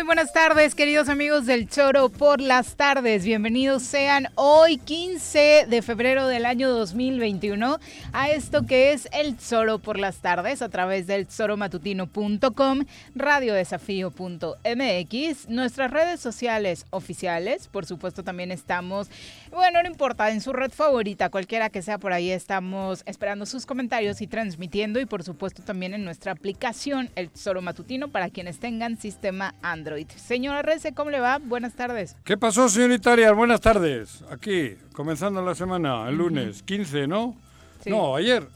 Muy buenas tardes, queridos amigos del Choro por las tardes. Bienvenidos sean hoy 15 de febrero del año 2021 a esto que es el Choro por las tardes a través del choromatutino.com, radiodesafío.mx, nuestras redes sociales oficiales, por supuesto también estamos, bueno, no importa, en su red favorita, cualquiera que sea por ahí, estamos esperando sus comentarios y transmitiendo y por supuesto también en nuestra aplicación El Choro Matutino para quienes tengan sistema Android. Señora Rece, ¿cómo le va? Buenas tardes. ¿Qué pasó, señorita Arias? Buenas tardes. Aquí, comenzando la semana, el lunes, 15, ¿no? No, ayer.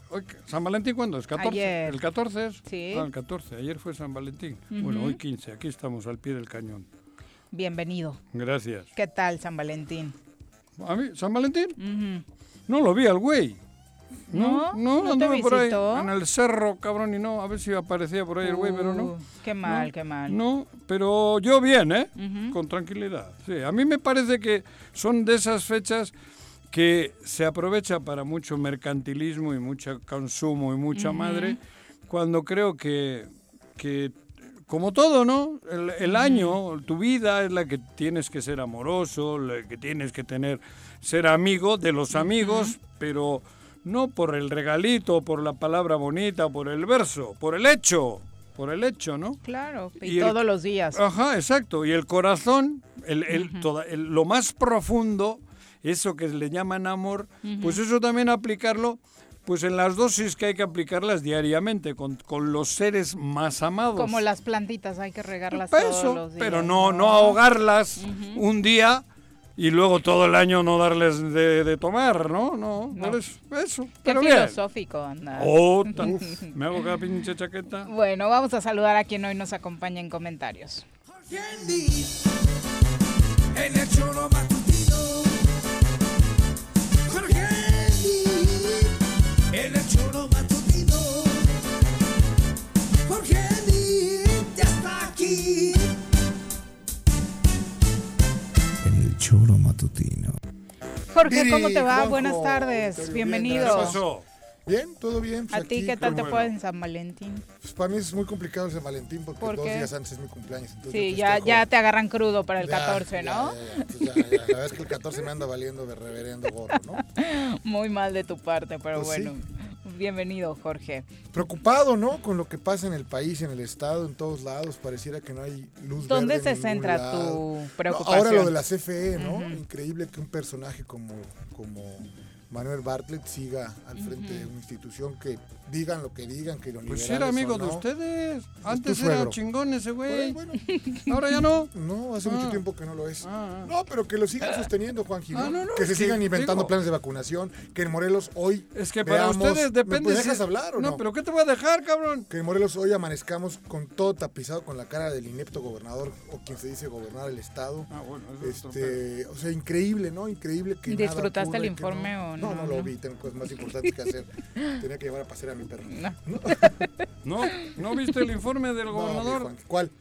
¿San Valentín cuándo es? 14. Ayer. ¿El 14 es? Sí. Ah, el 14. Ayer fue San Valentín. Bueno, hoy 15. Aquí estamos al pie del cañón. Bienvenido. Gracias. ¿Qué tal San Valentín? ¿A mí? ¿San Valentín? No lo vi al güey. No, no, no, no por ahí en el cerro, cabrón, y no, a ver si aparecía por ahí el güey, pero no. Uh, qué mal, qué mal. No, pero yo bien, ¿eh? Con tranquilidad. Sí, a mí me parece que son de esas fechas que se aprovecha para mucho mercantilismo y mucho consumo y mucha madre, cuando creo que, que como todo, ¿no? El, año, tu vida es la que tienes que ser amoroso, la que tienes que tener, ser amigo de los amigos, pero no por el regalito, por la palabra bonita, por el verso, por el hecho, por el hecho, ¿no? Claro, y, todos los días. Ajá, exacto. Y el corazón, el, el, lo más profundo, eso que le llaman amor, pues eso también aplicarlo pues en las dosis que hay que aplicarlas diariamente con, con los seres más amados. Como las plantitas, hay que regarlas todos los días. Pero no, no ahogarlas un día y luego todo el año no darles de, tomar, ¿no? No, no. eso. Qué filosófico, anda. Oh, me hago cada pinche chaqueta. Bueno, vamos a saludar a quien hoy nos acompaña en comentarios. En el choro matutino. Jorge, ¿cómo te va? Buenas tardes, bienvenido. Bien, todo bien. Pues ¿A ti qué tal te fue en San Valentín? Pues para mí es muy complicado San Valentín porque dos días antes es mi cumpleaños. sí, ya, ya te agarran crudo para el 14, ¿no? Ya, ya, la verdad es que el 14 me anda valiendo de reverendo gorro, ¿no? Muy mal de tu parte, pero pues bueno. Bienvenido, Jorge. Preocupado, ¿no? Con lo que pasa en el país, en el estado, en todos lados. Pareciera que no hay luz ¿Dónde se centra tu preocupación? ahora lo de la CFE, ¿no? Increíble que un personaje como, como Manuel Bartlett siga al frente de una institución que digan lo que digan, que lo Pues era amigo de ustedes. Antes era chingón ese güey. Ahora ya no. No, hace mucho ah. tiempo que no lo es. Ah, ah. No, pero que lo sigan sosteniendo, Juan Gil. que se sigan inventando planes de vacunación. Que en Morelos hoy. Es que para ustedes depende. ¿Me dejas hablar o no? No, pero ¿qué te voy a dejar, cabrón? Que en Morelos hoy amanezcamos con todo tapizado con la cara del inepto gobernador o quien se dice gobernar el Estado. Ah, bueno, este, O sea, increíble, ¿no? Increíble que. ¿Disfrutaste el informe o no? No, no lo vi. Tengo cosas más importantes que hacer. Tenía que llevar a pasear a mi perro. No. ¿No? ¿No viste el informe del gobernador? ¿Cuál?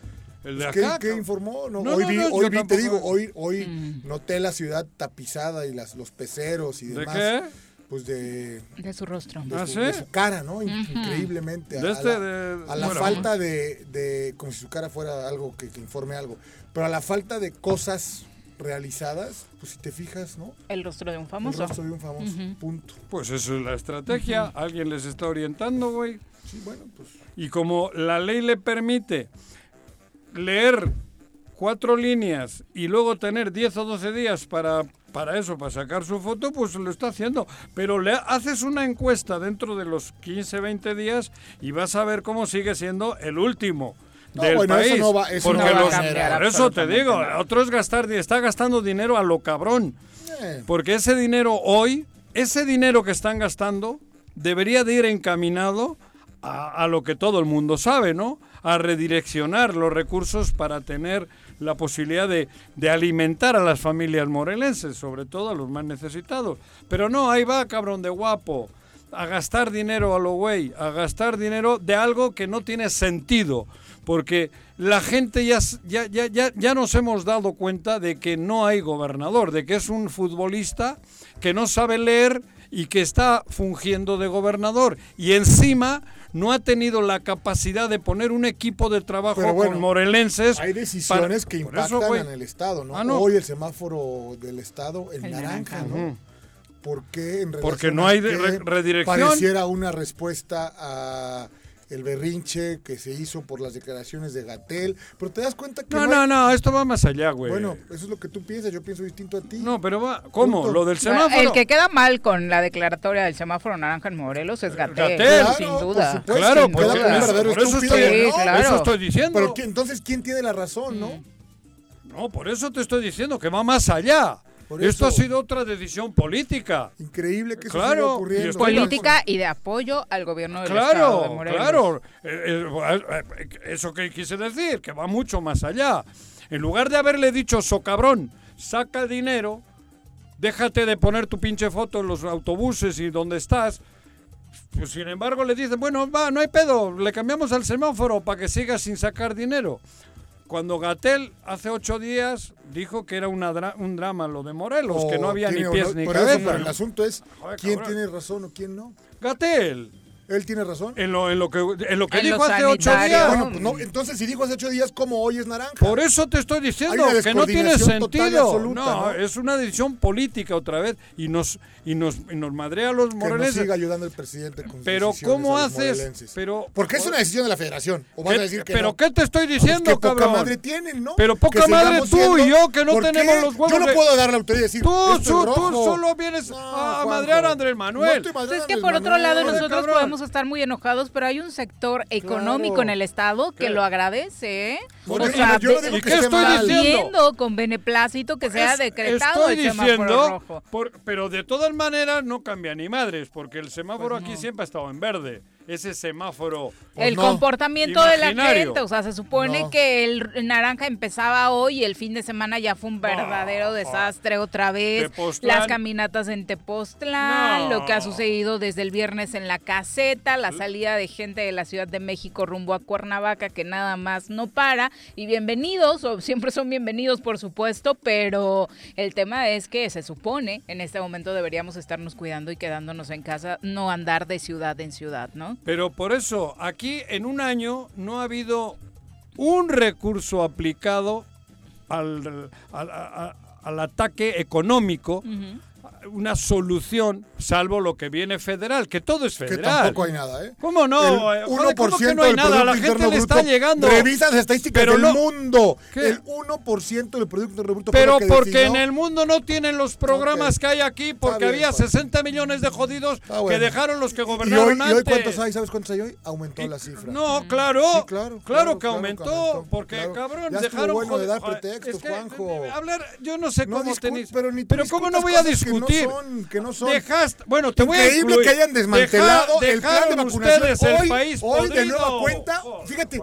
El de Pues, acá. ¿Qué, qué informó? No, No, hoy no, vi, no, hoy vi, te digo, hoy, hoy Mm. noté la ciudad tapizada y las, los peceros y ¿De demás. qué? Pues de, De su rostro. de, ¿Ah, su, sí? de su cara, ¿no? In- Increíblemente. De a, este la, de- a la bueno. falta de, de, como si su cara fuera algo que, que informe algo, pero a la falta de cosas realizadas, pues si te fijas, ¿no? El rostro de un El famoso. rostro de un famoso, punto. Pues eso es la estrategia. Alguien les está orientando, güey. Sí, bueno, pues Y como la ley le permite leer cuatro líneas y luego tener 10 o 12 días para, para eso, para sacar su foto, pues lo está haciendo. Pero le haces una encuesta dentro de los 15, 20 días y vas a ver cómo sigue siendo el último. No, del bueno, eso no va- eso Porque no va a cambiar por eso te digo, otro es gastar, está gastando dinero a lo cabrón. eh, Porque ese dinero hoy, ese dinero que están gastando, debería de ir encaminado a, a lo que todo el mundo sabe, ¿no? A redireccionar los recursos para tener la posibilidad de, de alimentar a las familias morelenses, sobre todo a los más necesitados. Pero no, ahí va, cabrón de guapo, a gastar dinero a lo güey, a gastar dinero de algo que no tiene sentido porque la gente ya, ya, ya, ya, ya nos hemos dado cuenta de que no hay gobernador, de que es un futbolista que no sabe leer y que está fungiendo de gobernador. Y encima no ha tenido la capacidad de poner un equipo de trabajo Pero bueno, con morelenses. hay decisiones para- que eso, impactan en el Estado, ¿no? Ah, no. Hoy el semáforo del Estado en El naranja, naranja. ¿no? ¿Por qué en Porque no a hay redirección? Pareciera una respuesta a el berrinche que se hizo por las declaraciones de Gatel, pero te das cuenta que No, no, no, hay- no, esto va más allá, güey. Bueno, eso es lo que tú piensas, yo pienso distinto a ti. no, pero va, ¿cómo? Punto. Lo del semáforo. El que queda mal con la declaratoria del semáforo naranja en Morelos es Gatel, Gatel. Claro, sin por duda. supuesto. Claro, sin porque duda, un eso- verdadero por eso estúpido, estoy, claro. eso estoy diciendo. Pero ¿qui- entonces, ¿quién tiene la razón, no? No, por eso te estoy diciendo que va más allá. Por Esto ha eso. sido otra decisión política. Increíble que eso Claro, siga y ocurriendo. Política y de apoyo al gobierno del estado de Claro, Morelos. claro. Eh, eh, eh, Eso que quise decir, que va mucho más allá. En lugar de haberle dicho, so cabrón, saca el dinero, déjate de poner tu pinche foto en los autobuses y donde estás. Pues sin embargo le dicen, bueno, va, no hay pedo, le cambiamos al semáforo para que sigas sin sacar dinero. Cuando Gatel hace ocho días dijo que era una dra- un drama lo de Morelos, que no O había ni pies no- ni por eso, cabeza. pero el asunto es Joder, quién cabrón. tiene razón o quién no. Gatel, Él tiene razón. en lo, en lo que, en lo que En dijo lo hace ocho días. Bueno, pues no, entonces si dijo hace ocho días, ¿cómo hoy es naranja? Por eso te estoy diciendo que no tiene sentido. absoluta, no, ¿no? es una decisión política otra vez y nos y nos y nos madrea a los que no morelenses. siga ayudando el presidente con sus pero cómo haces? morelenses. Pero Porque es una decisión de la federación. ¿O vas ¿qué- a decir que pero no? qué te estoy Pues diciendo, que poca cabrón? madre tienen, ¿no? Pero poca Que madre tú siendo- y yo, que no ¿Por tenemos qué? los huevos Yo no puedo dar la autoridad y decir, Tú, tú, tú solo vienes No, a, madrear a Andrés Manuel. Pues es que por otro lado Manuel. nosotros cabrón. podemos estar muy enojados, pero hay un sector económico Claro. en el estado que lo agradece, ¿eh? O sea, yo de- digo ¿Y que qué estoy diciendo? con beneplácito que sea Es- decretado estoy el semáforo diciendo, rojo. por- pero de todas maneras no cambia ni madres, porque el semáforo aquí siempre ha estado en verde. Ese semáforo. Pues el no. comportamiento de la gente, o sea, se supone No. que el naranja empezaba hoy y el fin de semana ya fue un verdadero desastre otra vez. Tepoztlán. Las caminatas en Tepoztlán, No. lo que ha sucedido desde el viernes en la caseta, la salida de gente de la Ciudad de México rumbo a Cuernavaca que nada más no para. Y bienvenidos, o siempre son bienvenidos por supuesto, pero el tema es que se supone en este momento deberíamos estarnos cuidando y quedándonos en casa, no andar de ciudad en ciudad, ¿no? Pero por eso, aquí en un año no ha habido un recurso aplicado al, al- ataque económico, una solución, salvo lo que viene federal, que todo es Que federal. tampoco hay nada, ¿eh? ¿Cómo no? El Eh, joder, ¿cómo que 1% no hay del nada? Producto La gente le está llegando. Revisa las estadísticas Pero del no- mundo. ¿Qué? El 1% del Producto Interno Bruto Pero que porque en el mundo no tienen los programas Ok. que hay aquí, porque bien, había Juan. 60 millones de jodidos bueno. que dejaron los que ¿Y gobernaron hoy, y hoy antes. cuántos hay? ¿Sabes cuántos hay hoy? Aumentó la cifra. No, claro, Sí, claro, claro, que claro que aumentó, aumentó, porque cabrón, Ya dejaron bueno de dar pretextos, es que, Juanjo. eh, hablar, yo no sé No cómo tenéis, pero ni tú cómo no voy a cosas que no discutir. son, que no son. Dejaste, bueno, te voy a Increíble incluir. que hayan desmantelado Deja- el plan de vacunación ustedes el hoy, país hoy de nueva cuenta. Joder, Fíjate.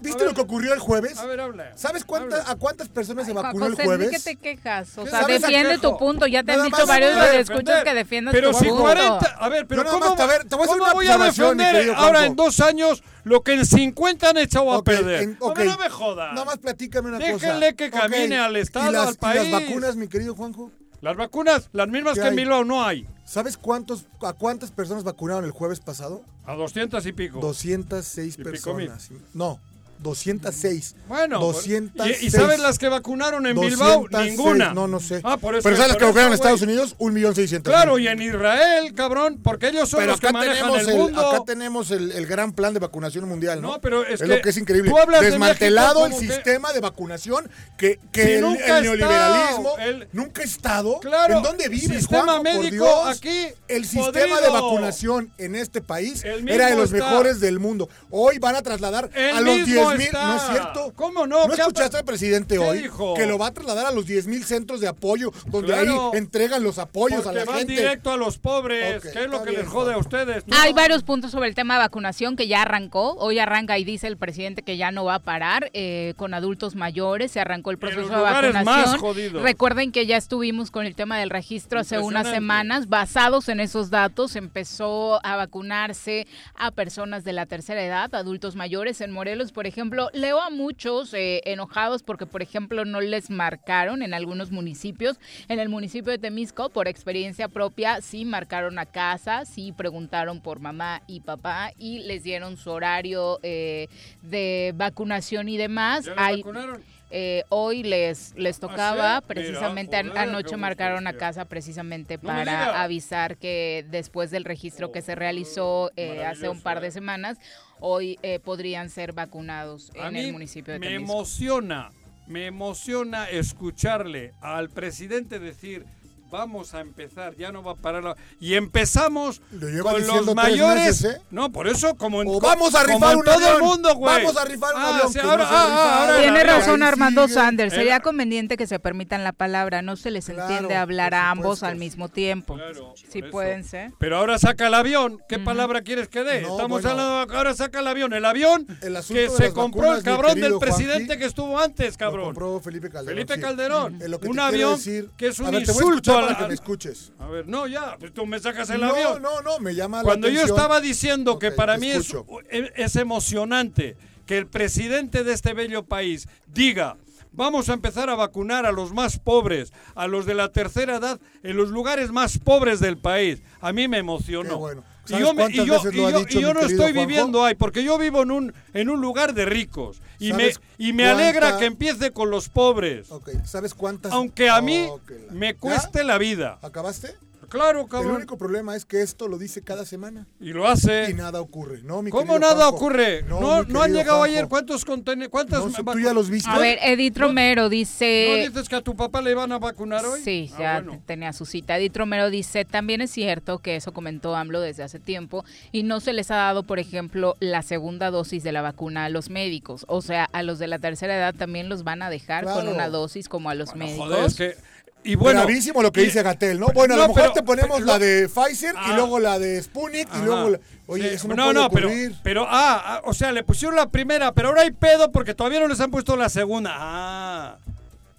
¿Viste lo que ocurrió el jueves? A ver, habla. ¿Sabes cuánta, a cuántas personas se vacunó el José, jueves? ¿de qué te quejas? O ¿Qué sea, defiende tu punto. Ya te han dicho varios a radioescuchas defender. que defiendas Pero tu si punto. 40, a ver, pero ¿cómo, más, a ver, te voy a hacer cómo una voy a defender ahora en dos años lo que en 50 han echado a perder? en- no me jodas. Nada más platícame una cosa. Déjenle que camine al ¿y Estado, las- al ¿Y país. las vacunas, mi querido Juanjo? Las vacunas, las mismas ¿Qué que en hay? Bilbao no hay. ¿Sabes cuántos, a cuántas personas vacunaron el jueves pasado? A 200 y pico. 206 Y pico mil. personas. No, 206. Bueno, 206. ¿y, y sabes las que vacunaron en Bilbao? 206, Ninguna. No, no sé. Ah, por eso, Pero ¿sabes las que vacunaron en Estados. Unidos? 1.600.000. Claro, y en Israel, cabrón, porque ellos son Pero los que acá manejan tenemos, el el, mundo. acá tenemos el, el gran plan de vacunación mundial, ¿no? No, pero es es que lo que es increíble. tú hablas de Desmantelado el que- sistema de vacunación que, que Si el, neoliberalismo estado, nunca ha estado. Claro, ¿En dónde vives, sistema Juanjo, por médico Dios? aquí, El sistema podrido. de vacunación en este país era de los está. mejores del mundo. Hoy van a trasladar a los mismo 10 mil. está. ¿No es cierto? ¿Cómo no? ¿No ¿Qué ha escuchaste al presidente ¿Qué hoy? dijo? Que lo va a trasladar a los 10 mil centros de apoyo, donde Claro. ahí entregan los apoyos a la van gente. directo a los pobres, Ok, que es lo que bien, les jode a ustedes. Hay varios puntos sobre el tema de vacunación que ya arrancó. Hoy arranca y dice el presidente que ya no va a parar eh, con adultos mayores. Se arrancó el proceso de más vacunación. jodidos. Recuerden que ya estuvimos con el tema del registro hace unas semanas. Basados en esos datos, empezó a vacunarse a personas de la tercera edad, adultos mayores. En Morelos, por ejemplo, leo a muchos eh, enojados porque, por ejemplo, no les marcaron en algunos municipios. En el municipio de Temisco, por experiencia propia, sí marcaron a casa, sí preguntaron por mamá y papá y les dieron su horario eh, de vacunación y demás. ¿Ya les Hay- vacunaron? Eh, hoy les les tocaba ¿Ah, sí? precisamente an- anoche marcaron a casa precisamente me para avisar que después del registro que se realizó eh, hace un par de eh. semanas hoy eh, podrían ser vacunados en el municipio de me Temisco. emociona, me emociona escucharle al presidente decir vamos a empezar, ya no va a parar la... Y empezamos Lo lleva con los mayores... meses, ¿eh? No, por eso como en, O vamos a como rifar en un todo avión. el mundo, güey. Vamos a rifar un Ah, avión, sí, no ah, ahora Tiene razón Armando sigue. Sanders. Sería conveniente que se permitan la palabra. No se les Claro, entiende hablar a ambos al mismo tiempo. Claro, sí pueden ser. Pero ahora saca el avión. ¿Qué palabra quieres que dé? No, Estamos bueno. hablando, ahora saca el avión. El avión El que se compró vacunas, el cabrón del presidente que estuvo antes, cabrón. compró Felipe Calderón. Felipe. Calderón. Un avión que es un insulto la- que me escuches. A ver, no, ya, pues tú me sacas el no, avión. no, no, me llama Cuando la yo atención. estaba diciendo que para mí es, escucho. es emocionante que el presidente de este bello país diga, vamos a empezar a vacunar a los más pobres, a los de la tercera edad, en los lugares más pobres del país, a mí me emocionó. Bueno. Y ¿Sabes yo, me- y cuántas yo- veces y lo ha yo- dicho y yo mi no estoy Juanjo? viviendo ahí, porque yo vivo en un, en un lugar de ricos. Y me, ¿Sabes y me alegra que empiece con los pobres. ¿sabes cuántas? Aunque a mí me ¿Ya? cueste la vida. ¿Acabaste? Claro, El cabrón. único problema es que esto lo dice cada semana Y lo hace. y nada ocurre, ¿no, mi ¿Cómo nada Juanjo? ocurre? No, mi no, han llegado Juanjo. ayer. ¿Cuántos contenidos? ¿Cuántas No ¿Tú ya los viste? A ver, Edith Romero ¿No dice... dices que a tu papá le iban a vacunar hoy? Sí, Ah, ya bueno. tenía su cita. Edith Romero dice, también es cierto que eso comentó AMLO desde hace tiempo y no se les ha dado, por ejemplo, la segunda dosis de la vacuna a los médicos. O sea, a los de la tercera edad también los van a dejar con una dosis como a los Bueno, médicos. joder, es que... Y bueno, Bravísimo lo que y- dice Gatel, ¿no? Bueno, a No, lo mejor pero- te ponemos pero- la de Pfizer Ah. y luego la de Sputnik y luego la... Oye, Sí, eso no, no, puede no, pero, ocurrir. pero, ah, ah, o sea, le pusieron la primera, pero ahora hay pedo porque todavía no les han puesto la segunda. Ah,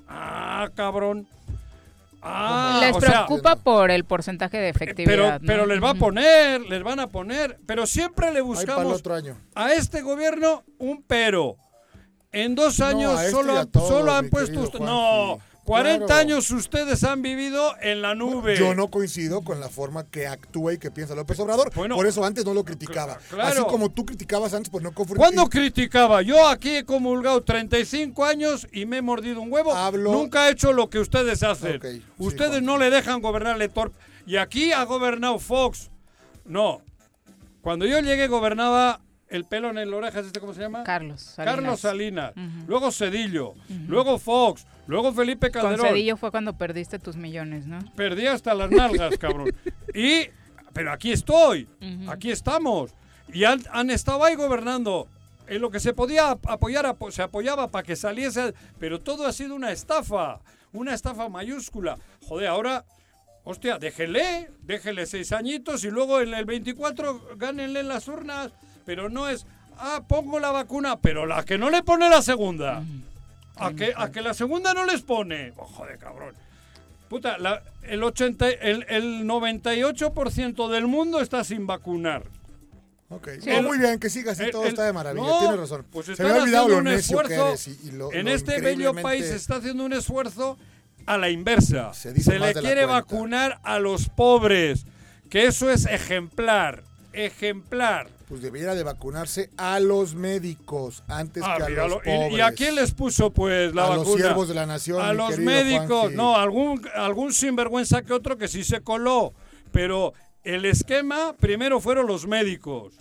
ah, cabrón. Ah, les o sea, preocupa por el porcentaje de pero, efectividad. ¿no? pero les va a poner, les van a poner, pero siempre le para buscamos otro año. a este gobierno un pero. En dos No, años a este solo, a todos, solo han puesto usted- Juanji. No, 40 Claro. años ustedes han vivido en la nube. Yo no coincido con la forma que actúa y que piensa López Obrador. Bueno, por eso antes no lo criticaba. cl- claro. Así como tú criticabas antes por no confundir. ¿Cuándo criticaba? Yo aquí he comulgado 35 años y me he mordido un huevo. Hablo- Nunca he hecho lo que ustedes hacen. Ustedes no le dejan gobernarle torpe. Y aquí ha gobernado Fox. No. Cuando yo llegué gobernaba el pelo en la oreja, ¿este cómo se llama? Carlos Salinas. Carlos Salinas. Luego Cedillo. Luego Fox. Luego Felipe Con Calderón. Cedillo fue cuando perdiste tus millones, ¿no? Perdí hasta las nalgas, cabrón. Y, pero aquí estoy, aquí estamos. Y han, han estado ahí gobernando. En lo que se podía ap- apoyar, apo- se apoyaba para que saliese, pero todo ha sido una estafa, una estafa mayúscula. Joder, ahora, hostia, déjele, déjele seis añitos y luego en el 24 gánenle en las urnas, pero no es, ah, pongo la vacuna, pero la que no le pone la segunda. A que, a que la segunda no les pone. Oh, joder, cabrón. Puta, el, 80, el, el 98% del mundo está sin vacunar. Ok, muy bien, que siga así, todo está de maravilla, tiene razón. Pues se me ha olvidado lo necio que eres y, lo, En este bello país se está haciendo un esfuerzo a la inversa. Se, le quiere vacunar a los pobres, que eso es ejemplar, ejemplar. Pues debiera de vacunarse a los médicos antes ah, que a los pobres. ¿Y a quién les puso pues la vacuna? A los siervos de la nación. A los médicos, no, algún, algún sinvergüenza que otro que sí se coló, pero el esquema primero fueron los médicos,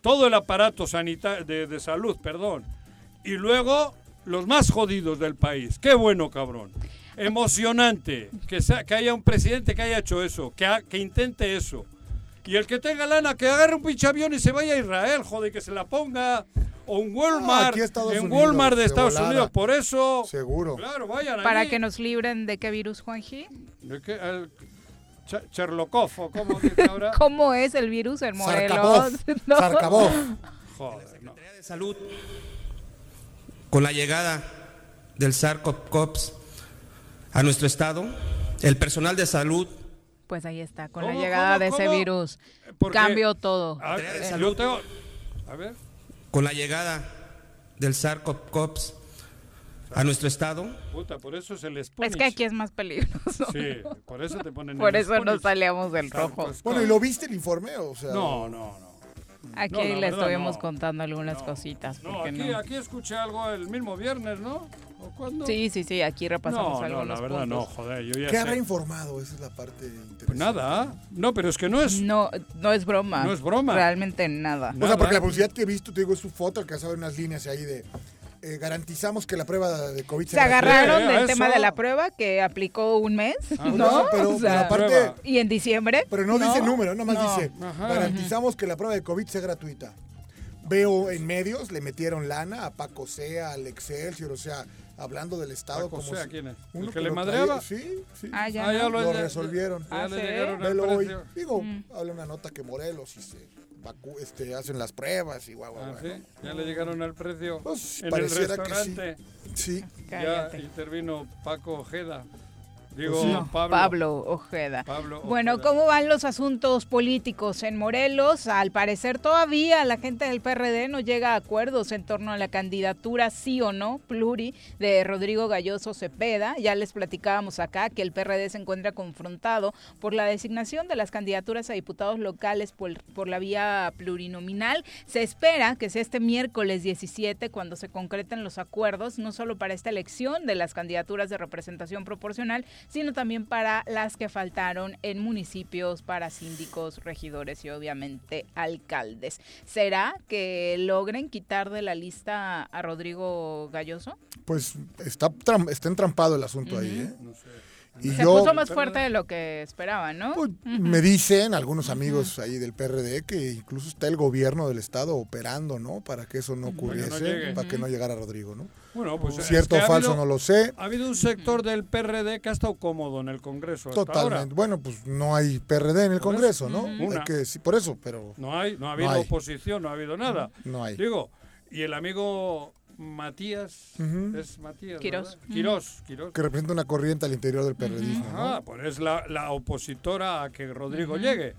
todo el aparato sanitario de, salud, perdón, y luego los más jodidos del país. Qué bueno, cabrón. Emocionante que, sea, que haya un presidente que haya hecho eso, que, que intente eso. Y el que tenga lana, que agarre un pinche avión y se vaya a Israel, joder, que se la ponga. O un Walmart, en Walmart de Estados Unidos. Por eso. Seguro. Claro, vayan Para que nos libren de qué virus, Juanji. ¿De qué? Cherlokov, o cómo dice ahora. ¿Cómo es el virus en Morelos? Sarkabov. Joder, la Secretaría de Salud, con la llegada del SARS-CoV a nuestro estado, el personal de salud pues ahí está, con la llegada de ese virus. cambió todo. A, a ver. Con la llegada del SARS-CoV a nuestro estado. Puta, por eso se les pone. Es que aquí es más peligroso. Sí, por eso te ponen Por eso nos salíamos del rojo. Bueno, ¿y lo viste el informe? O sea, no, no, no. Aquí le estuvimos contando algunas cositas. No, aquí, aquí escuché algo el mismo viernes, ¿no? Sí, sí, sí, aquí repasamos no, No, la verdad no, joder, yo ya ¿Qué habrá informado? Esa es la parte interesante. Pues nada, no, pero es que no es... No, no es broma. No es broma. Realmente nada. O sea, porque la publicidad que he visto, te digo, es su foto, alcanzaba unas líneas ahí de... Eh, garantizamos que la prueba de COVID se agarraron del tema de la prueba que aplicó un mes, ah, ¿no? pero, aparte, y en diciembre. Pero no, dice número, nada más dice garantizamos que la prueba de COVID sea gratuita. Veo en medios, le metieron lana a Paco Sea, al Excelsior, o sea, hablando del Estado. como sea, ¿quién es? ¿El que, le madreaba? sí, sí. Ah, ya, ah, lo, resolvieron. Ah, le llegaron hoy. Digo, mm. habla una nota que Morelos y se este, hacen las pruebas y guau, guau, ah, ¿sí? Ya le llegaron al precio pues, en el restaurante. Que sí. sí. Ya intervino Paco Ojeda. Digo, Pablo. Ojeda. Bueno, ¿cómo van los asuntos políticos en Morelos? Al parecer todavía la gente del PRD no llega a acuerdos en torno a la candidatura sí o no, pluri, de Rodrigo Galloso Cepeda. Ya les platicábamos acá que el PRD se encuentra confrontado por la designación de las candidaturas a diputados locales por, por la vía plurinominal. Se espera que sea este miércoles 17 cuando se concreten los acuerdos, no solo para esta elección de las candidaturas de representación proporcional, sino también para las que faltaron en municipios, para síndicos, regidores y obviamente alcaldes. ¿Será que logren quitar de la lista a Rodrigo Galloso? Pues está, está entrampado el asunto ahí, ¿eh? No sé. Y se puso más fuerte de lo que esperaban, ¿no? Pues, me dicen algunos amigos ahí del PRD que incluso está el gobierno del estado operando, ¿no? Para que eso no ocurriese, para que no, llegara Rodrigo, ¿no? Bueno, pues cierto o falso no lo sé. Ha habido un sector del PRD que ha estado cómodo en el Congreso. Totalmente. Bueno, pues no hay PRD en el Congreso, ¿no? Hay que, sí, por eso, pero. No hay, no ha habido oposición, no ha habido nada. No hay. Digo, y el amigo Matías, es Matías, Quirós. Quirós, Que representa una corriente al interior del periodismo. Ah, pues es la, la, opositora a que Rodrigo llegue.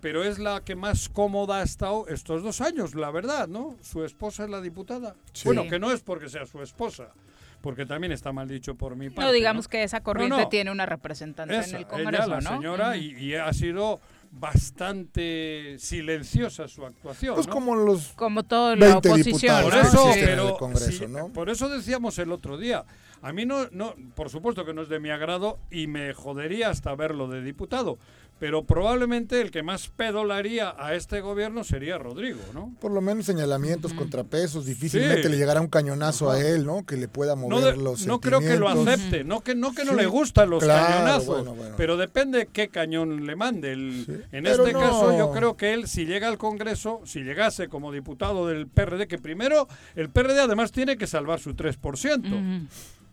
Pero es la que más cómoda ha estado estos dos años, la verdad, ¿no? Su esposa es la diputada. Bueno, que no es porque sea su esposa, porque también está mal dicho por mi parte. No, digamos que esa corriente tiene una representante en el Congreso, la señora, y, ha sido bastante silenciosa su actuación. Pues como los como toda la oposición. Por eso, pero, por eso decíamos el otro día. A mí no, no, por supuesto que no es de mi agrado y me jodería hasta verlo de diputado pero probablemente el que más pedo le haría a este gobierno sería Rodrigo, ¿no? Por lo menos señalamientos, contrapesos, difícilmente le llegará un cañonazo a él, ¿no? Que le pueda mover no los No creo que lo acepte, no que no, que no le gustan los cañonazos, pero depende qué cañón le mande. en este caso yo creo que él, si llega al Congreso, si llegase como diputado del PRD, que primero el PRD además tiene que salvar su 3%.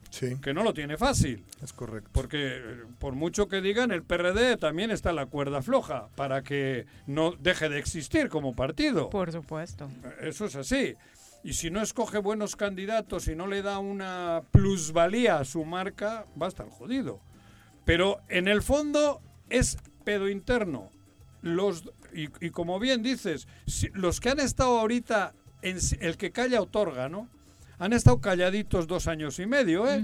Sí, que no lo tiene fácil. es correcto. Porque eh, por mucho que digan, el PRD también está en la cuerda floja para que no deje de existir como partido. Por supuesto. Eso es así. Y si no escoge buenos candidatos y no le da una plusvalía a su marca, va a estar jodido. Pero en el fondo es pedo interno. Los, y, y como bien dices, si- los que han estado ahorita, en, si- el que calla otorga, ¿no? Han estado calladitos dos años y medio, ¿eh?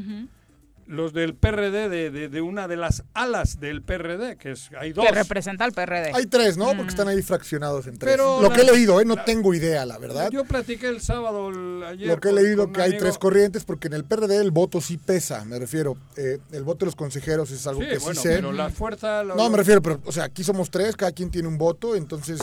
Los del PRD, de, de- de una de las alas del PRD, que es, hay dos. Que representa al PRD. Hay tres, ¿no? Porque están ahí fraccionados en tres. Pero Lo la- que he leído, ¿eh? No la- tengo idea, la verdad. Yo platiqué el sábado, el- ayer. Lo que he leído que hay amigo. tres corrientes, porque en el PRD el voto sí pesa, me refiero. Eh, el voto de los consejeros es algo Sí, que bueno, sí sé. pero la fuerza... lo- No, me refiero, pero, o sea, aquí somos tres, cada quien tiene un voto, entonces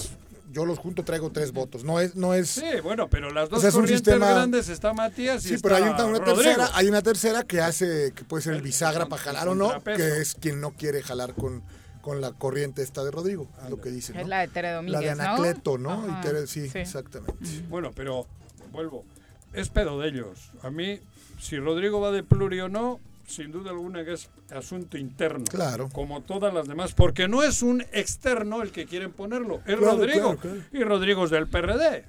yo los junto, traigo tres votos. No es, no es. Sí, bueno, pero las dos sea, es un corrientes sistema- grandes está Matías y Sí, está pero hay una, tercera, hay una tercera que hace, que puede ser el bisagra el para jalar o no, que es quien no quiere jalar con, con la corriente esta de Rodrigo, es lo que dicen, Es ¿no? la de Tere Domínguez, La de. Anacleto, ¿no? Ajá, Y Tere- sí, sí. exactamente. Bueno, pero vuelvo. Es pedo de ellos. A mí, si Rodrigo va de pluri o no, sin duda alguna que es asunto interno. Claro. Como todas las demás. Porque no es un externo el que quieren ponerlo. Es Claro, Rodrigo. claro, claro. Y Rodrigo es del PRD.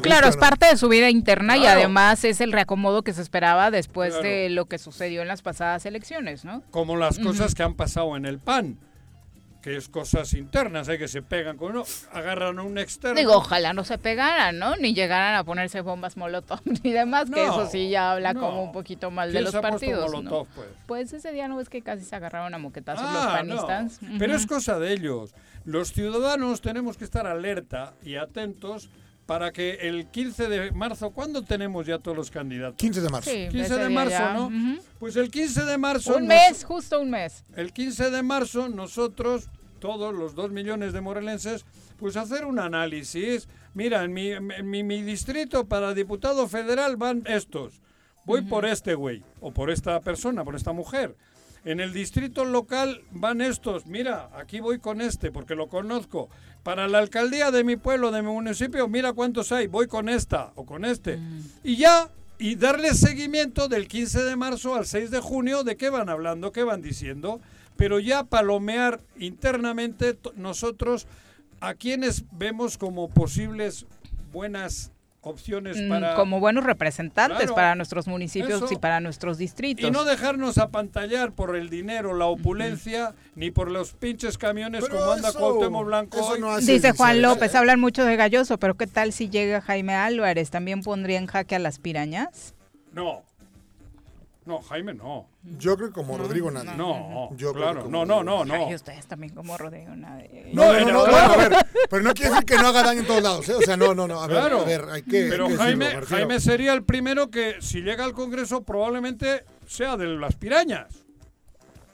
Claro, es ¿no? parte de su vida interna y además es el reacomodo que se esperaba después Claro. de lo que sucedió en las pasadas elecciones, ¿no? Como las cosas que han pasado en el PAN. Que es cosas internas, hay que se pegan con uno, agarran a un externo. Digo, ojalá no se pegaran, ¿no? Ni llegaran a ponerse bombas molotov ni demás, que eso sí ya habla no. como un poquito mal de ¿Quién los se ha puesto partidos, Molotov, ¿no? pues? Pues ese día no ves que casi se agarraron a moquetazos los Ah, panistas. no. Pero es cosa de ellos. Los ciudadanos tenemos que estar alerta y atentos para que el 15 de marzo, ¿cuándo tenemos ya todos los candidatos? 15 de marzo. Sí, 15 ese de marzo, ya, ¿no? Pues el 15 de marzo... Un nos- mes, justo un mes. El 15 de marzo nosotros, todos los dos millones de morelenses, pues hacer un análisis. Mira, en mi, en mi, mi distrito para diputado federal van estos. Voy por este güey, o por esta persona, por esta mujer. En el distrito local van estos. Mira, aquí voy con este porque lo conozco. Para la alcaldía de mi pueblo, de mi municipio, mira cuántos hay. Voy con esta o con este. Y ya, y darle seguimiento del 15 de marzo al 6 de junio de qué van hablando, qué van diciendo. Pero ya palomear internamente nosotros a quienes vemos como posibles buenas opciones Mm, para... Como buenos representantes Claro. para nuestros municipios Eso. y para nuestros distritos. Y no dejarnos apantallar por el dinero, la opulencia, ni por los pinches camiones Pero como anda eso- Cuauhtémoc Blanco no Dice Juan López, ¿eh? hablan mucho de Galloso, pero ¿qué tal si llega Jaime Álvarez? ¿También pondría en jaque a las pirañas? No. No, Jaime, no. Yo creo que como Rodrigo nadie. No, Yo claro. No, como no, no, no. Ay, ustedes también como Rodrigo. nadie. No, no, no, claro. a ver, pero no quiere decir que no haga daño en todos lados, ¿eh? O sea, no, no, no, a ver, Claro. a ver, hay que, Pero hay que Jaime, decirlo. Jaime sería el primero que, si llega al Congreso, probablemente sea de las pirañas.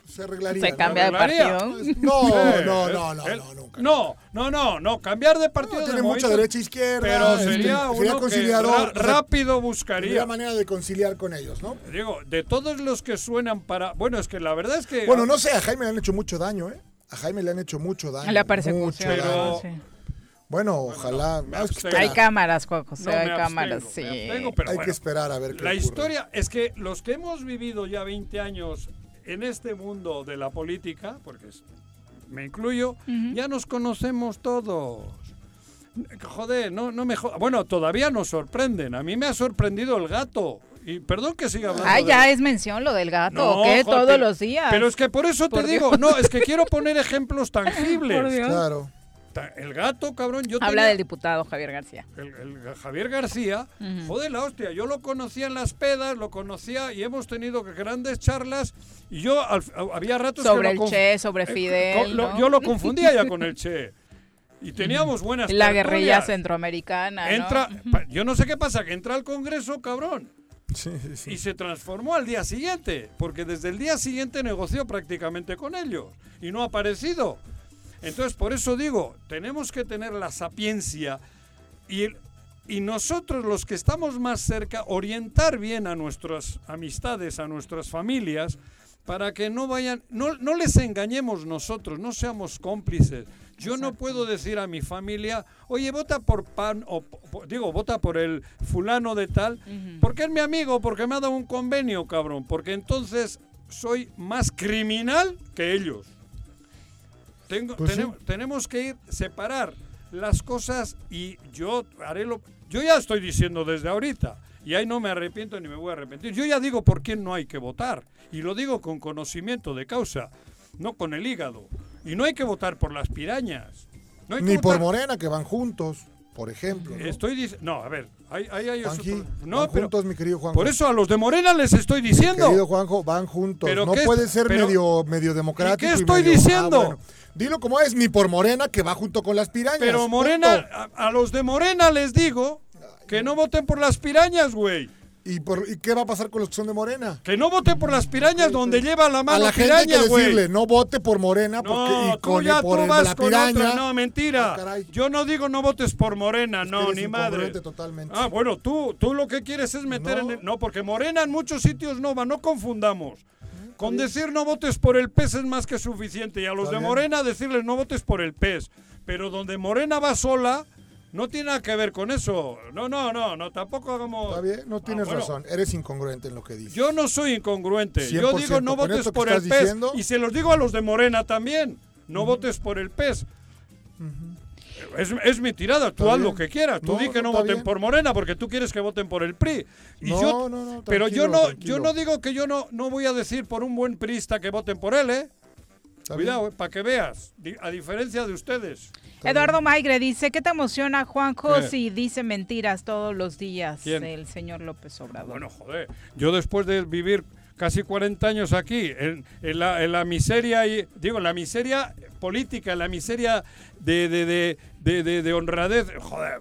Se arreglaría. Se ¿no? cambia de partido. No, Sí, no, no, no, no, nunca. No, no, no, no. Cambiar de partido No, de tiene mucha derecha e izquierda. Pero este, sería uno conciliador. rápido buscaría. manera de conciliar con ellos, ¿no? Digo, de todos los que suenan para... Bueno, es que la verdad es que... Bueno, no sé, a Jaime le han hecho mucho daño, ¿eh? A Jaime le han hecho mucho daño. La persecución. mucho daño. Bueno, ojalá. hay cámaras, Juan José, No, hay cámaras, sí. me abstengo, pero Hay bueno. que esperar a ver qué La ocurre. historia es que los que hemos vivido ya 20 años en este mundo de la política, porque es- me incluyo, ya nos conocemos todos. Joder, no, no me jo- Bueno, todavía nos sorprenden. A mí me ha sorprendido el gato. Y perdón que siga hablando. Ah, de- ya es mención lo del gato, No, ¿o qué? joder, Todos los días. Pero es que por eso Por te digo, no, es que quiero poner ejemplos tangibles. Por Dios. Claro. El gato, cabrón, yo Habla tenía- del diputado Javier García. el, el Javier García, joder la hostia, yo lo conocía en las pedas, lo conocía y hemos tenido grandes charlas y yo al- había ratos que Sobre lo el conf- Che, sobre eh, Fidel, con- lo- ¿no? Yo lo confundía ya con el Che. Y teníamos buenas La tertulias. guerrilla centroamericana. Entra, yo no sé qué pasa, que entra al Congreso, cabrón, Sí, sí, sí. y se transformó al día siguiente, porque desde el día siguiente negoció prácticamente con ellos y no ha aparecido. Entonces, por eso digo, tenemos que tener la sapiencia y el- y nosotros los que estamos más cerca, orientar bien a nuestras amistades, a nuestras familias, para que no vayan, no, no les engañemos nosotros, no seamos cómplices. Yo no puedo decir a mi familia, oye, vota por pan, o digo, vota por el fulano de tal, porque es mi amigo, porque me ha dado un convenio, cabrón, porque entonces soy más criminal que ellos. Tengo, Pues sí. tenemos, tenemos que ir separar las cosas y yo haré lo yo ya estoy diciendo desde ahorita y ahí no me arrepiento ni me voy a arrepentir. Yo ya digo por quién no hay que votar y lo digo con conocimiento de causa, no con el hígado. Y no hay que votar por las pirañas. No hay que Ni por Morena, que van juntos, por ejemplo. ¿no? Estoy diciendo, no, a ver, hay Juanji, no, van pero juntos, mi querido Juanjo. por eso a los de Morena les estoy diciendo. Querido Juanjo, van juntos. Pero no puede ser pero- medio, medio democrático. ¿Y qué y estoy medio- diciendo? Ah, bueno. Dilo como es, ni por Morena, que va junto con las pirañas. Pero Morena, a, a los de Morena les digo que no voten por las pirañas, güey. ¿Y, por- ¿Y qué va a pasar con los que son de Morena? Que no voten por las pirañas donde lleva la A mano la gente hay piraña, que decirle, no vote por Morena porque, No, y tú con, ya por tú el- vas la con piraña. otra. No, mentira. Ah, caray. Yo no digo no votes por Morena, Es no, ni madre. totalmente. Ah, bueno, tú, tú lo que quieres es meter No. en el... No, porque Morena en muchos sitios no va, no confundamos. Con decir no votes por el PES es más que suficiente. Y a los de. Morena decirles no votes por el PES. Pero donde Morena va sola, no tiene nada que ver con eso. No, no, no, no, tampoco hagamos... Está bien, no Ah, tienes bueno. razón. Eres incongruente en lo que dices. Yo no soy incongruente. Yo 100%, digo no votes por el PES. diciendo. Y se los digo a los de Morena también. No votes por el PES. Es, es mi tirada, tú haz lo que quieras. Tú No, di que no voten bien. por Morena porque tú quieres que voten por el PRI. Y No, yo, no, no, pero yo no, tranquilo. yo no digo que yo no, no voy a decir por un buen priista que voten por él, ¿eh? Está. Cuidado, para que veas. A diferencia de ustedes. Eduardo Maigre dice, ¿qué te emociona, Juanjo, ¿Qué? si dice mentiras todos los días ¿Quién? el señor López Obrador? Bueno, joder, yo después de vivir casi 40 años aquí, en, en la, en la miseria, y, digo, en la miseria política, en la miseria de, de, de, de, de- de honradez, joder,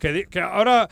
que, que ahora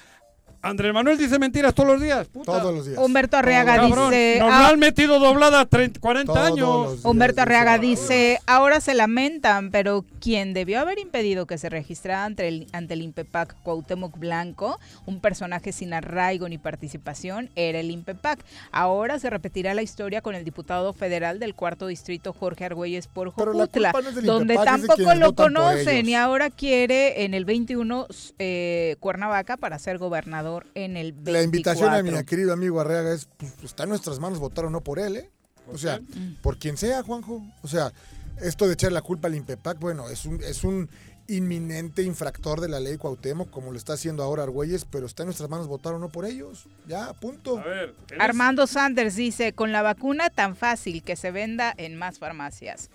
Andrés Manuel dice mentiras todos los días, puta. Todos los días. Humberto Arriaga Cabrón, dice... nos "Ah, han metido doblada 30, 40 todos años. días, Humberto Arriaga dice, ahora se lamentan, pero quien debió haber impedido que se registrara ante el, ante el INPEPAC Cuauhtémoc Blanco, un personaje sin arraigo ni participación, era el INPEPAC. Ahora se repetirá la historia con el diputado federal del cuarto distrito Jorge Argüelles por Pero la Jojutla, culpa no es del donde INPEPAC, tampoco lo conocen y ahora quiere en el 21 eh, Cuernavaca para ser gobernador en el 24. La invitación a mi querido amigo Arreaga es, pues, está en nuestras manos votar o no por él, ¿eh? O sea, por quien sea, Juanjo. O sea, esto de echar la culpa al INPEPAC, bueno, es un, es un inminente infractor de la ley Cuauhtémoc, como lo está haciendo ahora Argüelles, pero está en nuestras manos votar o no por ellos. Ya, punto. A ver, eres- Armando Sanders dice, con la vacuna tan fácil que se venda en más farmacias.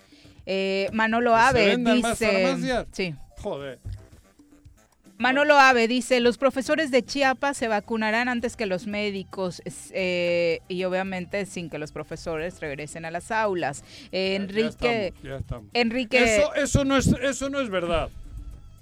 Eh, Manolo ¿Que se Ave venda en dice... más farmacias? Sí. Joder. Manolo Ave dice, los profesores de Chiapas se vacunarán antes que los médicos eh, y obviamente sin que los profesores regresen a las aulas. Eh, Enrique... Ya estamos, ya estamos. Enrique... Eso, eso, no es, eso no es verdad.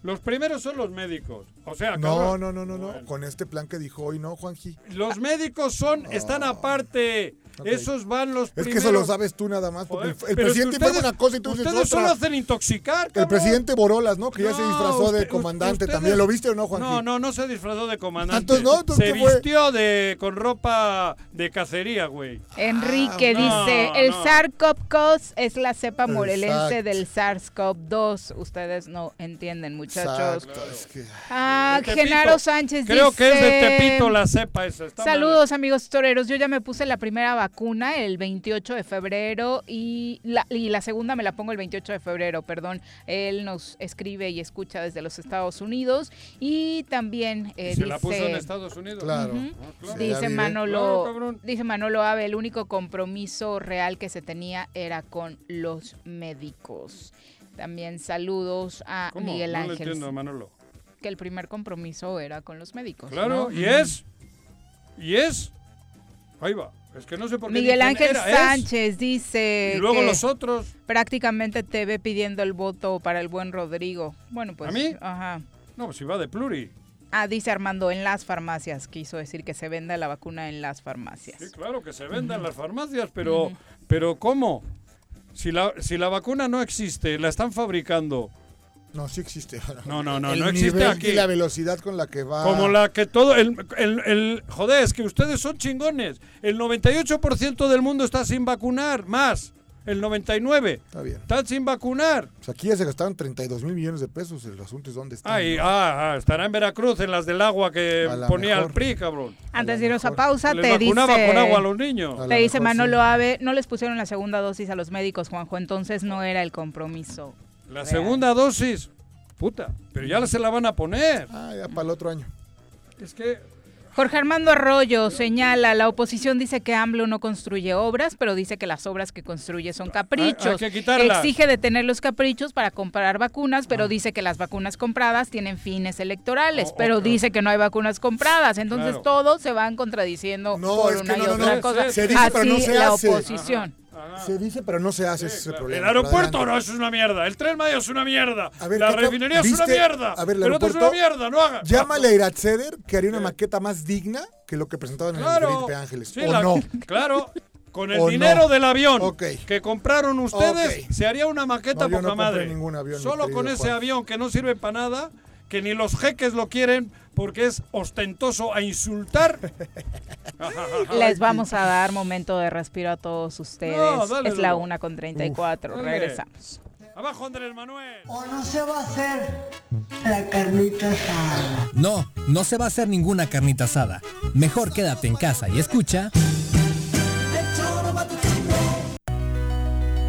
Los primeros son los médicos. O sea, No, no, no, no, no. Bueno. Con este plan que dijo hoy, no, Juanji. Los médicos son, están aparte. Esos van los Es primeros. que eso lo sabes tú nada más, porque Joder, el, es presidente ustedes- informa una cosa y tú dices Ustedes solo otra. hacen intoxicar, El presidente Borolas, ¿no? Que ya se disfrazó de comandante ustedes- también. ¿Lo viste o no, Juanji? No, no, no se disfrazó de comandante. Entonces, no, entonces, se ¿qué fue? vistió de, con ropa de cacería, güey. Enrique no, dice, el no. SARS-CoV-2 es la cepa morelense Exacto. del SARS-CoV-2. Ustedes no entienden, muchachos. Exacto, es que- Ah. Genaro Sánchez Creo que es de dice- Tepito la cepa esa. está mal. Saludos amigos toreros, yo ya me puse la primera vacuna el 28 de febrero y la, y la segunda me la pongo el 28 de febrero, perdón. Él nos escribe y escucha desde los Estados Unidos y también eh, ¿Se dice... la puso en Estados Unidos? Claro. Ah, claro. Dice. Manolo, Claro, dice Manolo Ave, el único compromiso real que se tenía era con los médicos. También saludos a ¿Cómo? Miguel no Ángel, entiendo, Manolo. que el primer compromiso era con los médicos. Claro, ¿no? y es. Y es. Ahí va. Es que no sé por qué. Miguel Ángel era, es, Sánchez dice Y luego que los otros. prácticamente te ve pidiendo el voto para el buen Rodrigo. Bueno, pues. ¿A mí? Ajá. No, pues si va de pluri. Ah, dice Armando, en las farmacias. Quiso decir que se venda la vacuna en las farmacias. Sí, claro, que se venda en las farmacias, pero, pero ¿cómo? Si la, si la vacuna no existe, la están fabricando No, sí existe. No, no, no, El no existe nivel aquí. Y la velocidad con la que va. Como la que todo. El, el, el- joder, es que ustedes son chingones. El 98% del mundo está sin vacunar. Más. El 99%. Está bien. Están sin vacunar. Sea, aquí ya se gastaron 32 mil millones de pesos. El asunto es dónde están. Ay, ¿no? ah, ah, estará en Veracruz, en las del agua que ponía mejor. el PRI, cabrón. Antes de irnos a pausa, Les te vacunaba dice... con agua a los niños. A Te dice mejor Manolo sí. Ave, no les pusieron la segunda dosis a los médicos, Juanjo, entonces no era el compromiso. La real. segunda dosis. Puta, pero ya se la van a poner. Ah, ya para el otro año. Es que Jorge Armando Arroyo señala, la oposición dice que AMLO no construye obras, pero dice que las obras que construye son caprichos. hay que quitarlas. Exige detener los caprichos para comprar vacunas, pero dice que las vacunas compradas tienen fines electorales, Oh, pero dice que no hay vacunas compradas. Entonces Claro. todos se van contradiciendo No, por una y no, no, otra no, cosa. se dice, pero no Así se la hace. oposición. Se dice, pero no se hace ese es el Claro, problema. El aeropuerto no, eso es una mierda. El tren Maya es una mierda. A ver, la ¿qué acab- refinería es una mierda. A ver, el el otro es una mierda, no haga. Llámale a Iratseder que haría una maqueta más digna que lo que presentaban en el. Felipe Ángeles. Sí, ¿O la- no? Claro. Con el ¿O dinero no? del avión Ok. que compraron ustedes, se haría una maqueta No, poca madre. ningún avión, Solo con ese avión que no sirve para nada, que ni los jeques lo quieren porque es ostentoso a insultar. Les vamos a dar momento de respiro a todos ustedes. No, dale, es la. 1 con 34. dale. Regresamos. Abajo Andrés Manuel. ¿O no se va a hacer la carnita asada? No, no se va a hacer ninguna carnita asada. Mejor quédate en casa y escucha.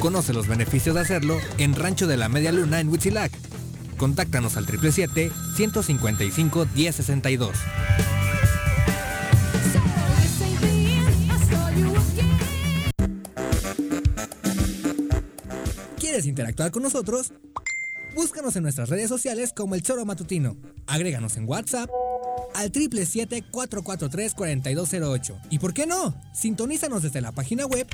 Conoce los beneficios de hacerlo en Rancho de la Media Luna en Huitzilac. Contáctanos al 777-155-1062. ¿Quieres interactuar con nosotros? Búscanos en nuestras redes sociales como El Choro Matutino. Agréganos en WhatsApp al 777-443-4208. ¿Y por qué no? Sintonízanos desde la página web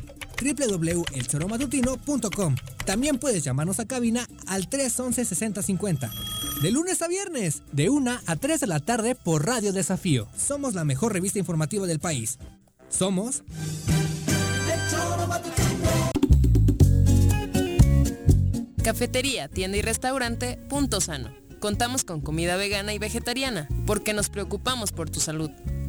www.elchoromatutino.com. También puedes llamarnos a cabina al 311-6050. De lunes a viernes, de 1 a 3 de la tarde por Radio Desafío. Somos la mejor revista informativa del país. Somos Cafetería, tienda y restaurante Punto Sano. Contamos con comida vegana y vegetariana porque nos preocupamos por tu salud.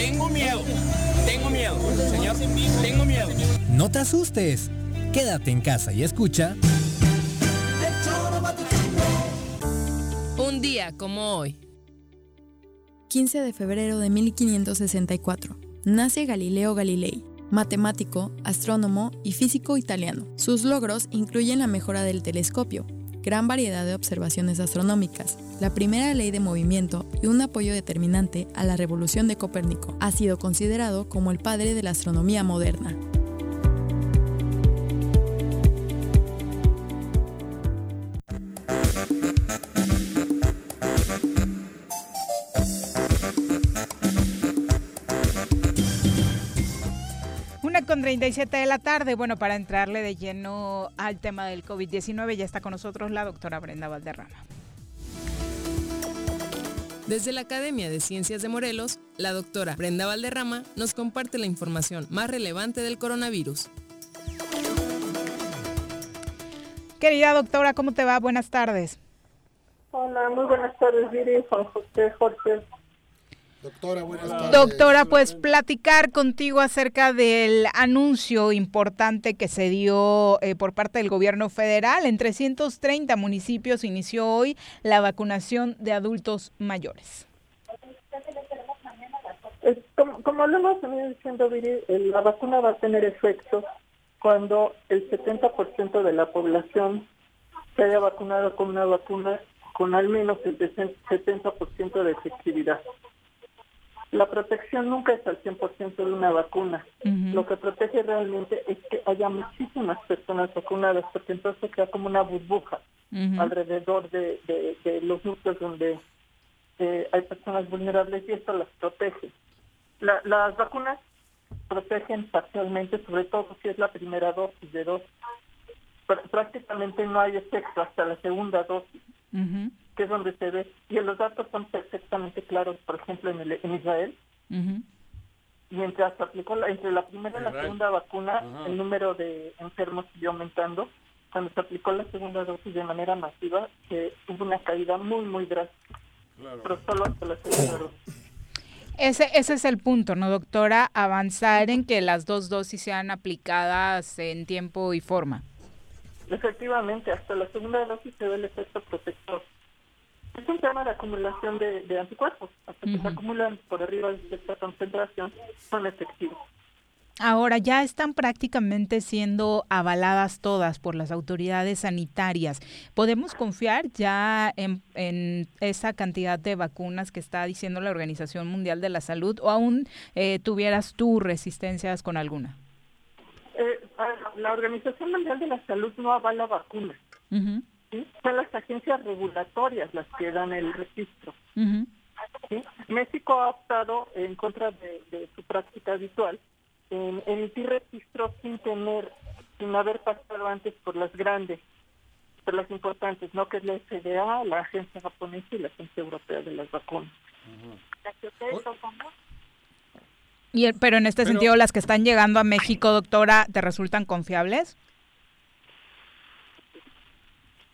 tengo miedo, tengo miedo, señor, tengo miedo. No te asustes. Quédate en casa y escucha. Un día como hoy. 15 de febrero de 1564. Nace Galileo Galilei, matemático, astrónomo y físico italiano. Sus logros incluyen la mejora del telescopio, gran variedad de observaciones astronómicas, la primera ley de movimiento y un apoyo determinante a la revolución de Copérnico. Ha sido considerado como el padre de la astronomía moderna. Con con 37 de la tarde. Bueno, para entrarle de lleno al tema del COVID-19, ya está con nosotros la doctora Brenda Valderrama. Desde la Academia de Ciencias de Morelos, la doctora Brenda Valderrama nos comparte la información más relevante del coronavirus. Querida doctora, ¿cómo te va? Buenas tardes. Hola, muy buenas tardes, Viri, Juan José, Jorge. Doctora, buenas tardes. Doctora, pues platicar contigo acerca del anuncio importante que se dio eh, por parte del gobierno federal. En 330 municipios inició hoy la vacunación de adultos mayores. Como, como lo hemos venido diciendo, Viri, la vacuna va a tener efecto cuando el 70% de la población se haya vacunado con una vacuna con al menos el 70% de efectividad la protección nunca es al 100% de una vacuna. Lo que protege realmente es que haya muchísimas personas vacunadas, porque entonces queda como una burbuja alrededor de, los núcleos donde eh, hay personas vulnerables y esto las protege. las vacunas protegen parcialmente, sobre todo si es la primera dosis de dos. prácticamente no hay efecto hasta la segunda dosis que es donde se ve, y los datos son perfectamente claros, por ejemplo, en, el, en Israel. Mientras se aplicó la, entre la primera y la segunda vacuna, el número de enfermos siguió aumentando. Cuando se aplicó la segunda dosis de manera masiva, que hubo una caída muy, muy drástica. Pero solo hasta la segunda dosis. Ese, ese es el punto, ¿no, doctora? Avanzar en que las dos dosis sean aplicadas en tiempo y forma. Efectivamente, hasta la segunda dosis se ve el efecto protector. Es un tema de acumulación de, anticuerpos. Hasta que se acumulan por arriba de esta concentración, son efectivos. Ahora ya están prácticamente siendo avaladas todas por las autoridades sanitarias. ¿Podemos confiar ya en, esa cantidad de vacunas que está diciendo la Organización Mundial de la Salud o aún eh, tuvieras tú resistencias con alguna? La Organización Mundial de la Salud no avala vacunas. Son las agencias regulatorias las que dan el registro. México ha optado en contra de, su práctica habitual en emitir registros sin tener, sin haber pasado antes por las grandes, por las importantes, ¿no? Que es la FDA, la Agencia Japonesa y la Agencia Europea de las Vacunas. Y pero en este sentido, las que están llegando a México, doctora, ¿te resultan confiables?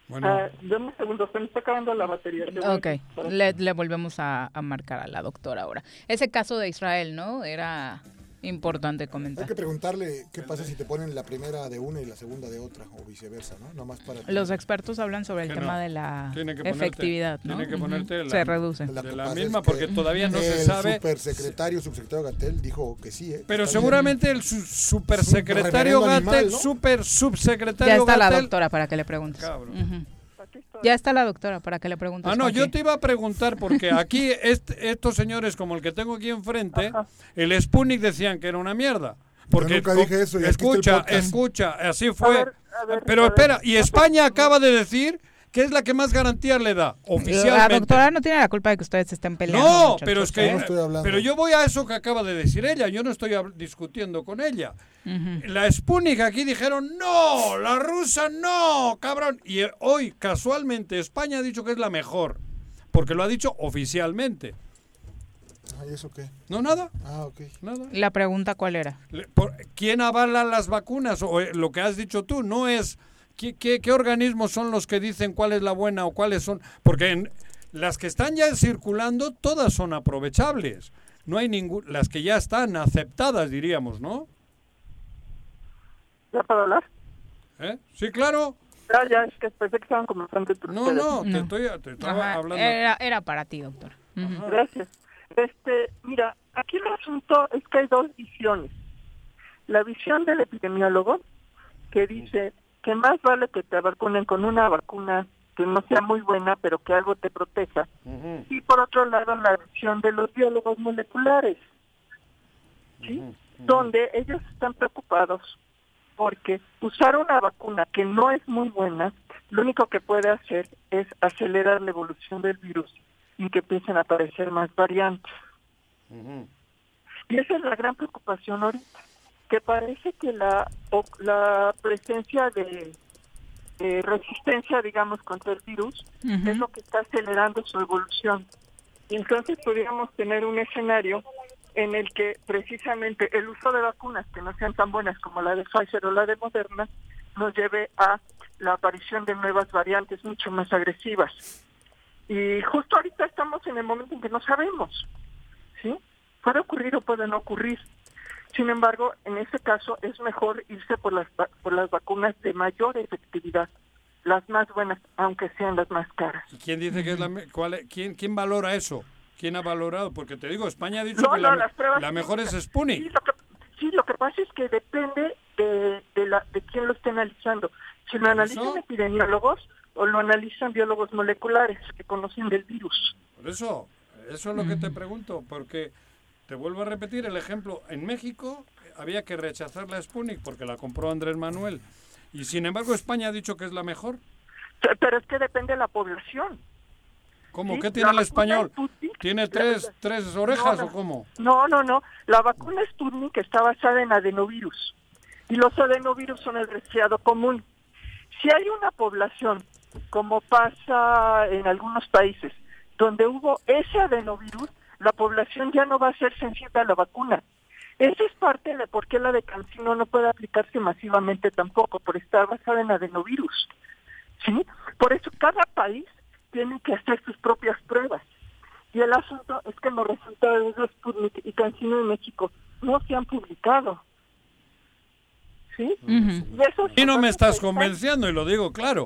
Bueno. Ah, un segundo, se me está acabando la batería. Ok, le, le volvemos a, a, marcar a la doctora ahora. Ese caso de Israel, ¿no? Era importante comentar. Hay que preguntarle qué pasa si te ponen la primera de una y la segunda de otra, o viceversa, ¿no? Nomás para Los expertos hablan sobre el tema de la efectividad, ¿no? Tiene que ponerte la, se reduce. La, de la misma porque todavía no se sabe. El supersecretario, subsecretario Gatel dijo que sí, ¿eh? Pero seguramente el su supersecretario Gatel, super subsecretario Ya está la doctora para que le preguntes. Cabrón. Ya está la doctora para que le preguntes. Ah, no, yo te iba a preguntar porque aquí estos señores como el que tengo aquí enfrente, el Sputnik decían que era una mierda. Porque nunca dije eso. escucha, escucha, así fue. Pero espera, y España acaba de decir que es la que más garantías le da oficialmente. La doctora no tiene la culpa de que ustedes estén peleando. No, pero es que pero yo voy a eso que acaba de decir ella, yo no estoy discutiendo con ella. La Sputnik aquí dijeron, "No, la rusa no, cabrón." Y hoy casualmente España ha dicho que es la mejor, porque lo ha dicho oficialmente. ¿Y eso qué? No, nada. Ah, ok. Nada. La pregunta cuál era? ¿Quién avala las vacunas? O eh, lo que has dicho tú, no es ¿Qué, organismos son los que dicen cuál es la buena o cuáles son? Porque en, las que están ya circulando, todas son aprovechables. No hay ningún, las que ya están aceptadas, diríamos, ¿no? ¿Ya para hablar? ¿Eh? Sí, claro. Ya, ya, es que pensé que estaban comenzando. No, no, te estoy te estaba hablando. Era, era, para ti, doctor. Gracias. Este, mira, aquí el asunto es que hay dos visiones. La visión del epidemiólogo, que dice, que más vale que te vacunen con una vacuna que no sea muy buena, pero que algo te proteja. Y por otro lado, la visión de los biólogos moleculares, ¿sí? donde ellos están preocupados porque usar una vacuna que no es muy buena, lo único que puede hacer es acelerar la evolución del virus y que empiecen a aparecer más variantes. Y esa es la gran preocupación ahorita. Que parece que la, la presencia de, resistencia, digamos, contra el virus es lo que está acelerando su evolución. Y entonces podríamos tener un escenario en el que precisamente el uso de vacunas que no sean tan buenas como la de Pfizer o la de Moderna nos lleve a la aparición de nuevas variantes mucho más agresivas. Y justo ahorita estamos en el momento en que no sabemos, ¿sí? Puede ocurrir o puede no ocurrir. Sin embargo, en este caso es mejor irse por las, por las vacunas de mayor efectividad, las más buenas, aunque sean las más caras. ¿Quién dice que es la cuál, quién quién valora eso? ¿Quién ha valorado? Porque te digo, España ha dicho que la, mejor es Sputnik. Sí lo, que, sí, lo que pasa es que depende de, de, la, de quién lo esté analizando. Si lo analizan epidemiólogos o lo analizan biólogos moleculares que conocen del virus. Por eso, eso es lo que te pregunto, porque te vuelvo a repetir el ejemplo. En México había que rechazar la Sputnik porque la compró Andrés Manuel. Y sin embargo España ha dicho que es la mejor. Pero es que depende de la población. ¿Cómo? ¿Qué tiene el español? ¿Tiene tres, tres orejas o cómo? No, no, no. La vacuna Sputnik está basada en adenovirus. Y los adenovirus son el resfriado común. Si hay una población, como pasa en algunos países, donde hubo ese adenovirus, la población ya no va a ser sensible a la vacuna. Esa es parte de por qué la de Cancino no puede aplicarse masivamente tampoco, por estar basada en adenovirus. ¿Sí? Por eso cada país tiene que hacer sus propias pruebas. Y el asunto es que los resultados de Sputnik y Cancino en México no se han publicado. ¿Sí? y, no me estás convenciendo, y lo digo claro.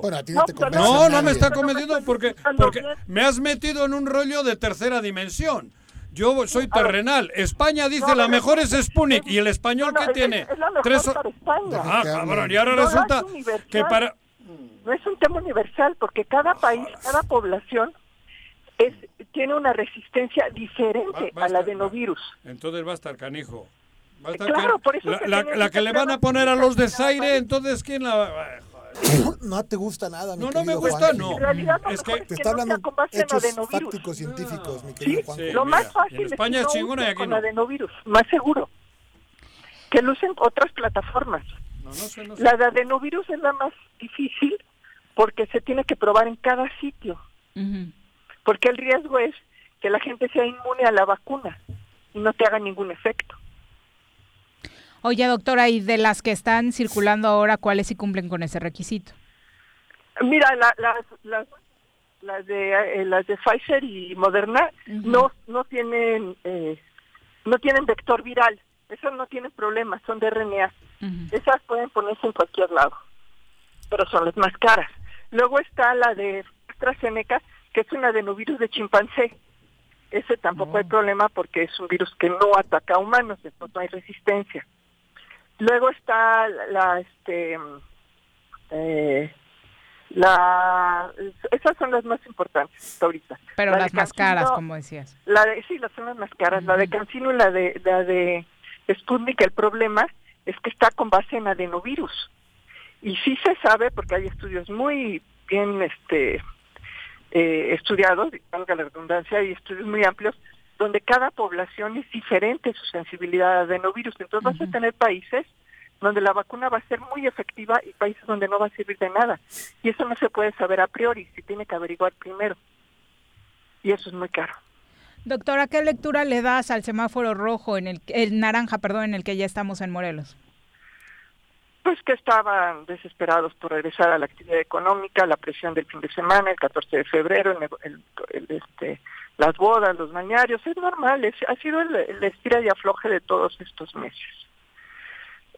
no, no, me está convenciendo porque, porque me has metido en un rollo de tercera dimensión. Yo soy terrenal. España dice la mejor es Sputnik y el español que tiene tres España. Ah, cabrón, y ahora resulta que para no es un tema universal porque cada país, cada población es tiene una resistencia diferente al adenovirus. Entonces va a estar canijo. claro, por eso la, la, que le van a poner a los de Zaire, entonces ¿quién la no te gusta nada, mi No, no me gusta, no. Es que te está hablando hechos fácticos científicos, mi querido Juan. lo más fácil en España es, es chingona y aquí no. adenovirus, más seguro. Que lo usen otras plataformas. La de adenovirus es la más difícil porque se tiene que probar en cada sitio. Porque el riesgo es que la gente sea inmune a la vacuna y no te haga ningún efecto. Oye, doctora, ¿y de las que están circulando ahora, cuáles sí cumplen con ese requisito? Mira, las, las, de eh, las de Pfizer y Moderna no no tienen eh, no tienen vector viral, esas no tienen problemas, son de RNA. Esas pueden ponerse en cualquier lado, pero son las más caras. Luego está la de AstraZeneca, que es un adenovirus de chimpancé. Ese tampoco hay problema porque es un virus que no ataca a humanos, entonces no hay resistencia. Luego está la, este, eh, la, esas son las más importantes ahorita. Pero las más caras, como decías. La de, sí, las son las más caras. La de Cancino y la de, la de Sputnik, el problema es que está con base en adenovirus. Y sí se sabe, porque hay estudios muy bien este eh, estudiados, valga la redundancia, hay estudios muy amplios, donde cada población es diferente su sensibilidad a adenovirus. Entonces vas a tener países donde la vacuna va a ser muy efectiva y países donde no va a servir de nada. Y eso no se puede saber a priori, se tiene que averiguar primero. Y eso es muy caro. Doctora, ¿qué lectura le das al semáforo rojo, en el, el naranja, perdón, en el que ya estamos en Morelos? pues que estaban desesperados por regresar a la actividad económica, la presión del fin de semana, el 14 de febrero, el, este, las bodas, los mañarios, es normal, es, ha sido el, el, estira y afloje de todos estos meses.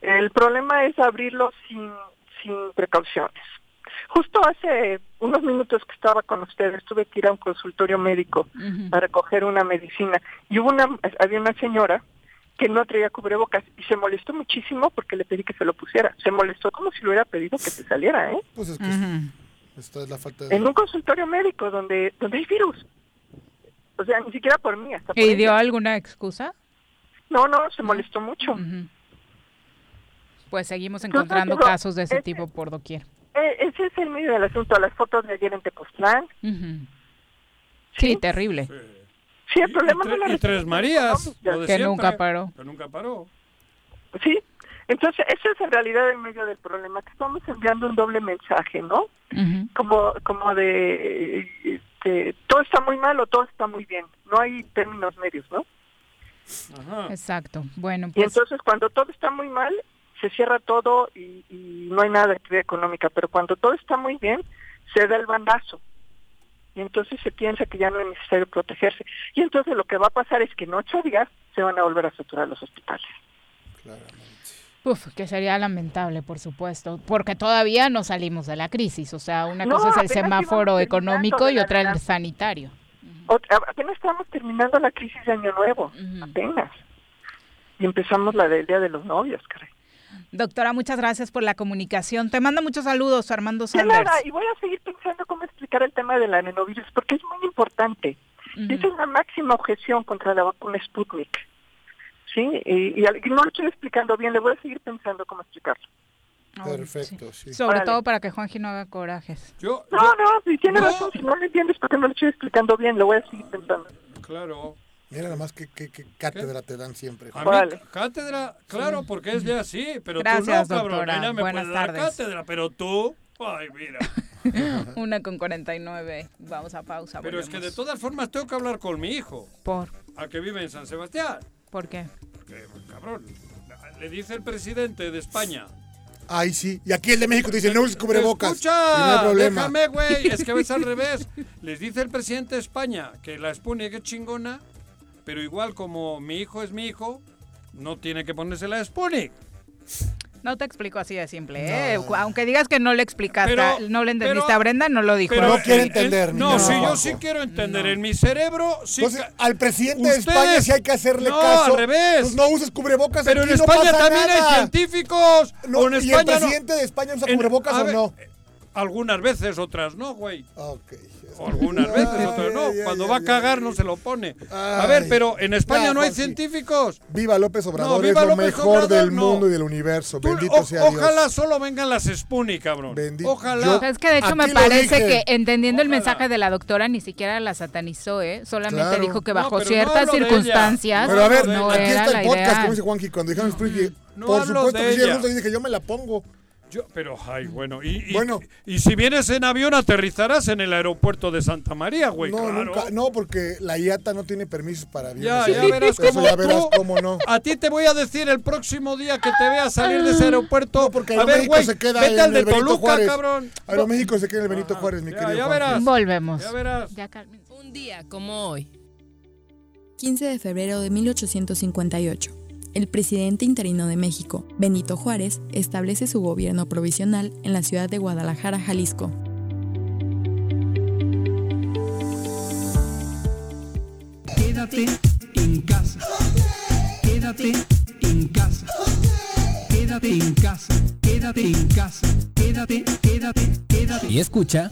El problema es abrirlo sin, sin precauciones. Justo hace unos minutos que estaba con ustedes, tuve que ir a un consultorio médico a recoger una medicina y hubo una, había una señora que no traía cubrebocas y se molestó muchísimo porque le pedí que se lo pusiera. Se molestó como si lo hubiera pedido que se saliera, ¿eh? Pues es que esta es la falta En un consultorio médico donde donde hay virus. O sea, ni siquiera por mí, hasta por ¿Y dio alguna excusa? No, no, se molestó mucho. Pues seguimos encontrando casos de ese, tipo por doquier. Eh, ese es el medio del asunto, las fotos de ayer en Tepoztlán. Sí, terrible. Sí, el problema y, Tres Marías, que nunca paró. Que nunca paró. Sí, Entonces, ese es en realidad el medio del problema, que estamos enviando un doble mensaje, ¿no? Como como de, todo está muy mal o todo está muy bien. No hay términos medios, ¿no? Exacto. Bueno, Y pues entonces cuando todo está muy mal, se cierra todo y, y no hay nada de actividad económica, pero cuando todo está muy bien, se da el bandazo. Y entonces se piensa que ya no es necesario protegerse. Y entonces lo que va a pasar es que en ocho días se van a volver a saturar los hospitales. Uf, que sería lamentable, por supuesto, porque todavía no salimos de la crisis. O sea, una No, cosa es el semáforo económico y otra el sanitario. Ot- apenas estamos terminando la crisis de Año Nuevo, apenas. Y empezamos la del Día de los Novios, caray. Doctora, muchas gracias por la comunicación. Te mando muchos saludos, Armando De Sanders. nada, y voy a seguir pensando cómo explicar el tema del adenovirus, porque es muy importante. Esa es la máxima objeción contra la vacuna Sputnik. ¿Sí? Y, y y no lo estoy explicando bien, le voy a seguir pensando cómo explicarlo. Perfecto, sí. Sobre Órale. todo para que Juanji no haga corajes. Yo, No, no, si tiene razón, si no lo entiendes porque no lo estoy explicando bien, lo voy a seguir pensando. Claro. Mira nada más que, que, que cátedra te dan siempre. A mí, cátedra, claro, porque es ya así, pero Gracias, tú no, cabrón. doctora. Ella me Buenas puede dar tardes. cátedra, pero tú, ay, mira. Una con 49. Vamos a pausa. Pero es que de volvemos. todas formas tengo que hablar con mi hijo, ¿Por? a que vive en San Sebastián. ¿Por qué? Que, cabrón, le dice el presidente de España. Ay, sí. Y aquí el de México te dice, no uses cubrebocas. no Escucha, hay problema. déjame, güey. Es que ves al revés. Les dice el presidente de España que la Sputnik es chingona, pero igual como mi hijo es mi hijo, no tiene que ponerse la Sputnik. No te explico así de simple, ¿eh? Aunque digas que no le explicaste, Pero- no le entendiste pero- a Brenda, no lo dijo. Pero ¿eh? en- en- No, sí, yo sí quiero entender. En mi cerebro, sí. Entonces, al presidente de España sí hay que hacerle no, caso. al revés. Pues no uses cubrebocas. Pero en no España también nada. hay científicos. No, o en ¿Y el España no. presidente de España usa En- cubrebocas o ver, no? Algunas veces, otras no, güey. Ok. O algunas veces, Ay, otras no. ay, Cuando ay, va a cagar no se lo pone. A ver, pero en España no hay científicos. Viva López Obrador, No, viva es lo López mejor Obrador, del no. mundo y del universo. Tú- Bendito o- sea Dios. ojalá solo vengan las Spoonie, cabrón. Ojalá. Es que de hecho me parece que entendiendo el mensaje de la doctora ni siquiera la satanizó, ¿eh? Solamente Claro. dijo que bajo ciertas circunstancias Pero a ver, no aquí está el podcast, idea. como dice Juanqui, cuando dijeron Sputnik, No por supuesto de que sí, yo me la pongo. Yo, pero, ay, bueno. Y, y, Bueno. y si vienes en avión, aterrizarás en el aeropuerto de Santa María, güey. No, claro. nunca, no, porque la IATA no tiene permisos para aviones. Ya, ya verás Eso cómo ya verás tú- cómo no. A ti te voy a decir el próximo día que te veas salir de ese aeropuerto. Porque a ver, güey, se queda vete en al de Toluca, Juárez. cabrón. Aeroméxico se queda en el Benito Juárez, mi Ya, querido ya verás. Volvemos. Ya verás. Un día como hoy. 15 de febrero de 1858. El presidente interino de México, Benito Juárez, establece su gobierno provisional en la ciudad de Guadalajara, Jalisco. Quédate en casa. Quédate en casa. Quédate en casa. Quédate en casa. Quédate, quédate, quédate. Y escucha.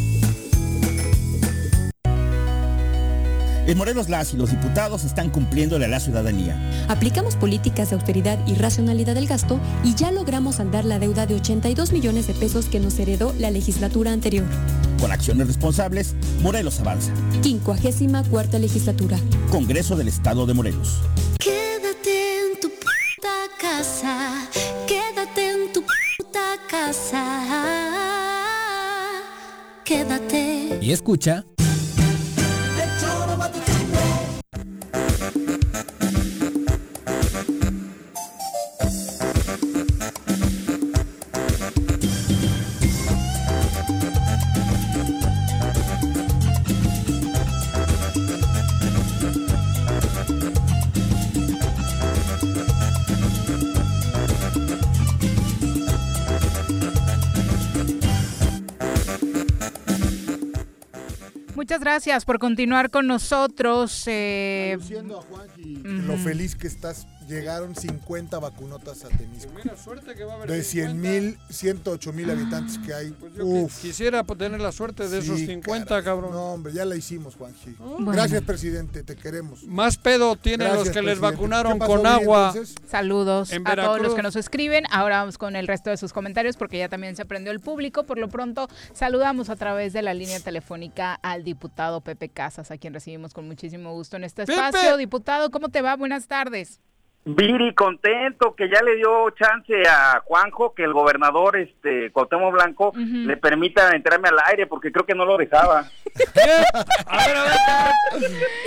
En Morelos las y los diputados están cumpliéndole a la ciudadanía. Aplicamos políticas de austeridad y racionalidad del gasto y ya logramos saldar la deuda de 82 millones de pesos que nos heredó la legislatura anterior. Con acciones responsables, Morelos avanza. 54 legislatura. Congreso del Estado de Morelos. Quédate en tu puta casa. Quédate en tu puta casa. Quédate. Y escucha. Muchas gracias por continuar con nosotros. Eh, Luciendo a Juanji, lo feliz que estás. Llegaron 50 vacunotas a Temisco. Mira, suerte que va a haber De 100 mil, 108 mil habitantes que hay. Pues yo qui- quisiera tener la suerte de esos Sí, 50, cabrón. No, hombre, ya la hicimos, Juanji. Bueno. Gracias, presidente, te queremos. Más pedo tienen Gracias, los que les vacunaron ¿Qué pasó, con agua. entonces? Saludos En a todos los que nos escriben. Ahora vamos con el resto de sus comentarios porque ya también se aprendió el público. Por lo pronto, saludamos a través de la línea telefónica al diputado Pepe Casas, a quien recibimos con muchísimo gusto en este ¡Pepe! espacio. Diputado, ¿cómo te va? Buenas tardes. Viri, contento que ya le dio chance a Juanjo que el gobernador este Cuauhtémoc Blanco le permita entrarme al aire porque creo que no lo dejaba.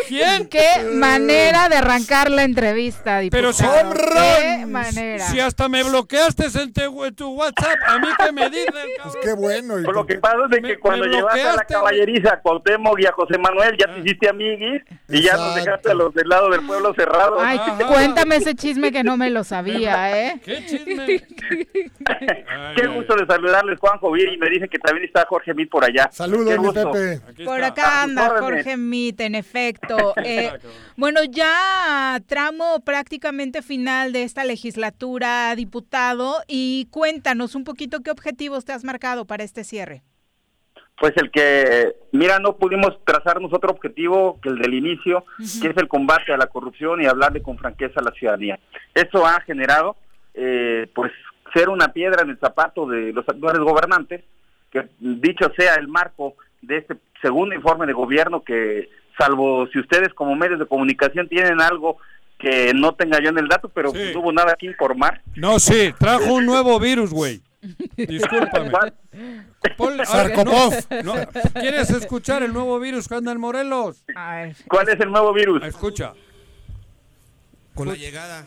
¿Quién? Qué manera de arrancar la entrevista, Pero diputado. si, Qué manera. si hasta me bloqueaste en tu, en tu WhatsApp, ¿a mí qué me dices, Pues qué bueno. Pues lo que pasa es de que cuando me llevaste a la caballeriza a Cuauhtémoc y a José Manuel ya te hiciste amiguis y ya nos dejaste a los del lado del pueblo cerrado. Ay, cuéntame ese chisme que no me lo sabía, ¿eh? ¿Qué chisme? Qué gusto de saludarles, Juanjo Viri. Me dicen que también está Jorge Mit por allá. Saludos, mi. Pepe. Por acá anda. Jorge Mit, en efecto. Eh, bueno, ya tramo prácticamente final de esta legislatura, diputado, y cuéntanos un poquito qué objetivos te has marcado para este cierre. Pues el que, mira, no pudimos trazarnos otro objetivo que el del inicio, que es el combate a la corrupción y hablarle con franqueza a la ciudadanía. Eso ha generado, eh, pues, ser una piedra en el zapato de los actuales gobernantes, que dicho sea el marco de este segundo informe de gobierno que, salvo si ustedes como medios de comunicación tienen algo que no tenga yo en el dato, pero pues, no hubo nada que informar. No, sí, trajo un nuevo virus, güey. Discúlpame. Ponle- Sarcopov. no, no, ¿Quieres escuchar el nuevo virus que anda en Morelos? ¿Cuál es el nuevo virus? Escucha. Con la llegada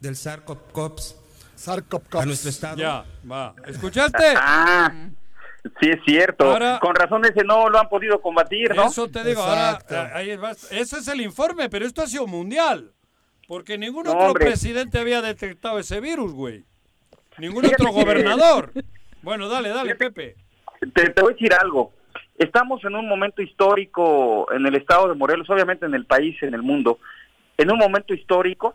del SARS-CoV a nuestro estado. Ya, va. ¿Escuchaste? Ah, sí es cierto. Ahora- Con razón ese no lo han podido combatir, ¿no? Eso te digo, ahora, ahí vas. ese es el informe, pero esto ha sido mundial. Porque ningún No, otro hombre. presidente había detectado ese virus, güey. Ningún otro gobernador. Bueno, dale, dale, Pepe. Te, te voy a decir algo. Estamos en un momento histórico en el estado de Morelos, obviamente en el país, en el mundo, en un momento histórico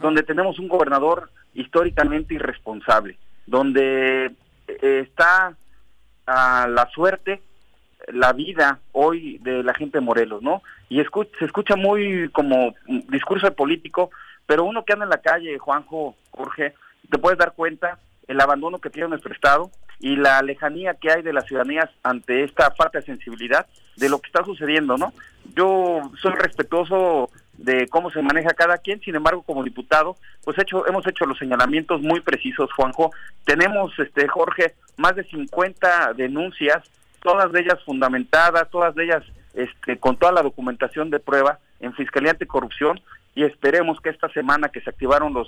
donde tenemos un gobernador históricamente irresponsable, donde eh, está a la suerte la vida hoy de la gente de Morelos, ¿no? Y escu- se escucha muy como discurso de político, pero uno que anda en la calle, Juanjo, Jorge, te puedes dar cuenta el abandono que tiene nuestro Estado y la lejanía que hay de las ciudadanías ante esta falta de sensibilidad de lo que está sucediendo, ¿no? Yo soy respetuoso de cómo se maneja cada quien, sin embargo, como diputado, pues hecho, hemos hecho los señalamientos muy precisos, Juanjo. Tenemos, este Jorge, más de 50 denuncias, todas de ellas fundamentadas, todas de ellas este, con toda la documentación de prueba en Fiscalía Anticorrupción y esperemos que esta semana que se activaron los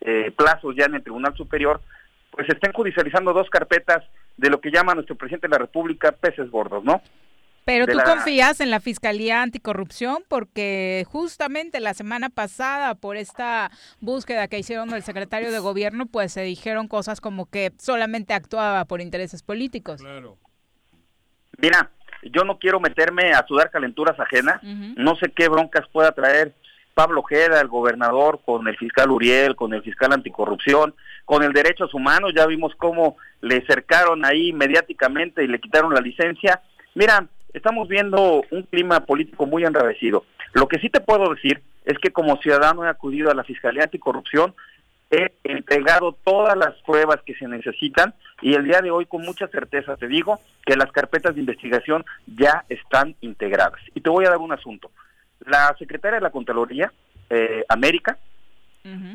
eh, plazos ya en el Tribunal Superior, pues se estén judicializando dos carpetas de lo que llama nuestro presidente de la República peces gordos, ¿no? Pero de tú la- confías en la Fiscalía Anticorrupción porque justamente la semana pasada por esta búsqueda que hicieron del secretario de gobierno, pues se dijeron cosas como que solamente actuaba por intereses políticos. Claro. Mira, yo no quiero meterme a sudar calenturas ajenas. No sé qué broncas pueda traer Pablo Ojeda, el gobernador, con el fiscal Uriel, con el fiscal anticorrupción, con el derechos humanos. Ya vimos cómo le cercaron ahí mediáticamente y le quitaron la licencia. Mira, estamos viendo un clima político muy enrarecido. Lo que sí te puedo decir es que como ciudadano he acudido a la Fiscalía Anticorrupción, he entregado todas las pruebas que se necesitan y el día de hoy con mucha certeza te digo que las carpetas de investigación ya están integradas. Y te voy a dar un asunto. La secretaria de la Contraloría, eh, América,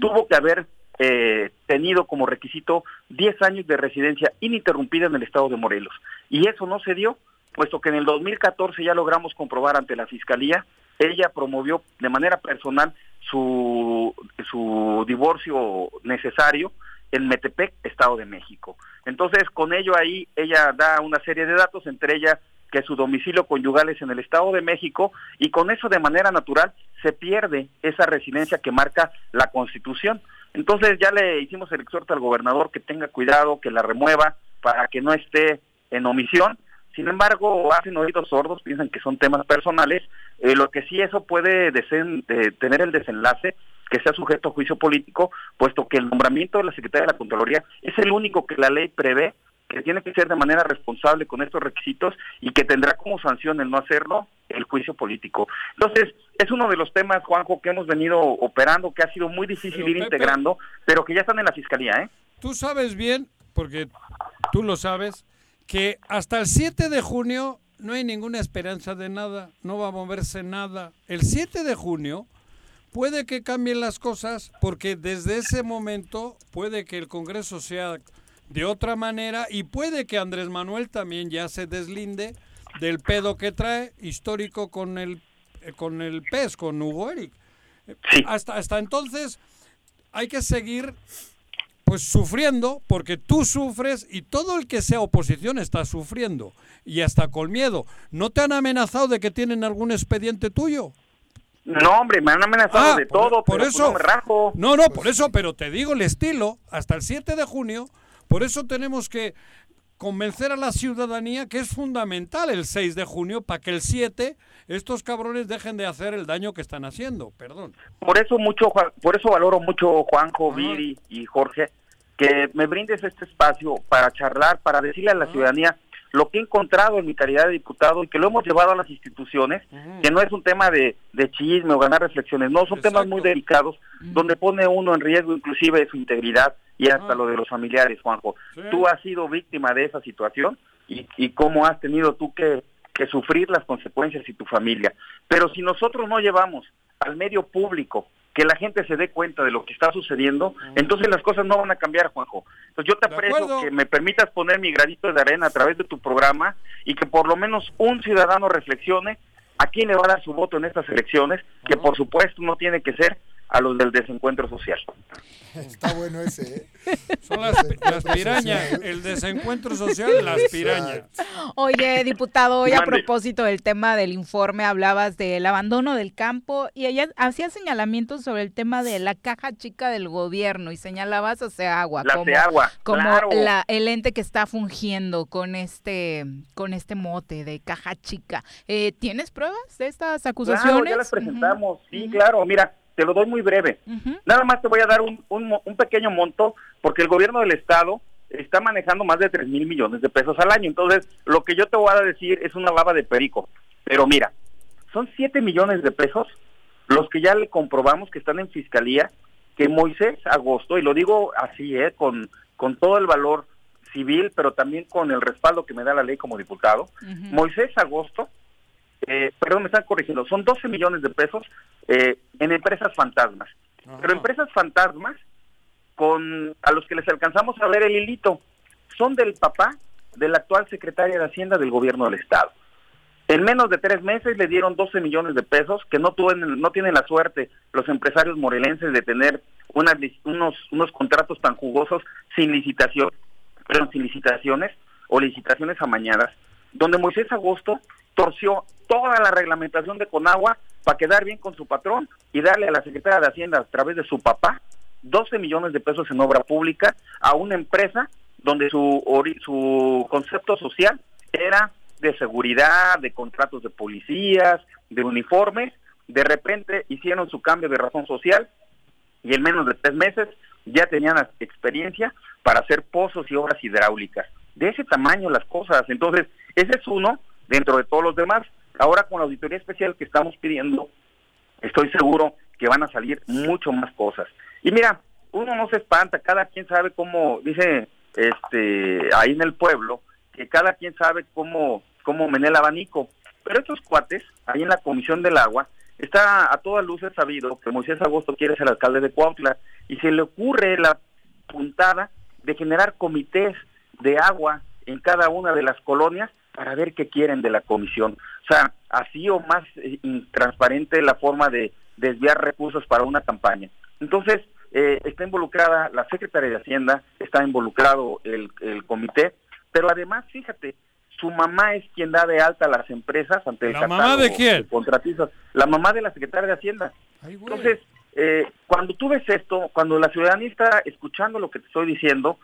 tuvo que haber eh, tenido como requisito 10 años de residencia ininterrumpida en el estado de Morelos. Y eso no se dio, puesto que en el 2014 ya logramos comprobar ante la Fiscalía, ella promovió de manera personal su, su divorcio necesario en Metepec, Estado de México. Entonces, con ello ahí ella da una serie de datos, entre ellas que su domicilio conyugal es en el Estado de México, y con eso de manera natural se pierde esa residencia que marca la Constitución. Entonces ya le hicimos el exhorto al gobernador que tenga cuidado, que la remueva para que no esté en omisión. Sin embargo, hacen oídos sordos, piensan que son temas personales, eh, lo que sí eso puede desen- eh, tener el desenlace que sea sujeto a juicio político, puesto que el nombramiento de la Secretaría de la Contraloría es el único que la ley prevé que tiene que ser de manera responsable con estos requisitos y que tendrá como sanción el no hacerlo el juicio político. Entonces, es uno de los temas, Juanjo, que hemos venido operando, que ha sido muy difícil Pero, ir Pepe- integrando, pero que ya están en la Fiscalía, ¿eh? Tú sabes bien, porque tú lo sabes, que hasta el 7 de junio no hay ninguna esperanza de nada, no va a moverse nada. El 7 de junio puede que cambien las cosas porque desde ese momento puede que el Congreso sea de otra manera y puede que Andrés Manuel también ya se deslinde del pedo que trae histórico con el eh, con el PES, con Hugo Eric. Hasta, hasta entonces hay que seguir pues sufriendo, porque tú sufres y todo el que sea oposición está sufriendo. Y hasta con miedo. ¿No te han amenazado de que tienen algún expediente tuyo? No, hombre, me han amenazado Ah, de por- todo, por pero pues eso. no me rajo. No, no, por eso, pero te digo el estilo, hasta el 7 de junio, por eso tenemos que convencer a la ciudadanía que es fundamental el 6 de junio para que el 7 estos cabrones dejen de hacer el daño que están haciendo, perdón. Por eso mucho, por eso valoro mucho Juanjo, Viri y Jorge que me brindes este espacio para charlar, para decirle a la ciudadanía lo que he encontrado en mi calidad de diputado y que lo hemos llevado a las instituciones, que no es un tema de, de chisme o ganar reflexiones, no, son temas muy delicados donde pone uno en riesgo inclusive su integridad y hasta lo de los familiares, Juanjo. Tú has sido víctima de esa situación y, y cómo has tenido tú que, que sufrir las consecuencias y tu familia. Pero si nosotros no llevamos al medio público que la gente se dé cuenta de lo que está sucediendo, entonces las cosas no van a cambiar, Juanjo. Entonces yo te aprecio que me permitas poner mi granito de arena a través de tu programa y que por lo menos un ciudadano reflexione a quién le va a dar su voto en estas elecciones, que por supuesto no tiene que ser a los del desencuentro social. Está bueno ese, ¿eh? Son las, las pirañas, el desencuentro social, las pirañas. Oye, diputado, hoy a propósito del tema del informe hablabas del abandono del campo y ella hacía señalamientos sobre el tema de la caja chica del gobierno y señalabas a Seagua La como, Seagua, como claro. la, el ente que está fungiendo con este con este mote de caja chica. Eh, ¿Tienes pruebas de estas acusaciones? Claro, ya las presentamos, sí, claro, mira, te lo doy muy breve. Nada más te voy a dar un, un, pequeño monto, porque el gobierno del Estado está manejando más de 3 mil millones de pesos al año. Entonces, lo que yo te voy a decir es una baba de perico. Pero mira, son 7 millones de pesos los que ya le comprobamos que están en fiscalía, que Moisés Agosto, y lo digo así, ¿eh? con, con todo el valor civil, pero también con el respaldo que me da la ley como diputado, Moisés Agosto eh, perdón, me están corrigiendo, son 12 millones de pesos eh, en empresas fantasmas. Pero empresas fantasmas con a los que les alcanzamos a ver el hilito son del papá de la actual secretaria de Hacienda del gobierno del Estado. En menos de tres meses le dieron 12 millones de pesos, que no, tuven, no tienen la suerte los empresarios morelenses de tener unas, unos, unos contratos tan jugosos sin licitación, perdón, sin licitaciones o licitaciones amañadas, donde Moisés Agosto torció toda la reglamentación de Conagua para quedar bien con su patrón y darle a la secretaria de Hacienda a través de su papá 12 millones de pesos en obra pública a una empresa donde su, su concepto social era de seguridad, de contratos de policías, de uniformes. De repente hicieron su cambio de razón social y en menos de tres meses ya tenían experiencia para hacer pozos y obras hidráulicas. De ese tamaño las cosas. Entonces, ese es uno dentro de todos los demás. Ahora con la auditoría especial que estamos pidiendo, estoy seguro que van a salir mucho más cosas. Y mira, uno no se espanta, cada quien sabe cómo, dice este ahí en el pueblo, que cada quien sabe cómo, cómo menea el abanico. Pero estos cuates, ahí en la Comisión del Agua, está a todas luces sabido que Moisés Agosto quiere ser alcalde de Cuautla y se le ocurre la puntada de generar comités de agua en cada una de las colonias para ver qué quieren de la comisión. O sea, así o más eh, transparente la forma de desviar recursos para una campaña. Entonces, eh, está involucrada la Secretaría de Hacienda, está involucrado el, el comité, pero además, fíjate, su mamá es quien da de alta a las empresas ante el ¿La mamá de quién? contratistas. La mamá de la Secretaria de Hacienda. Entonces, eh, cuando tú ves esto, cuando la ciudadanía está escuchando lo que te estoy diciendo,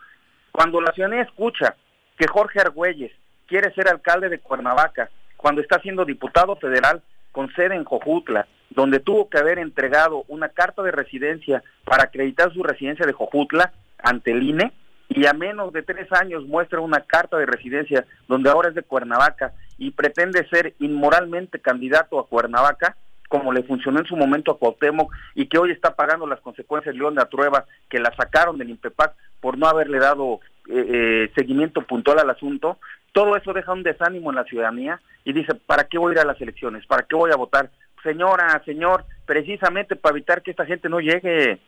cuando la ciudadanía escucha que Jorge Argüelles quiere ser alcalde de Cuernavaca, cuando está siendo diputado federal con sede en Jojutla, donde tuvo que haber entregado una carta de residencia para acreditar su residencia de Jojutla ante el INE, y a menos de tres años muestra una carta de residencia donde ahora es de Cuernavaca y pretende ser inmoralmente candidato a Cuernavaca, como le funcionó en su momento a Cuauhtémoc y que hoy está pagando las consecuencias León de Atrueba, que la sacaron del INPEPAC por no haberle dado eh, eh, seguimiento puntual al asunto, todo eso deja un desánimo en la ciudadanía y dice, ¿para qué voy a ir a las elecciones? ¿Para qué voy a votar? Señora, señor, precisamente para evitar que esta gente no llegue.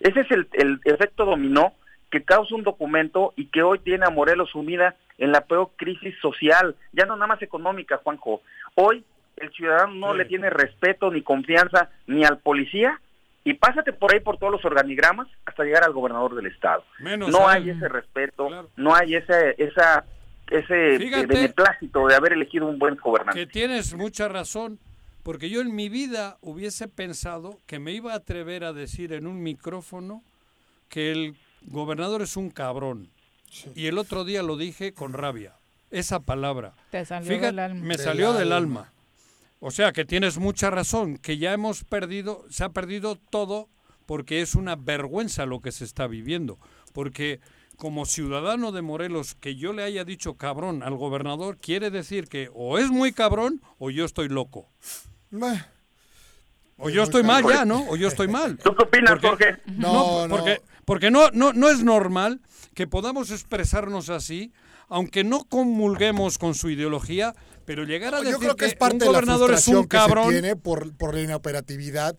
Ese es el, el efecto dominó que causa un documento y que hoy tiene a Morelos sumida en la peor crisis social, ya no nada más económica, Juanjo. Hoy el ciudadano no le tiene respeto ni confianza ni al policía y pásate por ahí por todos los organigramas hasta llegar al gobernador del estado. no hay ese respeto, no hay ese esa ese beneplácito de haber elegido un buen gobernante. Que tienes mucha razón, porque yo en mi vida hubiese pensado que me iba a atrever a decir en un micrófono que el gobernador es un cabrón. Y el otro día lo dije con rabia. Esa palabra. Te salió del alma. Me salió del alma. O sea que tienes mucha razón, que ya hemos perdido, se ha perdido todo porque es una vergüenza lo que se está viviendo. Porque como ciudadano de Morelos, que yo le haya dicho cabrón al gobernador, quiere decir que o es muy cabrón o yo estoy loco. O yo estoy mal ya, ¿no? O yo estoy mal. ¿Tú qué opinas, Jorge? No, porque, porque no, no, no es normal que podamos expresarnos así, aunque no comulguemos con su ideología, pero llegar a decir Yo creo que, es un parte gobernador de la es un que cabrón. se tiene por, por la inoperatividad.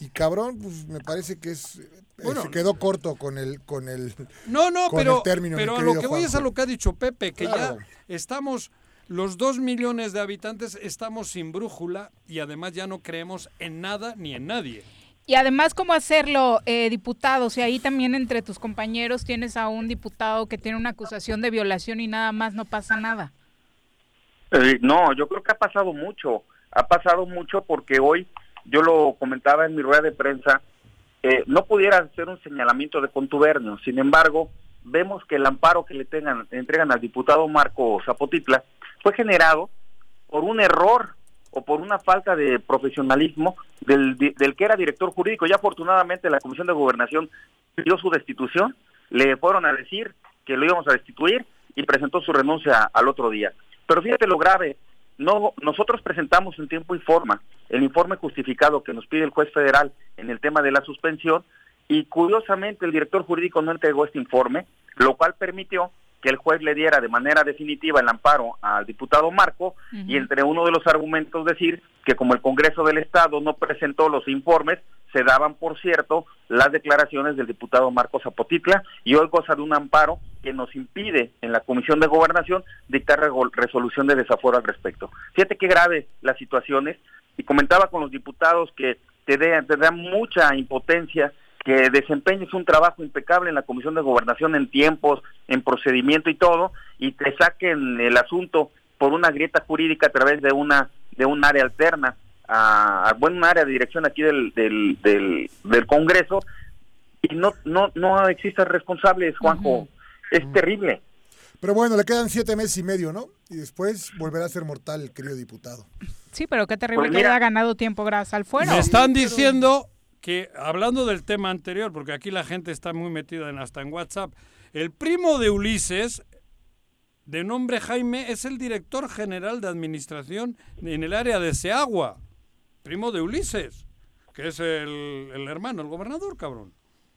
Y cabrón, pues me parece que es eh, Bueno, se quedó corto con el con el No, no, con pero, el término, mi pero a lo que voy es a lo que ha dicho Pepe, que Claro. ya estamos, los dos millones de habitantes estamos sin brújula y además ya no creemos en nada ni en nadie. Y además, ¿cómo hacerlo, eh, diputado? Si ahí también entre tus compañeros tienes a un diputado que tiene una acusación de violación y nada más no pasa nada. Eh, no, yo creo que ha pasado mucho. Ha pasado mucho porque hoy, yo lo comentaba en mi rueda de prensa, eh, no pudiera hacer un señalamiento de contubernio. Sin embargo, vemos que el amparo que le tengan, entregan al diputado Marco Zapotitla fue generado por un error o por una falta de profesionalismo del, del que era director jurídico. Ya afortunadamente la Comisión de Gobernación pidió su destitución, le fueron a decir que lo íbamos a destituir y presentó su renuncia al otro día. Pero fíjate lo grave, no, nosotros presentamos en tiempo y forma el informe justificado que nos pide el juez federal en el tema de la suspensión y curiosamente el director jurídico no entregó este informe, lo cual permitió que el juez le diera de manera definitiva el amparo al diputado Marco y entre uno de los argumentos decir que como el Congreso del Estado no presentó los informes, se daban, por cierto, las declaraciones del diputado Marcos Zapotitla y hoy goza de un amparo que nos impide en la Comisión de Gobernación dictar resolución de desaforo al respecto. Fíjate qué grave las situaciones y comentaba con los diputados que te, de- te da mucha impotencia que desempeñes un trabajo impecable en la Comisión de Gobernación en tiempos, en procedimiento y todo, y te saquen el asunto por una grieta jurídica a través de una de un área alterna a, a bueno, un área de dirección aquí del, del, del, del Congreso y no no no existan responsables, Juanjo. Es terrible. Pero bueno, le quedan siete meses y medio, ¿no? Y después volverá a ser mortal el querido diputado. Sí, pero qué terrible Pues que mira, haya ganado tiempo gracias al fuero. Me están diciendo que, hablando del tema anterior, porque aquí la gente está muy metida en, hasta en WhatsApp, el primo de Ulises, de nombre Jaime, es el director general de administración en el área de Seagua. Primo de Ulises, que es el, el hermano, el gobernador, cabrón.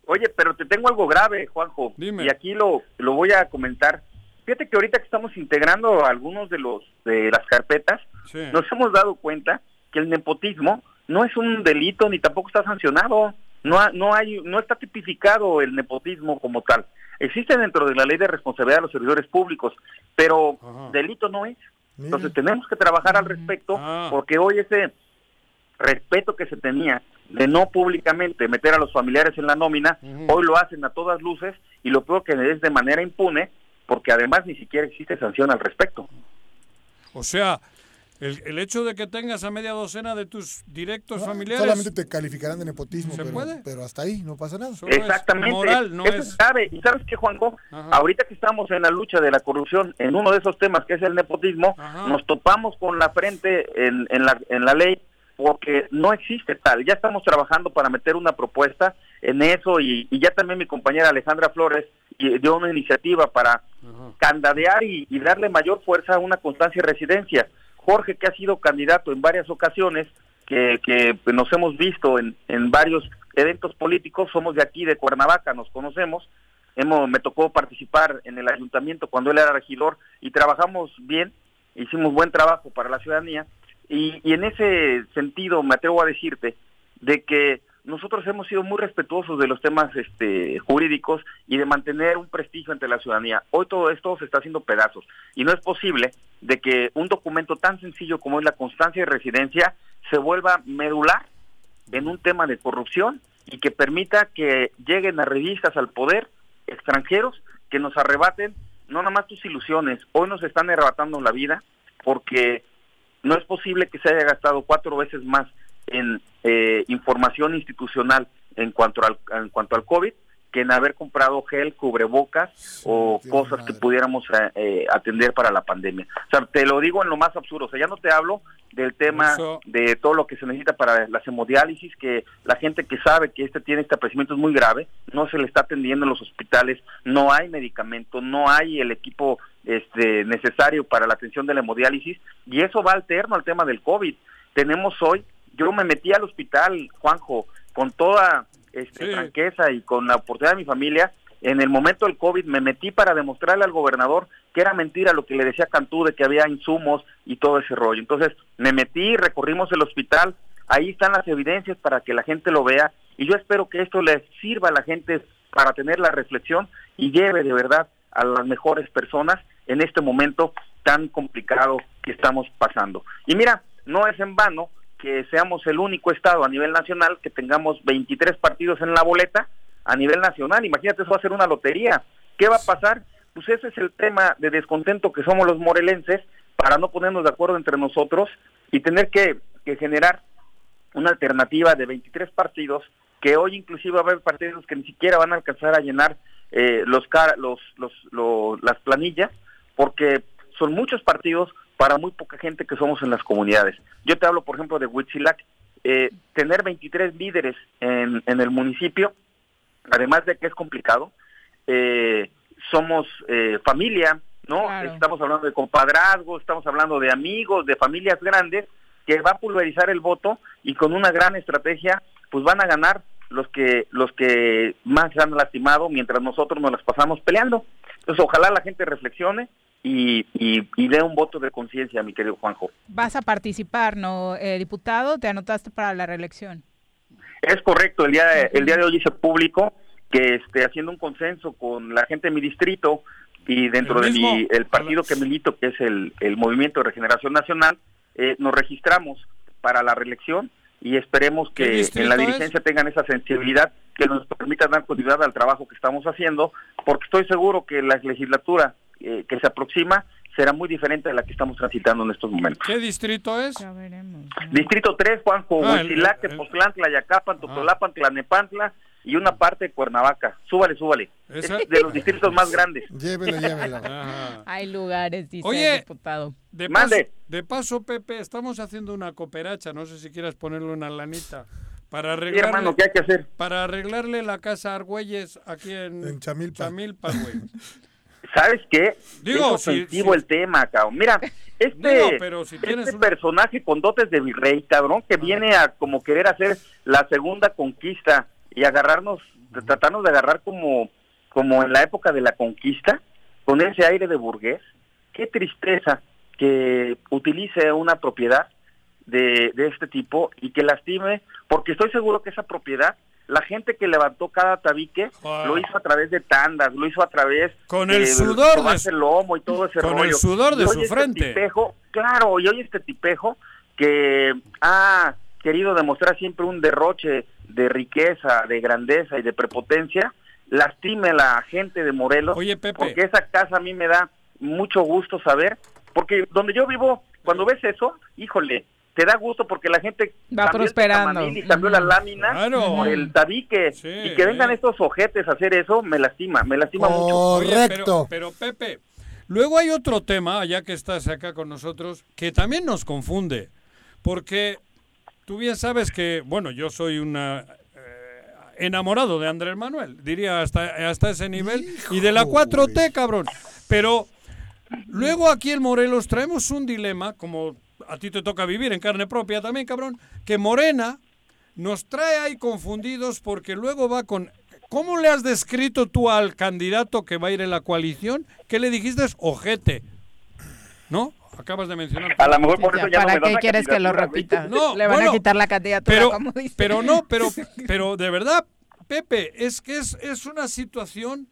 Oye, pero te tengo algo grave, Juanjo. Y aquí lo, lo voy a comentar. Fíjate que ahorita que estamos integrando algunos de los de las carpetas, Sí. nos hemos dado cuenta que el nepotismo no es un delito ni tampoco está sancionado. No, ha- no hay no está tipificado el nepotismo como tal. Existe dentro de la ley de responsabilidad de los servidores públicos, pero delito no es. Entonces tenemos que trabajar al respecto porque hoy ese respeto que se tenía de no públicamente meter a los familiares en la nómina, hoy lo hacen a todas luces y lo peor que es de manera impune porque además ni siquiera existe sanción al respecto. O sea, el, el hecho de que tengas a media docena de tus directos familiares... Solamente te calificarán de nepotismo, ¿Se pero, puede? pero hasta ahí no pasa nada. Exactamente. moral, no Eso es- es grave. Y sabes qué, Juanjo, ahorita que estamos en la lucha de la corrupción, en uno de esos temas que es el nepotismo, nos topamos con la frente en, en, la, en la ley porque no existe tal. Ya estamos trabajando para meter una propuesta en eso y, y ya también mi compañera Alejandra Flores y- dio una iniciativa para candadear y, y darle mayor fuerza a una constancia y residencia. Jorge, que ha sido candidato en varias ocasiones, que, que pues, nos hemos visto en, varios eventos políticos, somos de aquí, de Cuernavaca, nos conocemos, hemos, me tocó participar en el ayuntamiento cuando él era regidor y trabajamos bien, hicimos buen trabajo para la ciudadanía. Y, y en ese sentido me atrevo a decirte de que nosotros hemos sido muy respetuosos de los temas este, jurídicos y de mantener un prestigio ante la ciudadanía. Hoy todo esto se está haciendo pedazos y no es posible de que un documento tan sencillo como es la constancia de residencia se vuelva medular en un tema de corrupción y que permita que lleguen a revistas al poder extranjeros que nos arrebaten no nada más tus ilusiones, hoy nos están arrebatando la vida porque no es posible que se haya gastado cuatro veces más en eh, información institucional en cuanto al en cuanto al COVID que en haber comprado gel, cubrebocas o cosas que pudiéramos eh, eh, atender para la pandemia. O sea, te lo digo en lo más absurdo. O sea, ya no te hablo del tema Eso- de todo lo que se necesita para la hemodiálisis, que la gente que sabe que este tiene este padecimiento es muy grave, no se le está atendiendo en los hospitales, no hay medicamento, no hay el equipo este, necesario para la atención de la hemodiálisis, y eso va alterno al tema del COVID. Tenemos hoy, yo me metí al hospital, Juanjo, con toda este, franqueza y con la oportunidad de mi familia, en el momento del COVID me metí para demostrarle al gobernador que era mentira lo que le decía Cantú de que había insumos y todo ese rollo. Entonces me metí, recorrimos el hospital, ahí están las evidencias para que la gente lo vea y yo espero que esto les sirva a la gente para tener la reflexión y lleve de verdad a las mejores personas en este momento tan complicado que estamos pasando. Y mira, no es en vano que seamos el único estado a nivel nacional que tengamos 23 partidos en la boleta a nivel nacional. Imagínate, eso va a ser una lotería. ¿Qué va a pasar? Pues ese es el tema de descontento que somos los morelenses para no ponernos de acuerdo entre nosotros y tener que, generar una alternativa de 23 partidos que hoy inclusive va a haber partidos que ni siquiera van a alcanzar a llenar eh, los, los, los, lo- las planillas porque son muchos partidos para muy poca gente que somos en las comunidades. Yo te hablo, por ejemplo, de Huitzilac. Eh, tener 23 líderes en, en el municipio, además de que es complicado, eh, somos eh, familia, ¿no? Estamos hablando de compadrazgo, estamos hablando de amigos, de familias grandes, que va a pulverizar el voto y con una gran estrategia, pues van a ganar los que los que más se han lastimado mientras nosotros nos las pasamos peleando. Entonces, ojalá la gente reflexione y, y, y dé un voto de conciencia, mi querido Juanjo. Vas a participar, ¿no, eh, diputado? ¿Te anotaste para la reelección? Es correcto, el día de, el día de hoy hice público que este, haciendo un consenso con la gente de mi distrito y dentro El de mismo. mi, el partido que milito, que es el, el Movimiento de Regeneración Nacional, eh, nos registramos para la reelección y esperemos ¿Qué que en la es? dirigencia tengan esa sensibilidad que nos permita dar continuidad al trabajo que estamos haciendo, porque estoy seguro que la legislatura eh, que se aproxima será muy diferente a la que estamos transitando en estos momentos. ¿Qué distrito es? Distrito 3, Juanjo, Ah, Huitzilac, Tepoztlán, Tlayacapan, Totolapan, Tlanepantla y una parte de Cuernavaca. Súbale, súbale. Esa- Es de los distritos más grandes. Llévelo, llévelo. Hay lugares, dice Oye, el diputado. De Mande. paso, de paso, Pepe, estamos haciendo una cooperacha, no sé si quieras ponerle una lanita. Para arreglarle, hermano, ¿qué hay que hacer? Para arreglarle la casa a Argüelles aquí en, En Chamilpa. Chamilpa, güey. ¿Sabes qué? Digo, es si- si- el tema, cabrón. Mira, este, Digo, pero si tienes este una- personaje con dotes de virrey, cabrón, que viene a como querer hacer la segunda conquista y agarrarnos, tratarnos de agarrar como, como en la época de la conquista, con ese aire de burgués. Qué tristeza que utilice una propiedad de, de este tipo y que lastime, porque estoy seguro que esa propiedad, la gente que levantó cada tabique, Ah. lo hizo a través de tandas, lo hizo a través Con el de sudor de el lomo y todo ese con el rollo. sudor de Y hoy su este frente. tipejo, claro, y hoy este tipejo que ha querido demostrar siempre un derroche de riqueza, de grandeza y de prepotencia, lastime a la gente de Morelos, Oye, Pepe. porque esa casa a mí me da mucho gusto saber, porque donde yo vivo, cuando ves eso, híjole, te da gusto porque la gente Va el prosperando. tamanil y cambió la lámina Claro. por el tabique Sí, y que vengan eh. estos ojetes a hacer eso me lastima, me lastima mucho. Oye, Correcto. pero, pero, Pepe, luego hay otro tema, ya que estás acá con nosotros, que también nos confunde. Porque tú bien sabes que, bueno, yo soy una eh, enamorado de Andrés Manuel, diría hasta, hasta ese nivel, y de la Hijo, 4T, cabrón. Pero luego aquí en Morelos traemos un dilema, como a ti te toca vivir en carne propia también, cabrón, que Morena nos trae ahí confundidos porque luego va con... ¿Cómo le has descrito tú al candidato que va a ir en la coalición? ¿Qué le dijiste? Ojete. ¿No? Acabas de mencionar. A lo mejor por eso ya no ¿Para me qué la quieres que lo repita? No, Le van bueno, a quitar la candidatura, Pero, como dice. pero no, pero, pero de verdad, Pepe, es que es, es una situación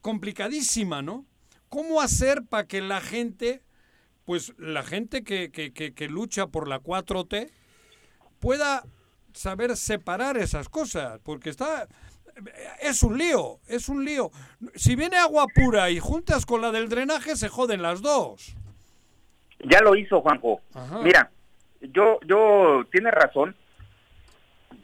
complicadísima, ¿no? ¿Cómo hacer para que la gente, pues la gente que, que, que, que lucha por la 4T, pueda saber separar esas cosas? Porque está... Es un lío, es un lío. Si viene agua pura y juntas con la del drenaje, se joden las dos. Ya lo hizo Juanjo. Ajá. Mira, yo, yo, tiene razón.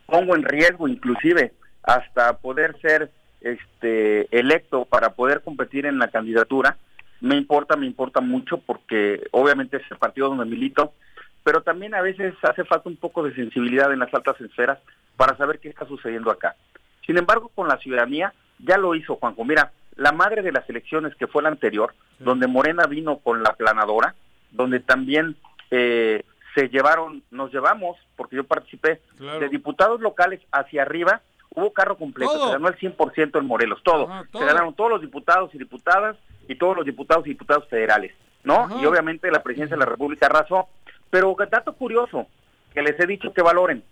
Pongo en riesgo inclusive hasta poder ser este electo para poder competir en la candidatura. Me importa, me importa mucho porque obviamente es el partido donde milito, pero también a veces hace falta un poco de sensibilidad en las altas esferas para saber qué está sucediendo acá. Sin embargo, con la ciudadanía ya lo hizo Juanjo. Mira, la madre de las elecciones que fue la anterior, donde Morena vino con la planadora, donde también eh, se llevaron, nos llevamos, porque yo participé, Claro. de diputados locales hacia arriba, hubo carro completo, Todo. se ganó el 100% en Morelos, todo. Ajá, todo. Se ganaron todos los diputados y diputadas y todos los diputados y diputados federales, ¿no? Ajá. Y obviamente la presidencia de la República arrasó. Pero dato curioso, que les he dicho que valoren,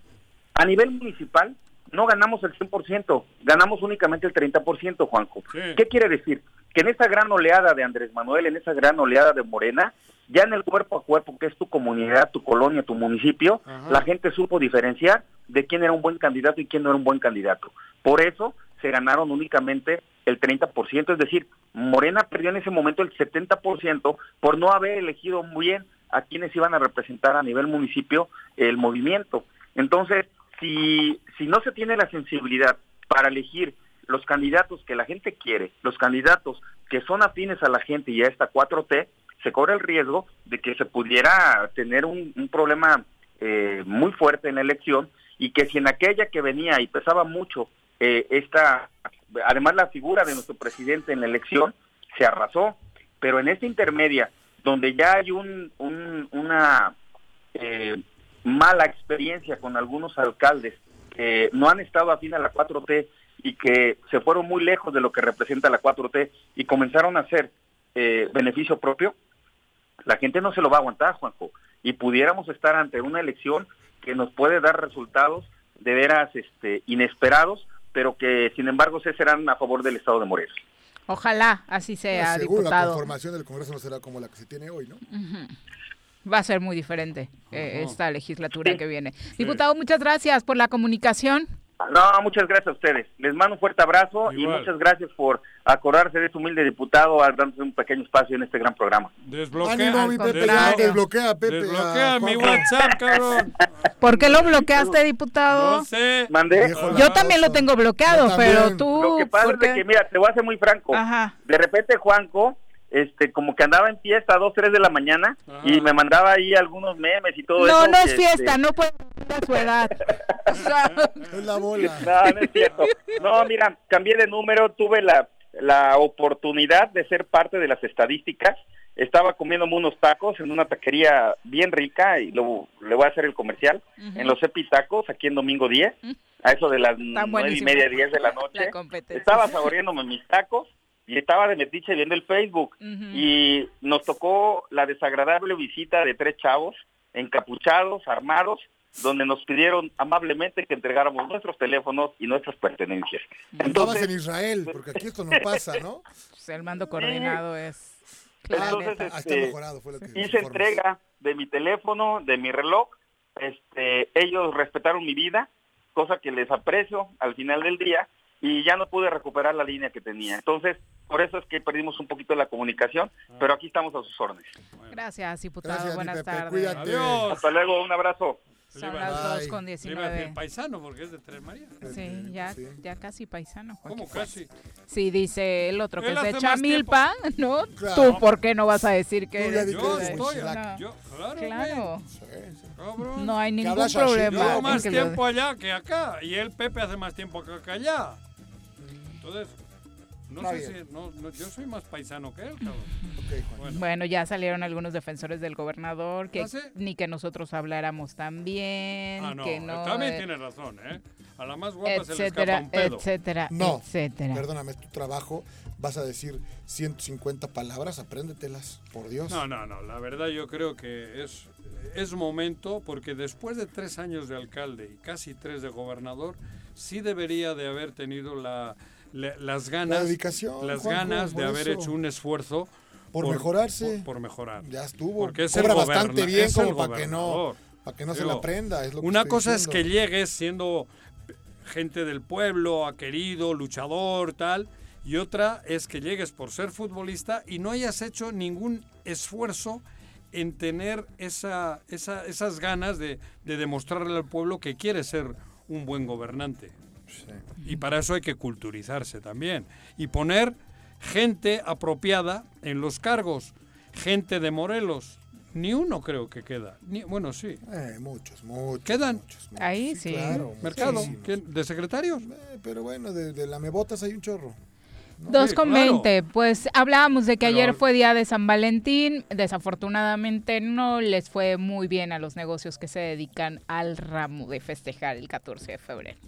a nivel municipal no ganamos el 100%, ganamos únicamente el 30%, Juanjo. Sí. ¿Qué quiere decir? Que en esa gran oleada de Andrés Manuel, en esa gran oleada de Morena, ya en el cuerpo a cuerpo, que es tu comunidad, tu colonia, tu municipio, Ajá. la gente supo diferenciar de quién era un buen candidato y quién no era un buen candidato. Por eso se ganaron únicamente el 30%, es decir, Morena perdió en ese momento el 70% por no haber elegido muy bien a quienes iban a representar a nivel municipio el movimiento. Entonces, si, si no se tiene la sensibilidad para elegir los candidatos que la gente quiere, los candidatos que son afines a la gente y a esta 4T, se corre el riesgo de que se pudiera tener un, problema eh, muy fuerte en la elección y que si en aquella que venía y pesaba mucho eh, esta, además la figura de nuestro presidente en la elección, se arrasó, pero en esta intermedia, donde ya hay un- una eh, mala experiencia con algunos alcaldes que no han estado afín a la 4T y que se fueron muy lejos de lo que representa la 4T y comenzaron a hacer eh, beneficio propio, la gente no se lo va a aguantar, Juanjo. Y pudiéramos estar ante una elección que nos puede dar resultados de veras este, inesperados, pero que sin embargo se serán a favor del Estado de Morelos. Ojalá así sea, Seguro la diputado. conformación del Congreso no será como la que se tiene hoy, ¿no? Va a ser muy diferente eh, esta legislatura que viene. Diputado, muchas gracias por la comunicación. No, muchas gracias a ustedes. Les mando un fuerte abrazo y muchas gracias por acordarse de este humilde diputado al darnos un pequeño espacio en este gran programa. Desbloquea, Ánimo, mi Pepe, contrario. desbloquea, Pepe. desbloquea a mi. WhatsApp, cabrón. ¿Por qué lo bloqueaste, diputado? No sé. ¿Mandé? Yo también lo tengo bloqueado, pero tú... Lo que pasa ¿por es que, mira, te voy a ser muy franco. Ajá. De repente Juanco, este, como que andaba en fiesta a 2, 3 de la mañana Ajá. y me mandaba ahí algunos memes y todo eso. No, no es fiesta, este, no puede ser su edad. O sea, Es la bola. No, no es cierto. No, mira, cambié de número, tuve la, la oportunidad de ser parte de las estadísticas. Estaba comiéndome unos tacos en una taquería bien rica y lo, le voy a hacer el comercial. En los Epitacos, aquí en Domingo 10, a eso de las nueve y media, 10 de la noche. La. Estaba saboreándome mis tacos y estaba de metiche viendo el Facebook. Y nos tocó la desagradable visita de tres chavos encapuchados, armados, donde nos pidieron amablemente que entregáramos nuestros teléfonos y nuestras pertenencias. Estabas en Entonces, Israel, porque aquí esto no pasa, ¿no? pues el mando coordinado es... entonces. Ah, está este, mejorado, fue lo que hice entrega de mi teléfono, de mi reloj. Este, ellos respetaron mi vida, cosa que les aprecio al final del día, y ya no pude recuperar la línea que tenía. Entonces, por eso es que perdimos un poquito la comunicación, pero aquí estamos a sus órdenes. Gracias, diputado. Gracias, Buenas Pepe, tardes. cuídate. Adiós. Hasta luego, un abrazo. Son las 2 con Le iba a decir 19. paisano porque es de Tres Marías. Sí, ya, Sí. ya casi paisano, Joaquín. ¿Cómo casi? Sí, dice el otro que es de Chamilpa, ¿no? Claro. ¿Tú por qué no vas a decir que eres Yo que estoy, Huichilac. yo, claro, Claro, Sí, sí. cabrón. no hay ningún problema. En más que tiempo allá que acá. Y el Pepe hace más tiempo que acá allá. Entonces, no Está sé bien. si. No, no, yo soy más paisano que él, cabrón. Bueno, Bueno, ya salieron algunos defensores del gobernador que ¿Ah, sí? ni que nosotros habláramos también, ah, no, que no, también eh, tiene razón, ¿eh? A la más guapa se le etcétera, escapa un pedo. etcétera, No, etcétera. perdóname, tu trabajo. Vas a decir 150 palabras, apréndetelas, por Dios. No, no, no. La verdad yo creo que es, es momento, porque después de tres años de alcalde y casi tres de gobernador, sí debería de haber tenido la, la- las ganas, dedicación, las ganas de haber eso. hecho un esfuerzo Por mejorarse. Por, por mejorar. Ya estuvo. Porque es Cobra el bastante bien es como para que no, para que no se la aprenda. Es lo que Una estoy cosa es que llegues siendo gente del pueblo, querido, luchador, tal, y otra es que llegues por ser futbolista y no hayas hecho ningún esfuerzo en tener esa, esa- esas ganas de, de demostrarle al pueblo que quiere ser un buen gobernante. Y para eso hay que culturizarse también. Y poner gente apropiada en los cargos. Gente de Morelos. Ni uno creo que queda. Ni, bueno, sí. Eh, muchos, muchos. ¿Quedan? muchos, muchos. Ahí sí. Claro, ¿Mercado? ¿De secretarios? Eh, pero bueno, de, de la mebotas hay un chorro. Dos Sí, con claro. 20. Pues hablábamos de que Pero- ayer fue día de San Valentín. Desafortunadamente no les fue muy bien a los negocios que se dedican al ramo de festejar el 14 de febrero.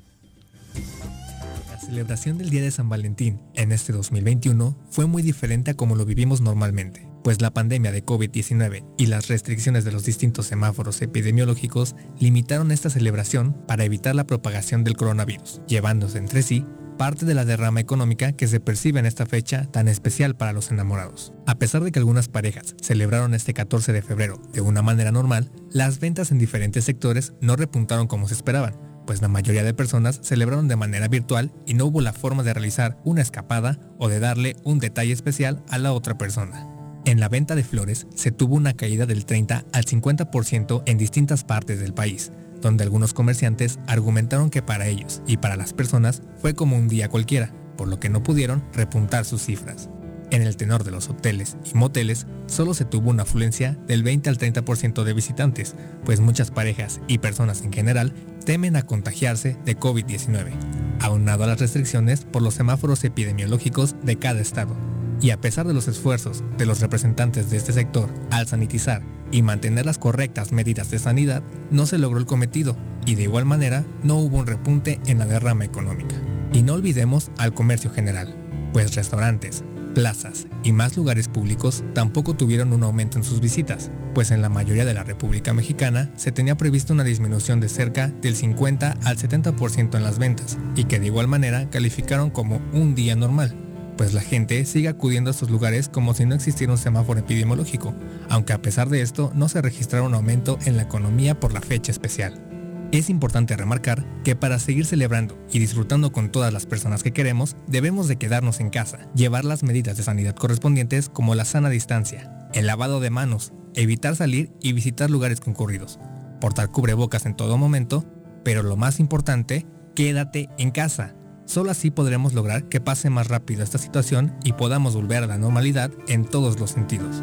La celebración del Día de San Valentín en este 2021 fue muy diferente a como lo vivimos normalmente, pues la pandemia de COVID-19 y las restricciones de los distintos semáforos epidemiológicos limitaron esta celebración para evitar la propagación del coronavirus, llevándose entre sí parte de la derrama económica que se percibe en esta fecha tan especial para los enamorados. A pesar de que algunas parejas celebraron este 14 de febrero de una manera normal, las ventas en diferentes sectores no repuntaron como se esperaban, pues la mayoría de personas celebraron de manera virtual y no hubo la forma de realizar una escapada o de darle un detalle especial a la otra persona. En la venta de flores se tuvo una caída del 30 al 50% en distintas partes del país, donde algunos comerciantes argumentaron que para ellos y para las personas fue como un día cualquiera, por lo que no pudieron repuntar sus cifras. En el tenor de los hoteles y moteles, solo se tuvo una afluencia del 20 al 30% de visitantes, pues muchas parejas y personas en general temen a contagiarse de COVID-19, aunado a las restricciones por los semáforos epidemiológicos de cada estado. Y a pesar de los esfuerzos de los representantes de este sector al sanitizar y mantener las correctas medidas de sanidad, no se logró el cometido y de igual manera no hubo un repunte en la derrama económica. Y no olvidemos al comercio general, pues restaurantes, plazas y más lugares públicos tampoco tuvieron un aumento en sus visitas, pues en la mayoría de la República Mexicana se tenía previsto una disminución de cerca del 50 al 70% en las ventas, y que de igual manera calificaron como un día normal, pues la gente sigue acudiendo a estos lugares como si no existiera un semáforo epidemiológico, aunque a pesar de esto no se registrara un aumento en la economía por la fecha especial. Es importante remarcar que para seguir celebrando y disfrutando con todas las personas que queremos, debemos de quedarnos en casa, llevar las medidas de sanidad correspondientes como la sana distancia, el lavado de manos, evitar salir y visitar lugares concurridos, portar cubrebocas en todo momento, pero lo más importante, quédate en casa. Solo así podremos lograr que pase más rápido esta situación y podamos volver a la normalidad en todos los sentidos.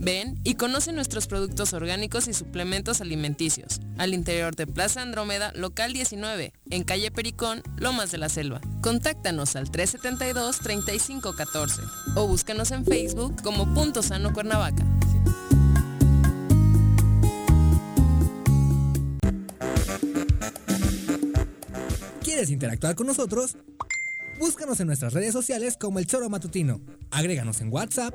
Ven y conoce nuestros productos orgánicos y suplementos alimenticios, al interior de Plaza Andrómeda, local 19, en calle Pericón, Lomas de la Selva. Contáctanos al 372-3514 o búscanos en Facebook como Punto Sano Cuernavaca. ¿Quieres interactuar con nosotros? Búscanos en nuestras redes sociales como El Choro Matutino. Agréganos en WhatsApp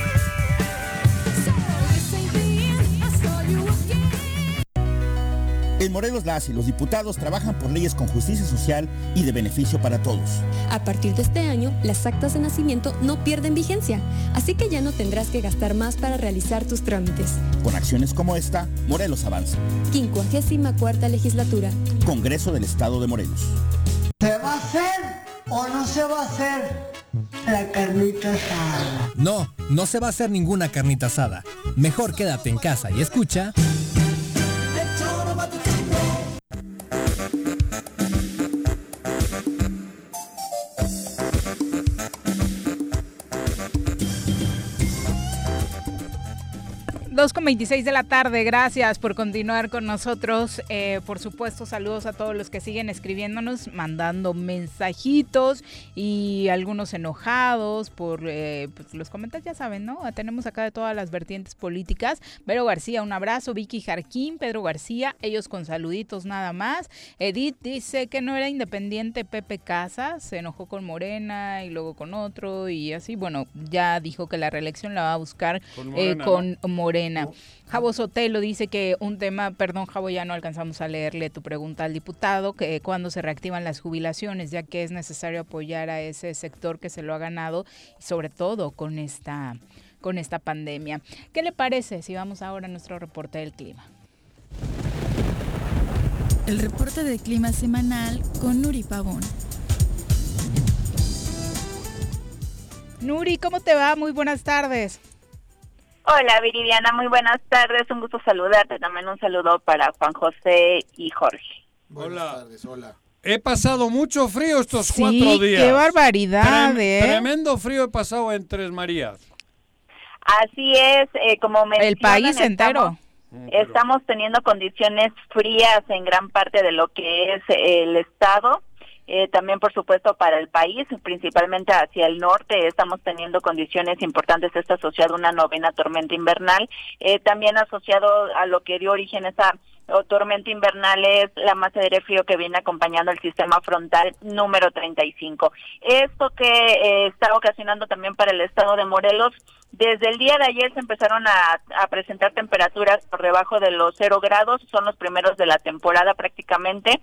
En Morelos las y los diputados trabajan por leyes con justicia social y de beneficio para todos. A partir de este año, las actas de nacimiento no pierden vigencia, así que ya no tendrás que gastar más para realizar tus trámites. Con acciones como esta, Morelos avanza. 54 legislatura. Congreso del Estado de Morelos. ¿Se va a hacer o no se va a hacer la carnita asada? No, no se va a hacer ninguna carnita asada. Mejor quédate en casa y escucha. Dos con 26 de la tarde, gracias por continuar con nosotros. Eh, por supuesto, saludos a todos los que siguen escribiéndonos, mandando mensajitos y algunos enojados por eh, pues, los comentarios, ya saben, ¿no? Tenemos acá de todas las vertientes políticas. Vero García, un abrazo. Vicky Jarquín, Pedro García, ellos con saluditos nada más. Edith dice que no era independiente Pepe Casas, se enojó con Morena y luego con otro y así. Bueno, ya dijo que la reelección la va a buscar Con eh, Morena. Morena. Javo Sotelo dice que un tema, perdón Javo, ya no alcanzamos a leerle tu pregunta al diputado, que cuando se reactivan las jubilaciones, ya que es necesario apoyar a ese sector que se lo ha ganado, y sobre todo con esta, con esta pandemia. ¿Qué le parece si vamos ahora a nuestro reporte del clima? El reporte de clima semanal con Nuri Pavón. Nuri, ¿cómo te va? Muy buenas tardes. Hola Viridiana, muy buenas tardes, un gusto saludarte. También un saludo para Juan José y Jorge. Buenas tardes, hola. He pasado mucho frío estos Sí, cuatro días. qué barbaridad, Trem- ¿eh? Tremendo frío he pasado en Tres Marías. Así es, eh, como mencionan, El país estamos- entero. Estamos teniendo condiciones frías en gran parte de lo que es el estado. Eh, también, por supuesto, para el país, principalmente hacia el norte, estamos teniendo condiciones importantes. Está asociado a una novena tormenta invernal. Eh, también asociado a lo que dio origen esa o tormenta invernal es la masa de aire frío que viene acompañando el sistema frontal número 35. Esto que eh, está ocasionando también para el estado de Morelos, desde el día de ayer se empezaron a, a presentar temperaturas por debajo de los cero grados, son los primeros de la temporada prácticamente.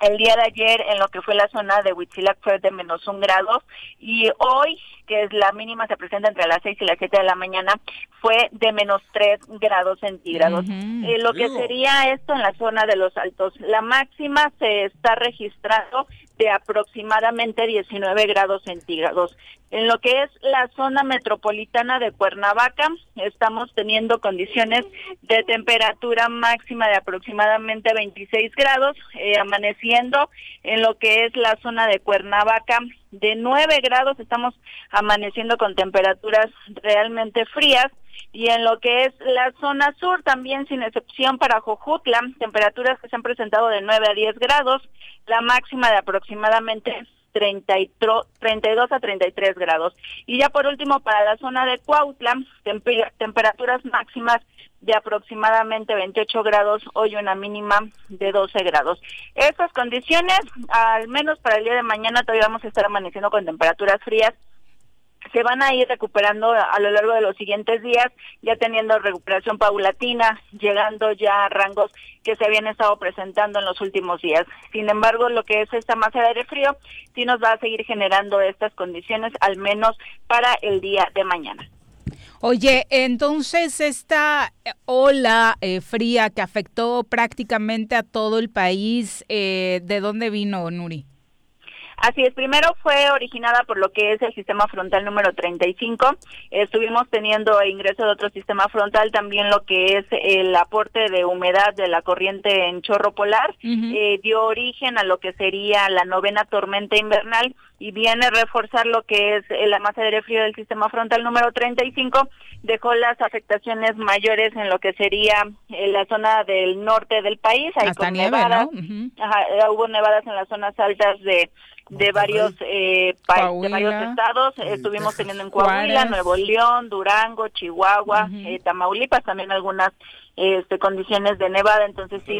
El día de ayer en lo que fue la zona de Huitzilac fue de menos un grado y hoy, que es la mínima, se presenta entre las 6 y las 7 de la mañana, fue de menos 3 grados centígrados. Eh, lo que sería esto en la zona de los altos. La máxima se está registrando de aproximadamente 19 grados centígrados. En lo que es la zona metropolitana de Cuernavaca, estamos teniendo condiciones de temperatura máxima de aproximadamente 26 grados, eh, amaneciendo en lo que es la zona de Cuernavaca de 9 grados, estamos amaneciendo con temperaturas realmente frías. Y en lo que es la zona sur, también sin excepción para Jojutla, temperaturas que se han presentado de 9 a 10 grados, la máxima de aproximadamente 33 32 a 33 grados. Y ya por último, para la zona de Cuautla, tempe- temperaturas máximas de aproximadamente 28 grados, hoy una mínima de 12 grados. Estas condiciones, al menos para el día de mañana, todavía vamos a estar amaneciendo con temperaturas frías se van a ir recuperando a lo largo de los siguientes días, ya teniendo recuperación paulatina, llegando ya a rangos que se habían estado presentando en los últimos días. Sin embargo, lo que es esta masa de aire frío sí nos va a seguir generando estas condiciones, al menos para el día de mañana. Oye, entonces esta eh, ola eh, fría que afectó prácticamente a todo el país, eh, ¿de dónde vino, Nuri? Así es, primero fue originada por lo que es el sistema frontal número 35. Estuvimos teniendo ingreso de otro sistema frontal, también lo que es el aporte de humedad de la corriente en chorro polar, eh, dio origen a lo que sería la novena tormenta invernal y viene a reforzar lo que es la masa de aire frío del sistema frontal número 35, dejó las afectaciones mayores en lo que sería eh, la zona del norte del país, ahí Hasta con nieve, nevadas, ¿no? Ajá, eh, hubo nevadas en las zonas altas de de varios eh, pa- de varios estados. Eh, estuvimos teniendo en Coahuila, Juárez. Nuevo León, Durango, Chihuahua, eh, Tamaulipas también algunas este, condiciones de nevada. Entonces sí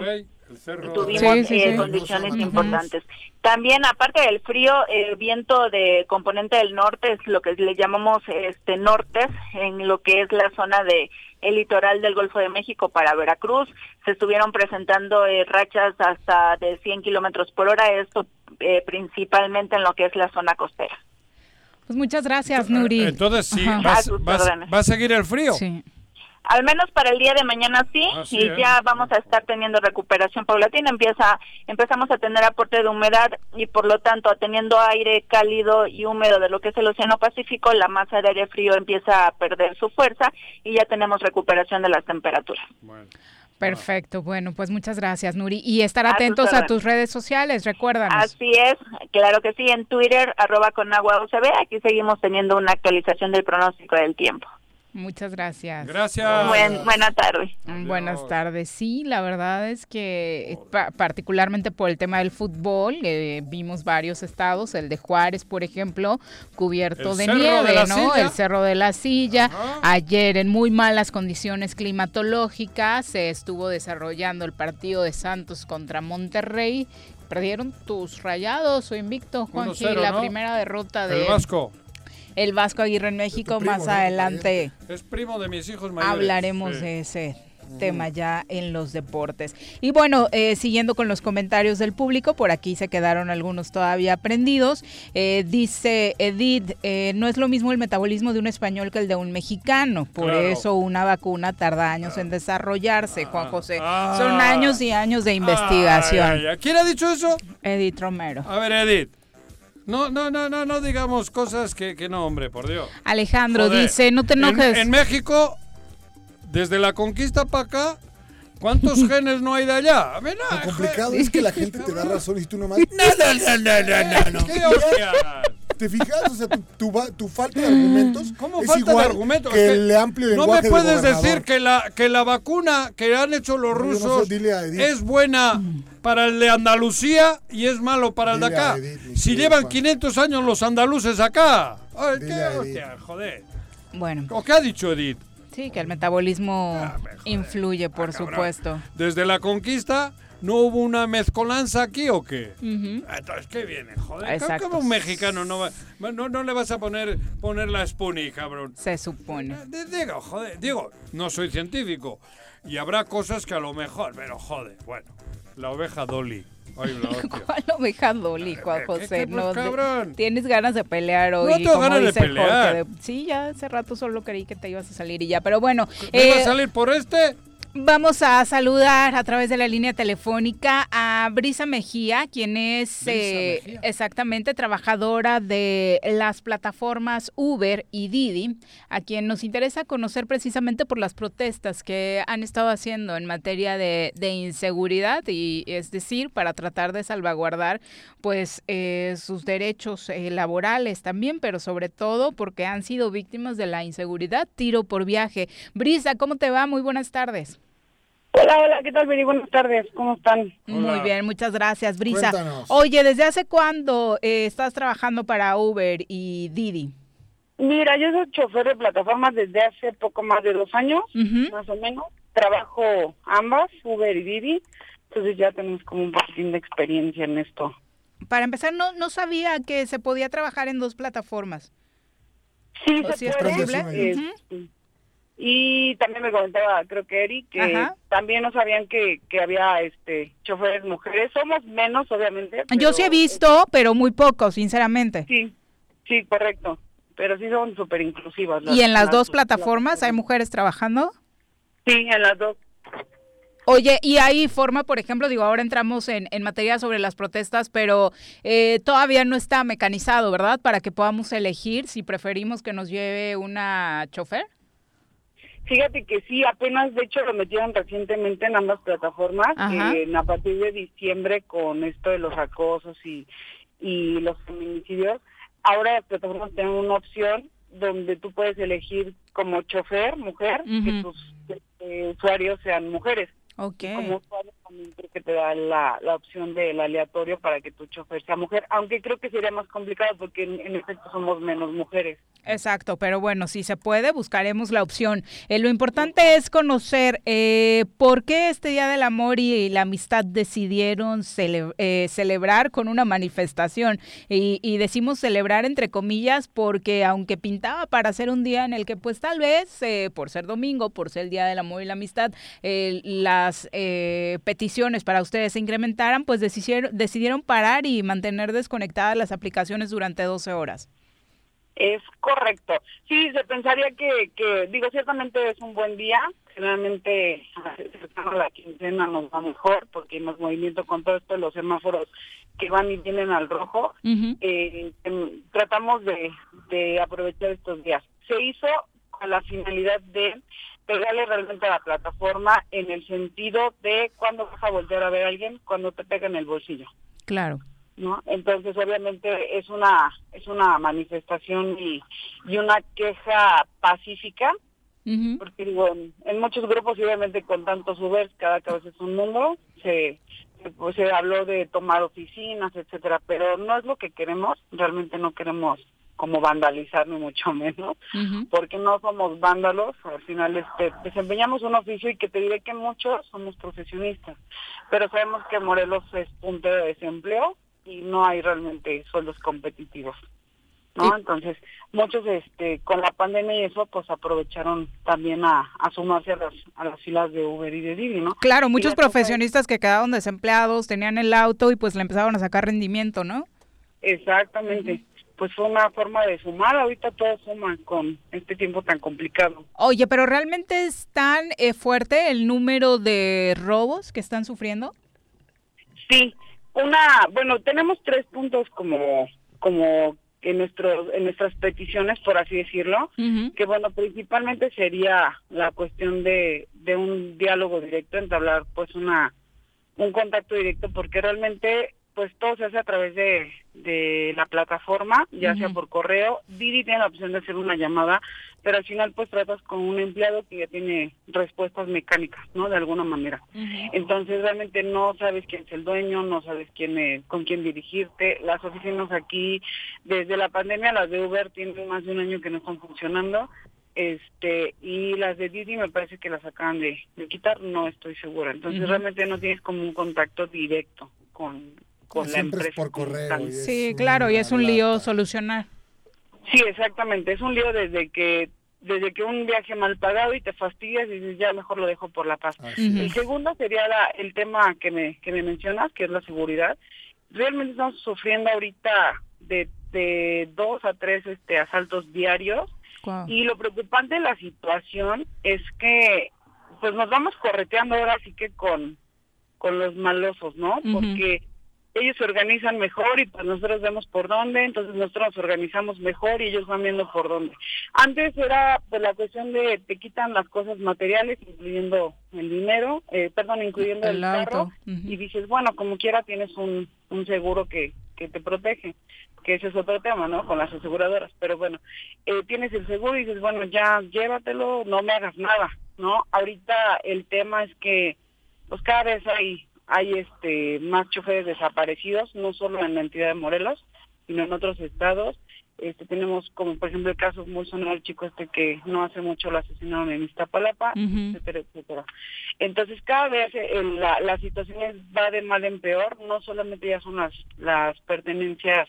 tuvimos Sí, sí, eh, sí. condiciones importantes. También, aparte del frío, el viento de componente del norte es lo que le llamamos este nortes, en lo que es la zona de el litoral del Golfo de México para Veracruz. Se estuvieron presentando eh, rachas hasta de 100 kilómetros por hora, esto eh, principalmente en lo que es la zona costera. Pues muchas gracias, Nuri. Entonces sí, va, va va a seguir el frío. Sí. Al menos para el día de mañana sí, Así y es. ya vamos a estar teniendo recuperación paulatina. Empieza, empezamos a tener aporte de humedad y por lo tanto, teniendo aire cálido y húmedo de lo que es el Océano Pacífico, la masa de aire frío empieza a perder su fuerza y ya tenemos recuperación de las temperaturas. Perfecto, bueno, pues muchas gracias, Nuri. Y estar atentos a tus redes sociales, recuérdanos. Así es, claro que sí, en Twitter, arroba con agua UCB, aquí seguimos teniendo una actualización del pronóstico del tiempo. Muchas gracias. Gracias. Buen, buena tarde. Buenas tardes. Sí, la verdad es que pa- particularmente por el tema del fútbol, eh, vimos varios estados, el de Juárez, por ejemplo, cubierto El de nieve, ¿no? Silla. El Cerro de la Silla. Ayer en muy malas condiciones climatológicas se estuvo desarrollando el partido de Santos contra Monterrey. Perdieron tus rayados o invicto, Juanji, 1-0, la ¿no? primera derrota de El Vasco. El Vasco Aguirre en México. primo, Más ¿no? adelante Es primo de mis hijos mayores. hablaremos Sí. de ese tema ya en los deportes. Y bueno, eh, siguiendo con los comentarios del público, por aquí se quedaron algunos todavía prendidos. Eh, dice Edith, eh, no es lo mismo el metabolismo de un español que el de un mexicano, por Claro. eso una vacuna tarda años en desarrollarse, Juan José. Ah. Son años y años de investigación. Ay, ay, ay. ¿Quién ha dicho eso? Edith Romero. A ver, Edith. No, no, no, no, no digamos cosas que, que no, hombre, por Dios. Alejandro Joder. dice, no te En- enojes. En, México desde la conquista para acá, ¿cuántos genes no hay de allá? A ver, no, Lo complicado es que la gente te da razón y tú nomás. No, no, no, no, no, no. ¿Qué hostias? ¿Te fijas? O sea, tu, tu va- tu falta de argumentos ¿Cómo es falta de argumentos? que el amplio No me puedes del decir que la, que la vacuna que han hecho los No, yo no sé, rusos dile a Edith. es buena para el de Andalucía y es malo para el de Dile acá. Edith, Si llevan Juan. 500 años los andaluces acá. Ay, ¿Qué hostia, joder? Bueno, ¿O qué ha dicho Edith? sí, que el metabolismo Ah, influye, Ah, por supuesto. Desde la conquista, ¿no hubo una mezcolanza aquí o qué? Ujú. Ah, Entonces, ¿qué viene? Joder. ¿cómo un mexicano no, va- no, no le vas a poner, poner la Spoonie, cabrón? Se supone. Eh, Digo, joder, digo, no soy científico. Y habrá cosas que a lo mejor, pero joder, bueno. La oveja Dolly. Ay. ¿Cuál oveja Dolly, Juan ¿qué- José? pues, No, de- cabrón? tienes ganas de pelear hoy. No tengo como ganas de dice Jorge, pelear. de- sí, ya hace rato solo creí que te ibas a salir y ya. Pero bueno, ¿Me eh, a salir por este? Vamos a saludar a través de la línea telefónica a Brisa Mejía, quien es eh, exactamente trabajadora de las plataformas Uber y Didi, a quien nos interesa conocer precisamente por las protestas que han estado haciendo en materia de, de inseguridad y es decir, para tratar de salvaguardar pues eh, sus derechos eh, laborales también, pero sobre todo porque han sido víctimas de la inseguridad tiro por viaje. Brisa, ¿cómo te va? Muy buenas tardes. Hola, hola, ¿qué tal, Viri? Buenas tardes, ¿cómo están? Muy bien, muchas gracias, Brisa. Cuéntanos. Oye, ¿desde hace cuándo eh, estás trabajando para Uber y Didi? Mira, yo soy chofer de plataformas desde hace poco más de dos años, más o menos. Trabajo ambas, Uber y Didi, entonces ya tenemos como un poquitín de experiencia en esto. Para empezar, no, no sabía que se podía trabajar en dos plataformas. Sí, ¿O se sí es puede, posible? eh, Ujú. Y también me comentaba, creo que Eri, que Ajá. también no sabían que, que había este choferes mujeres. Somos menos, obviamente. Yo sí he visto, pero muy poco, sinceramente. Sí, sí, correcto. Pero sí son súper inclusivas. ¿Y en las dos plataformas hay mujeres trabajando? Sí, en las dos. Oye, y hay forma, por ejemplo, digo, ahora entramos en, en materia sobre las protestas, pero eh, todavía no está mecanizado, ¿verdad? Para que podamos elegir si preferimos que nos lleve una chofer. Fíjate que sí, apenas de hecho lo metieron recientemente en ambas plataformas, eh, a partir de diciembre con esto de los acosos y, y los feminicidios. Ahora las plataformas tienen una opción donde tú puedes elegir como chofer, mujer, que tus eh, usuarios sean mujeres. Ok. Y como usuario también creo que te da la, la opción del aleatorio para que tu chofer sea mujer, aunque creo que sería más complicado porque en, en efecto somos menos mujeres. Exacto, pero bueno, si se puede, buscaremos la opción. Eh, lo importante es conocer eh, por qué este Día del Amor y, la Amistad decidieron cele- eh, celebrar con una manifestación. Y, y decimos celebrar entre comillas porque aunque pintaba para ser un día en el que pues tal vez, eh, por ser domingo, por ser el Día del Amor y la Amistad, eh, las eh, peticiones para ustedes se incrementaran, pues decidieron, decidieron parar y mantener desconectadas las aplicaciones durante 12 horas. Es correcto. Sí, se pensaría que, que, digo, ciertamente es un buen día. Generalmente, cercano a la quincena nos va mejor porque hay más movimiento con todo esto de los semáforos que van y vienen al rojo. Eh, em, tratamos de, de aprovechar estos días. Se hizo con la finalidad de pegarle realmente a la plataforma en el sentido de cuando vas a volver a ver a alguien, cuando te pega en el bolsillo. Claro. ¿no? Entonces, obviamente es una es una manifestación y, y una queja pacífica, porque digo, en, en muchos grupos obviamente con tantos Ubers, cada cabeza es un se se, pues, se habló de tomar oficinas, etcétera, pero no es lo que queremos, realmente no queremos como vandalizar ni mucho menos, porque no somos vándalos, al final este, desempeñamos un oficio y que te diré que muchos somos profesionistas, pero sabemos que Morelos es punto de desempleo y no hay realmente sueldos competitivos. ¿no? Entonces, muchos este con la pandemia y eso pues aprovecharon también a, a sumarse a las, a las filas de Uber y de Didi, ¿no? Claro, muchos profesionistas que quedaron desempleados tenían el auto y pues le empezaron a sacar rendimiento, ¿no? Exactamente. Pues fue una forma de sumar, ahorita todo suma con este tiempo tan complicado. Oye, pero realmente es tan eh, fuerte el número de robos que están sufriendo. Sí, una, bueno, tenemos tres puntos como, como en nuestro en nuestras peticiones por así decirlo que bueno principalmente sería la cuestión de, de un diálogo directo entablar pues una un contacto directo porque realmente pues todo se hace a través de, de la plataforma, ya sea por correo. Didi tiene la opción de hacer una llamada, pero al final pues tratas con un empleado que ya tiene respuestas mecánicas, ¿no? De alguna manera. Entonces realmente no sabes quién es el dueño, no sabes quién es- con quién dirigirte. Las oficinas aquí, desde la pandemia, las de Uber tienen más de un año que no están funcionando. Este, y las de Didi me parece que las acaban de, de quitar, no estoy segura. Entonces realmente no tienes como un contacto directo con, con la Siempre es empresa. por como correo y es Sí, claro, y es un lío solucionar. Sí, exactamente. Es un lío desde que desde que un viaje mal pagado y te fastidias y dices ya mejor lo dejo por la paz. Así El es. segundo sería la- el tema que me que me mencionas, que es la seguridad. Realmente estamos sufriendo ahorita de, de dos a tres este asaltos diarios y lo preocupante de la situación es que pues nos vamos correteando ahora sí que con con los malosos, ¿no? Porque ellos se organizan mejor y pues nosotros vemos por dónde, entonces nosotros nos organizamos mejor y ellos van viendo por dónde. Antes era pues la cuestión de te quitan las cosas materiales, incluyendo el dinero, eh, perdón, incluyendo el, El carro, y dices, bueno, como quiera tienes un, un seguro que, que te protege, que ese es otro tema, ¿no? Con las aseguradoras, pero bueno, eh, tienes el seguro y dices, bueno, ya llévatelo, no me hagas nada, ¿no? Ahorita el tema es que pues cada vez hay hay este más choferes desaparecidos, no solo en la entidad de Morelos, sino en otros estados. Este tenemos como por ejemplo el caso muy sonado el chico este que no hace mucho lo asesinaron en Iztapalapa, Ujú. etcétera, etcétera. Entonces cada vez eh, la, la situación es- va de mal en peor, no solamente ya son las las pertenencias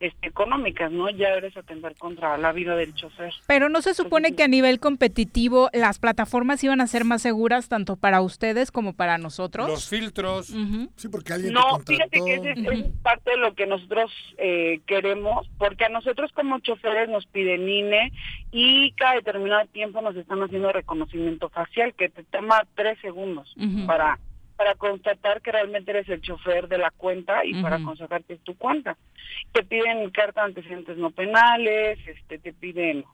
este, económicas, ¿no? Ya eres atentar contra la vida del chofer. Pero no se supone que a nivel competitivo las plataformas iban a ser más seguras tanto para ustedes como para nosotros. Los filtros. Sí, porque alguien No, te fíjate que ese es, es parte de lo que nosotros eh, queremos, porque a nosotros como choferes nos piden INE y cada determinado tiempo nos están haciendo reconocimiento facial que te toma tres segundos para para constatar que realmente eres el chofer de la cuenta y para constatar que es tu cuenta. Te piden carta de antecedentes no penales, este, te piden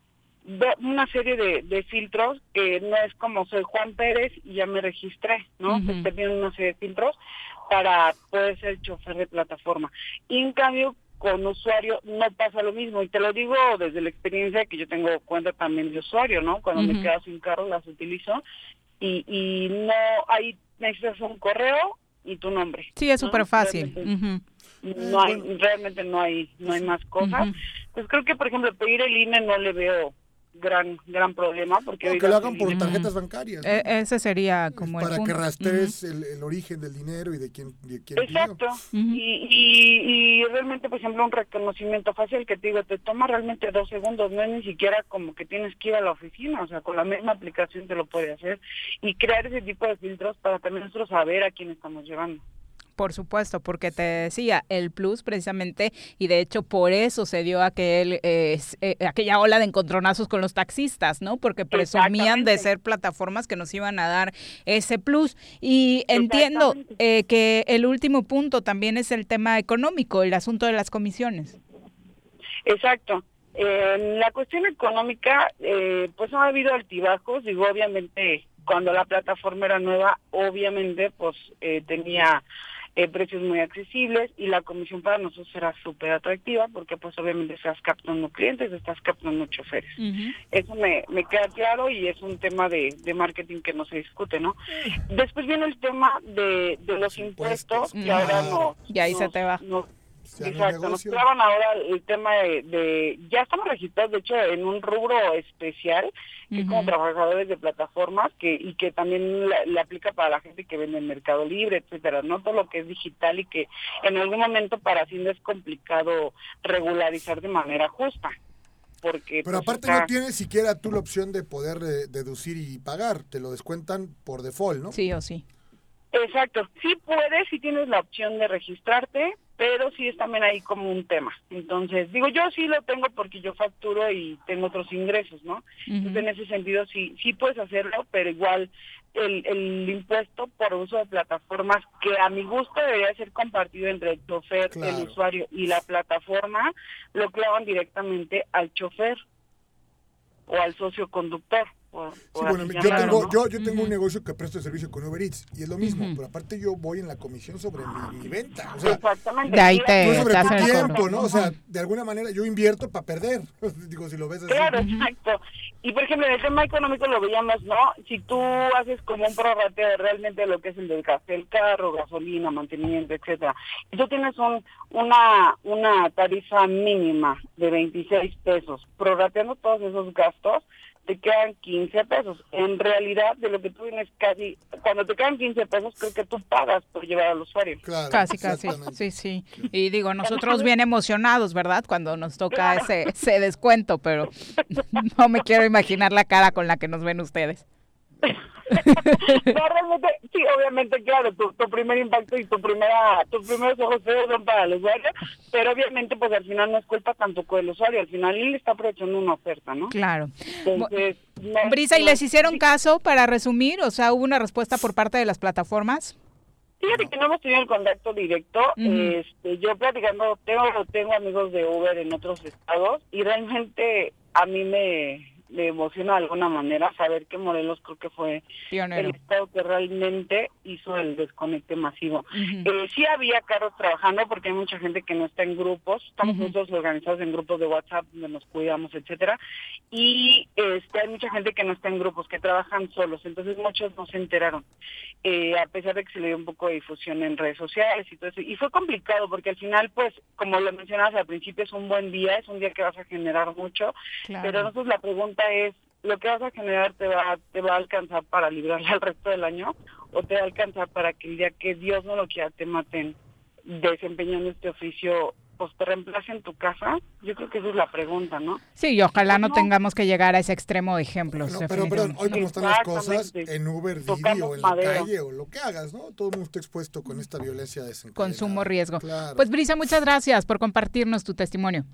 una serie de, de filtros que no es como soy Juan Pérez y ya me registré, ¿no? Te- Te piden una serie de filtros para poder ser chofer de plataforma. Y en cambio, con usuario no pasa lo mismo. Y te lo digo desde la experiencia que yo tengo cuenta también de usuario, ¿no? Cuando me quedo sin carro las utilizo y, y no hay, necesitas un correo y tu nombre. Sí, es ¿no? súper fácil. Realmente no hay realmente no hay no hay más cosas pues creo que por ejemplo pedir el INE no le veo gran gran problema porque No, que lo hagan por tarjetas bancarias. ¿no? E- ese sería como el para que rastrees el, el origen del dinero y de quién, de quién. Exacto. y, y, y realmente, por ejemplo, un reconocimiento facial que te digo, te toma realmente dos segundos, no es ni siquiera como que tienes que ir a la oficina, o sea, con la misma aplicación te lo puede hacer y crear ese tipo de filtros para también nosotros saber a quién estamos llevando. Por supuesto, porque te decía, el plus precisamente, y de hecho por eso se dio aquel, eh, eh, aquella ola de encontronazos con los taxistas, ¿no? Porque presumían de ser plataformas que nos iban a dar ese plus. Y entiendo eh, que el último punto también es el tema económico, el asunto de las comisiones. Exacto. Eh, la cuestión económica, eh, pues ha habido altibajos. Digo, obviamente, cuando la plataforma era nueva, obviamente, pues eh, tenía eh, precios muy accesibles y la comisión para nosotros era súper atractiva porque, pues, obviamente, estás captando clientes, estás captando choferes. Eso me, me queda claro y es un tema de, de marketing que no se discute, ¿no? Después viene el tema de, de los impuestos, que ahora no. Y ahí se te va. nos- Exacto, nos clavan ahora el tema de, de- ya estamos registrados de hecho en un rubro especial que es como trabajadores de plataformas que y que también la- le aplica para la gente que vende en Mercado Libre, etcétera, no todo lo que es digital y que en algún momento para Hacienda es complicado regularizar de manera justa. Porque Pero pues, aparte está- no tienes siquiera tú la opción de poder eh, deducir y pagar, te lo descuentan por default, ¿no? Sí o sí. Exacto, sí puedes, sí tienes la opción de registrarte, pero sí es también ahí como un tema. Entonces, digo, yo sí lo tengo porque yo facturo y tengo otros ingresos, ¿no? Entonces, en ese sentido sí, sí puedes hacerlo, pero igual el, el impuesto por uso de plataformas, que a mi gusto debería ser compartido entre el chofer, Claro. el usuario y la plataforma, lo clavan directamente al chofer o al socio conductor. Por- Sí, por bueno, así yo llamarlo, tengo, ¿no? yo, yo tengo un negocio que presto servicio con Uber Eats y es lo mismo, pero aparte yo voy en la comisión sobre mi, mi venta. O sea, Exactamente. De ahí te- no sobre te tu el tiempo. ¿no? O sea, de alguna manera yo invierto para perder. Digo, si lo ves así. Claro, exacto. Y por ejemplo, en el tema económico lo veíamos, ¿no? Si tú haces como un prorrateo de realmente lo que es el del gas del carro, gasolina, mantenimiento, etcétera, y tú tienes un, una, una tarifa mínima de 26 pesos, prorrateando todos esos gastos, te quedan 15 pesos. En realidad, de lo que tú tienes casi, cuando te quedan 15 pesos, creo que tú pagas por llevar al usuario. Casi, casi. Sí, sí. Y digo, nosotros bien emocionados, ¿verdad? Cuando nos toca ese, ese descuento, pero no me quiero imaginar la cara con la que nos ven ustedes. No, realmente, sí, obviamente, claro, tu, tu primer impacto y tu primera, tus primeros ojos feos son para el usuario, pero obviamente, pues al final no es culpa tampoco del usuario, al final él está aprovechando una oferta, ¿no? Claro. Entonces, no- Brisa, ¿y no- les hicieron caso para resumir? O sea, ¿hubo una respuesta por parte de las plataformas? Fíjate que no hemos tenido el contacto directo. Este, yo platicando, tengo, tengo amigos de Uber en otros estados y realmente a mí me, me emociona de alguna manera saber que Morelos creo que fue Pionero. el estado que realmente hizo el desconecte masivo. Eh, sí había carros trabajando porque hay mucha gente que no está en grupos, estamos nosotros organizados en grupos de WhatsApp donde nos cuidamos, etcétera, y este hay mucha gente que no está en grupos, que trabajan solos, entonces muchos no se enteraron, eh, a pesar de que se le dio un poco de difusión en redes sociales y todo eso, y fue complicado porque al final, pues, como lo mencionabas al principio, es un buen día, es un día que vas a generar mucho, Claro. pero nosotros la pregunta es, ¿lo que vas a generar te va, te va a alcanzar para librarle al resto del año o te va a alcanzar para que el día que Dios no lo quiera te maten desempeñando este oficio, pues te reemplace en tu casa? Yo creo que esa es la pregunta, ¿no? Sí, y ojalá no No. tengamos que llegar a ese extremo de ejemplos. No, pero, perdón, hoy como están las cosas, en Uber, Didi o en la madera. calle o lo que hagas, ¿no? Todo el mundo está expuesto con esta violencia desencadenada. Consumo riesgo. Claro. Pues Brisa, muchas gracias por compartirnos tu testimonio.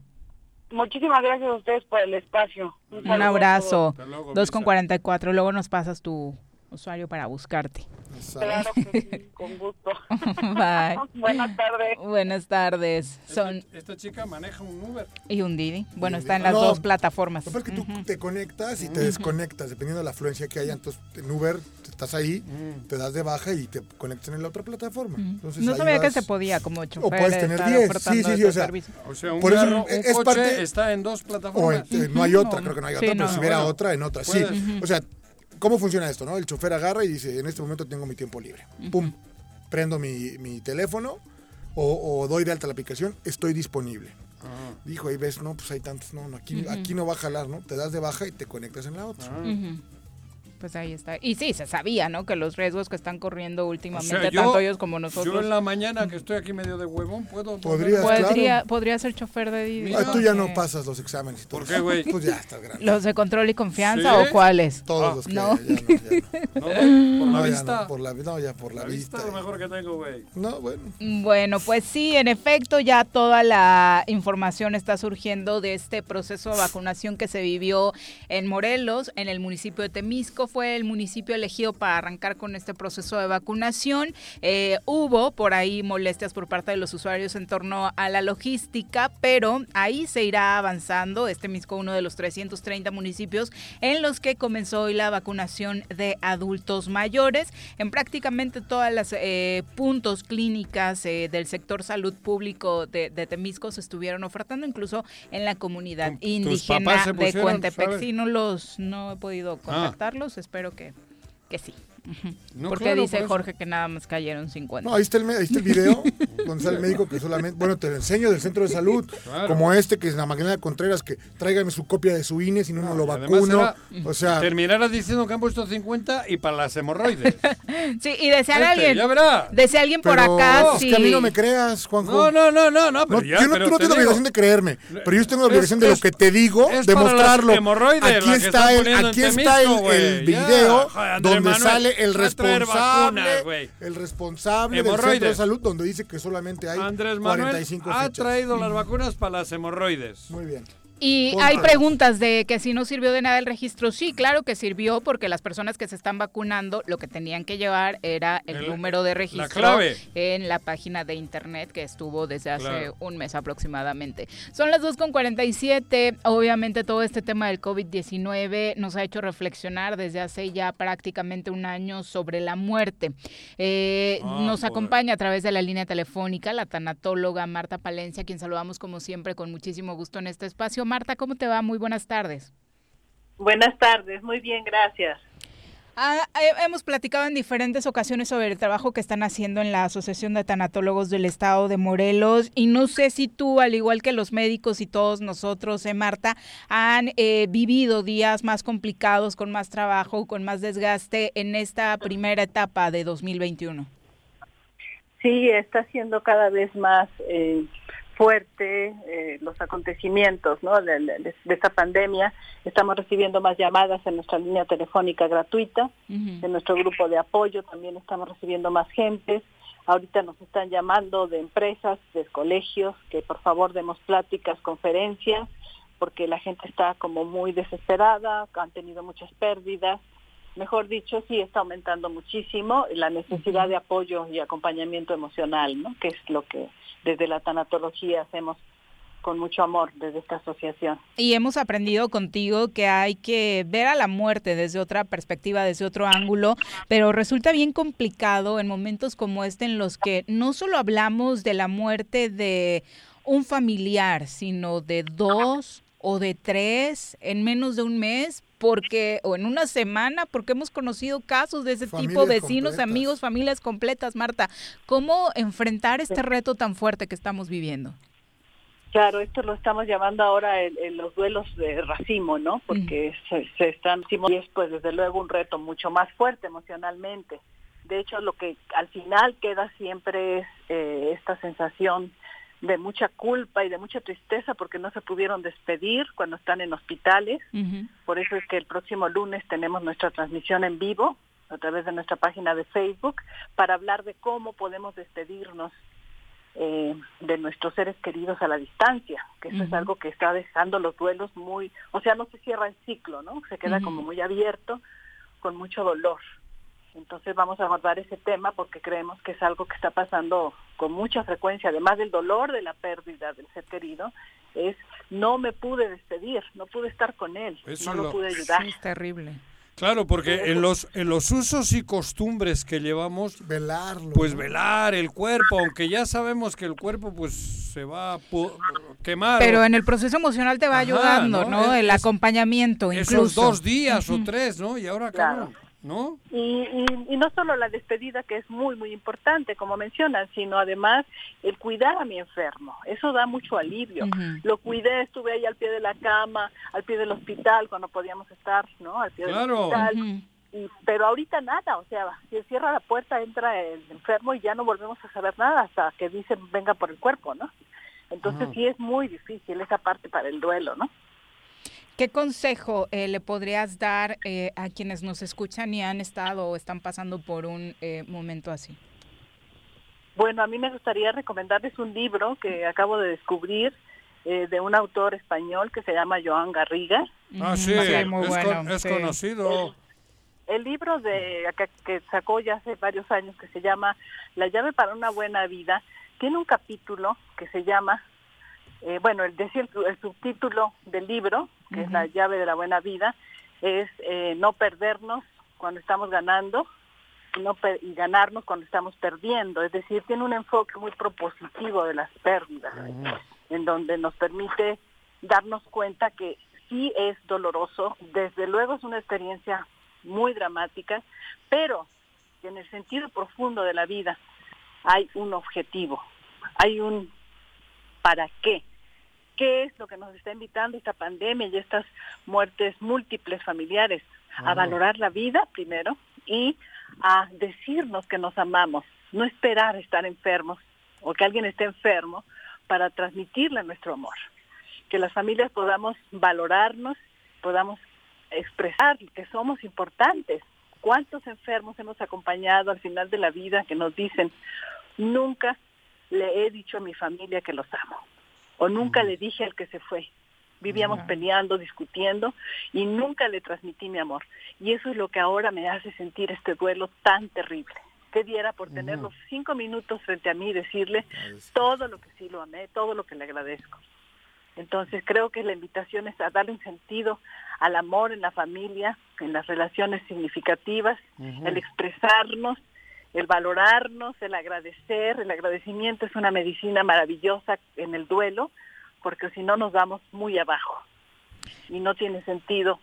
Muchísimas gracias a ustedes por el espacio. Un abrazo. todos. 2 con 44. Luego nos pasas tu usuario para buscarte. Claro que sí, con gusto. Bye. Buenas tardes. Buenas tardes. Son Esta chica maneja un Uber. y un Didi. Bueno, está en las No, dos plataformas. Lo que pasa es que tú te conectas y te desconectas, dependiendo de la afluencia que haya. Entonces, en Uber estás ahí, te das de baja y te conectas en la otra plataforma. Entonces, No sabía que vas- se podía como chofer O puedes tener estar 10. Sí, sí, sí. este O sea. O sea, un por eso carro, un es coche parte- está en dos O plataformas. en- eh, no hay otra, creo que no hay Sí, otra, pero no. si hubiera Bueno, otra, en otra. Sí. puedes. O sea, ¿cómo funciona esto? no? El chofer agarra y dice, en este momento tengo mi tiempo libre. Pum, prendo mi, mi teléfono o, o doy de alta la aplicación, estoy disponible. Ah. Dijo, ahí ves, no, pues hay tantos, no, no, aquí no va a jalar, ¿no? Te das de baja y te conectas en la otra. Ah. Pues ahí está. Y sí, se sabía, ¿no? Que los riesgos que están corriendo O últimamente, sea, yo, tanto ellos como nosotros. yo en la mañana que estoy aquí medio de huevón, puedo... Podría, claro. podría ser chofer de Didi. Ah, tú ya no pasas los exámenes ¿Por qué, güey? Pues ya estás grande. ¿Los de control y confianza ¿Sí? o cuáles? Todos los que no. ya no, ya no. No, por la vista. no, por la, no, ya por la, La vista. vista es lo mejor que tengo, güey. No, bueno. Bueno, pues sí, en efecto, ya toda la información está surgiendo de este proceso de vacunación que se vivió en Morelos, en el municipio de Temisco. Fue el municipio elegido para arrancar con este proceso de vacunación. Eh, hubo por ahí molestias por parte de los usuarios en torno a la logística, pero ahí se irá avanzando. Este Temisco, uno de los 330 municipios en los que comenzó hoy la vacunación de adultos mayores. En prácticamente todas las eh, puntos clínicas eh, del sector salud público de, de Temisco se estuvieron ofertando, incluso en la comunidad ¿Tus indígena de Cuentepec. Sí, no los no he podido Ah. Espero que, que sí. No, Porque claro, dice por. Jorge que nada más cayeron 50. No, ahí está el, me- ahí está el video donde sale el médico que solamente, bueno, te lo enseño del centro de salud, Claro. como este que es la Magdalena Contreras, que tráigame su copia de su INE si no, no lo vacuno. era- O sea, Terminará diciendo que han puesto 50 y para las hemorroides. Sí, y decía Este, alguien, ya verá. decía alguien por pero acá, es sí. que a mí no me creas, Juanjo. No, no, no, no, no, pero No, ya, yo no, pero tú no tienes la obligación de creerme, pero yo tengo la es- obligación de es- lo que te digo, es de para las mostrarlo. hemorroides, Aquí está el, aquí está el, video donde Manuel. El responsable, vacunas, el responsable del centro de salud donde dice que solamente hay Andrés Manuel 45 ha fechas. traído las vacunas para las hemorroides. Muy bien. Y hay preguntas de que si no sirvió de nada el registro. Sí, claro que sirvió porque las personas que se están vacunando lo que tenían que llevar era el, El- número de la registro clave. en la página de internet que estuvo desde hace Claro. un mes aproximadamente. Son las 2.47. Obviamente todo este tema del COVID-19 nos ha hecho reflexionar desde hace ya prácticamente un año sobre la muerte. Eh, Ah, nos acompaña a través de la línea telefónica la tanatóloga Marta Palencia, quien saludamos como siempre con muchísimo gusto en este espacio. Marta, ¿cómo te va? Muy buenas tardes. Buenas tardes, muy bien, gracias. Ah, eh, hemos platicado en diferentes ocasiones sobre el trabajo que están haciendo en la Asociación de Tanatólogos del Estado de Morelos y no sé si tú, al igual que los médicos y todos nosotros, eh, Marta, han eh, vivido días más complicados, con más trabajo, con más desgaste en esta primera etapa de 2021. Sí, está siendo cada vez más eh, fuerte eh, los acontecimientos ¿no? de, de- de esta pandemia. Estamos recibiendo más llamadas en nuestra línea telefónica gratuita, en nuestro grupo de apoyo también estamos recibiendo más gente. Ahorita nos están llamando de empresas, de colegios, que por favor demos pláticas, conferencias, porque la gente está como muy desesperada, han tenido muchas pérdidas. Mejor dicho, sí está aumentando muchísimo la necesidad de apoyo y acompañamiento emocional, ¿no? que es lo que desde la tanatología hacemos con mucho amor desde esta asociación. Y hemos aprendido contigo que hay que ver a la muerte desde otra perspectiva, desde otro ángulo, pero resulta bien complicado en momentos como este en los que no solo hablamos de la muerte de un familiar, sino de dos o de tres en menos de un mes, porque o en una semana, porque hemos conocido casos de ese tipo, vecinos, completas. amigos, familias completas, Marta. ¿Cómo enfrentar este reto tan fuerte que estamos viviendo? Claro, esto lo estamos llamando ahora en, en los duelos de racimo, ¿no? Porque se, se están y es pues desde luego un reto mucho más fuerte emocionalmente. De hecho, lo que al final queda siempre es eh, esta sensación de mucha culpa y de mucha tristeza porque no se pudieron despedir cuando están en hospitales. Por eso es que el próximo lunes tenemos nuestra transmisión en vivo a través de nuestra página de Facebook para hablar de cómo podemos despedirnos eh, de nuestros seres queridos a la distancia, que eso es algo que está dejando los duelos muy, o sea, no se cierra el ciclo, ¿no? Se queda como muy abierto, con mucho dolor. Entonces vamos a abordar ese tema porque creemos que es algo que está pasando con mucha frecuencia, además del dolor de la pérdida del ser querido, es no me pude despedir, no pude estar con él, Eso no lo lo- pude ayudar. es terrible. Claro, porque en los, en los usos y costumbres que llevamos, velarlo, pues velar el cuerpo, aunque ya sabemos que el cuerpo pues se va a quemar. Pero en el proceso emocional te va Ajá, ayudando, ¿no? ¿no? Es- el acompañamiento, esos incluso. dos días o tres, ¿no? Y ahora, Claro. cabrón, ¿no? Y, y, y no solo la despedida, que es muy, muy importante, como mencionan, sino además el cuidar a mi enfermo. Eso da mucho alivio. Lo cuidé, estuve ahí al pie de la cama, al pie del hospital, cuando podíamos estar, ¿no? Al pie del hospital. Y- pero ahorita nada, o sea, si cierra la puerta, entra el enfermo y ya no volvemos a saber nada hasta que dicen venga por el cuerpo, ¿no? Entonces sí es muy difícil esa parte para el duelo, ¿no? ¿Qué consejo eh, le podrías dar eh, a quienes nos escuchan y han estado o están pasando por un eh, momento así? Bueno, a mí me gustaría recomendarles un libro que acabo de descubrir eh, de un autor español que se llama Joan Garriga. Ah, sí, es, con- es conocido. El libro de que, que sacó ya hace varios años que se llama La llave para una buena vida tiene un capítulo que se llama eh, bueno, el, decir, el subtítulo del libro, que es. La llave de la buena vida, es eh, no perdernos cuando estamos ganando y, no per- y ganarnos cuando estamos perdiendo. Es decir, tiene un enfoque muy propositivo de las pérdidas, en donde nos permite darnos cuenta que sí es doloroso, desde luego es una experiencia muy dramática, pero en el sentido profundo de la vida hay un objetivo, hay un para qué. ¿Qué es lo que nos está invitando esta pandemia y estas muertes múltiples familiares? A Ah. valorar la vida primero y a decirnos que nos amamos, no esperar estar enfermos o que alguien esté enfermo para transmitirle nuestro amor. Que las familias podamos valorarnos, podamos expresar que somos importantes ¿Cuántos enfermos hemos acompañado al final de la vida que nos dicen, nunca le he dicho a mi familia que los amo? O nunca le dije al que se fue. Vivíamos peleando, discutiendo y nunca le transmití mi amor. Y eso es lo que ahora me hace sentir este duelo tan terrible. ¿Qué diera por tener los cinco minutos frente a mí y decirle todo lo que sí lo amé, todo lo que le agradezco? Entonces creo que la invitación es a darle un sentido al amor en la familia, en las relaciones significativas, el expresarnos, el valorarnos, el agradecer. El agradecimiento es una medicina maravillosa en el duelo, porque si no nos vamos muy abajo y no tiene sentido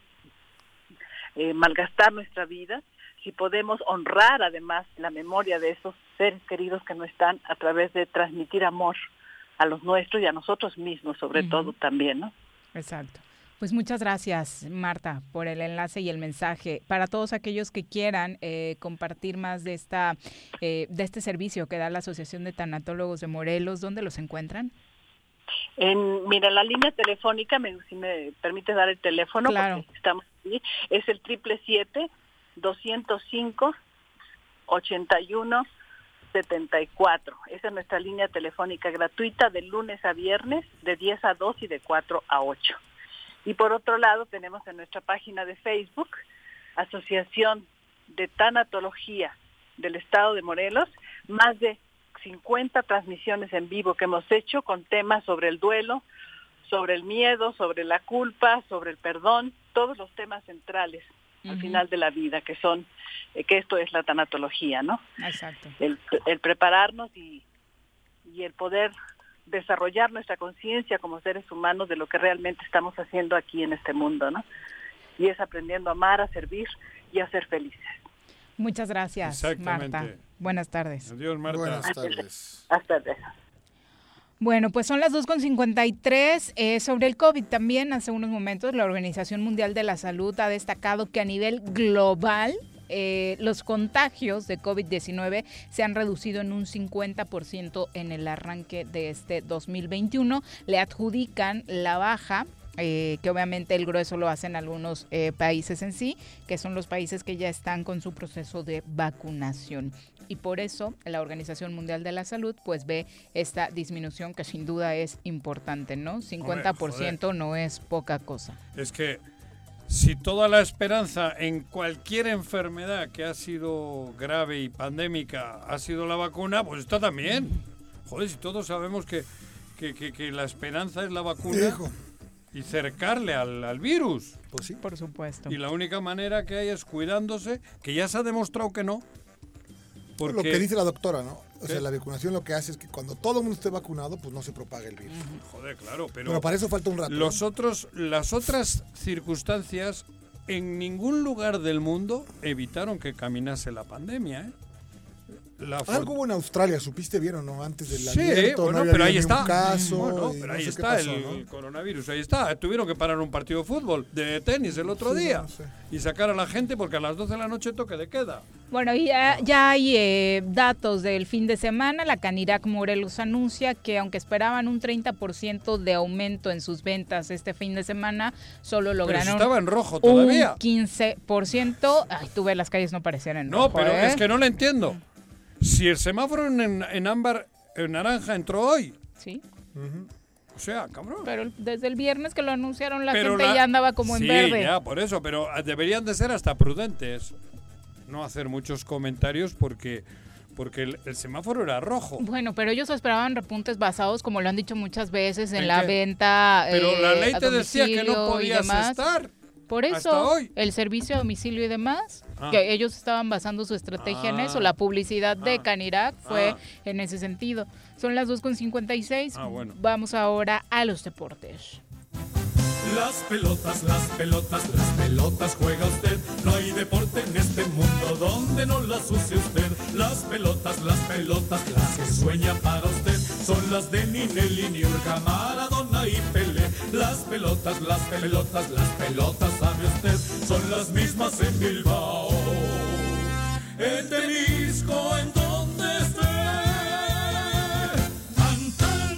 eh, malgastar nuestra vida si podemos honrar además la memoria de esos seres queridos que no están a través de transmitir amor a los nuestros y a nosotros mismos sobre todo también, ¿no? Exacto. Pues muchas gracias, Marta, por el enlace y el mensaje. Para todos aquellos que quieran eh, compartir más de esta eh, de este servicio que da la Asociación de Tanatólogos de Morelos, ¿dónde los encuentran? En, mira, la línea telefónica, me, si me permite dar el teléfono, Claro. porque estamos aquí, es el triple siete 205 81 74. Esa es nuestra línea telefónica gratuita de lunes a viernes de 10 a 2 y de 4 a 8. Y por otro lado tenemos en nuestra página de Facebook Asociación de Tanatología del Estado de Morelos más de 50 transmisiones en vivo que hemos hecho con temas sobre el duelo, sobre el miedo, sobre la culpa, sobre el perdón, todos los temas centrales al final de la vida, que son, eh, que esto es la tanatología, ¿no? Exacto. El, el prepararnos y, y el poder desarrollar nuestra conciencia como seres humanos de lo que realmente estamos haciendo aquí en este mundo, ¿no? Y es aprendiendo a amar, a servir y a ser felices. Muchas gracias. Marta. Buenas tardes. Adiós, Marta. Buenas tardes. Hasta luego. Bueno, pues son las 2.53. Eh, sobre el COVID también, hace unos momentos, la Organización Mundial de la Salud ha destacado que a nivel global eh, los contagios de COVID-19 se han reducido en un 50% en el arranque de este 2021. Le adjudican la baja. eh, que obviamente el grueso lo hacen algunos eh, países en sí, que son los países que ya están con su proceso de vacunación y por eso la Organización Mundial de la Salud pues ve esta disminución que sin duda es importante, ¿no? 50% no es poca cosa. Es que si toda la esperanza en cualquier enfermedad que ha sido grave y pandémica ha sido la vacuna, pues esta también. Joder, si todos sabemos que, que, que- que la esperanza es la vacuna Hijo. y cercarle al, al virus. Pues sí. Por supuesto. Y la única manera que hay es cuidándose, que ya se ha demostrado que no. Porque Lo que dice la doctora, ¿no? O ¿Qué? sea, la vacunación lo que hace es que cuando todo el mundo esté vacunado, pues no se propaga el virus. Joder, claro, pero, Pero para eso falta un rato. los otros, las otras circunstancias en ningún lugar del mundo evitaron que caminase la pandemia. ¿eh? La Algo hubo en Australia, ¿supiste bien o no? Antes del Sí, abierto, bueno, no había pero ahí está. caso. Bueno, y pero no ahí sé qué está pasó, el, ¿no? el coronavirus, ahí está. Tuvieron que parar un partido de fútbol, de tenis el otro Sí, día no sé. y sacar a la gente porque a las 12 de la noche toque de queda. Bueno, y ya, ya hay eh, datos del fin de semana. La Canirac Morelos anuncia que aunque esperaban un 30% de aumento en sus ventas este fin de semana, solo Pero lograron estaba en rojo todavía. un 15%. Ay, tú ves, las calles no parecían en No, rojo, pero ¿eh? es que no lo entiendo. Si el semáforo en, en ámbar, en naranja entró hoy. Sí, O sea, cabrón. pero desde el viernes que lo anunciaron la Pero gente la- ya andaba como en Sí, verde. ya, por eso, pero ah, deberían de ser hasta prudentes. No hacer muchos comentarios porque, porque el, el semáforo era rojo. Bueno, pero ellos esperaban repuntes basados, como lo han dicho muchas veces, en, ¿En la qué? venta. Pero eh, la ley te decía que no podías estar. Por hasta eso, hoy. el servicio a domicilio y demás, Ah. que ellos estaban basando su estrategia en Ah. eso. La publicidad de Ah. Canirac fue Ah. en ese sentido. Son las 2.56. Ah, bueno. Vamos ahora a los deportes. Las pelotas, las pelotas, las pelotas juega usted. No hay deporte en este mundo donde no las use usted. Las pelotas, las pelotas, las que sueña para usted. Son las de Ninelli, Niurka, Maradona y Pelé. Las pelotas, las pelotas, las pelotas, sabe usted. Son las mismas en Bilbao. En Temisco, en donde esté. Tan, tan.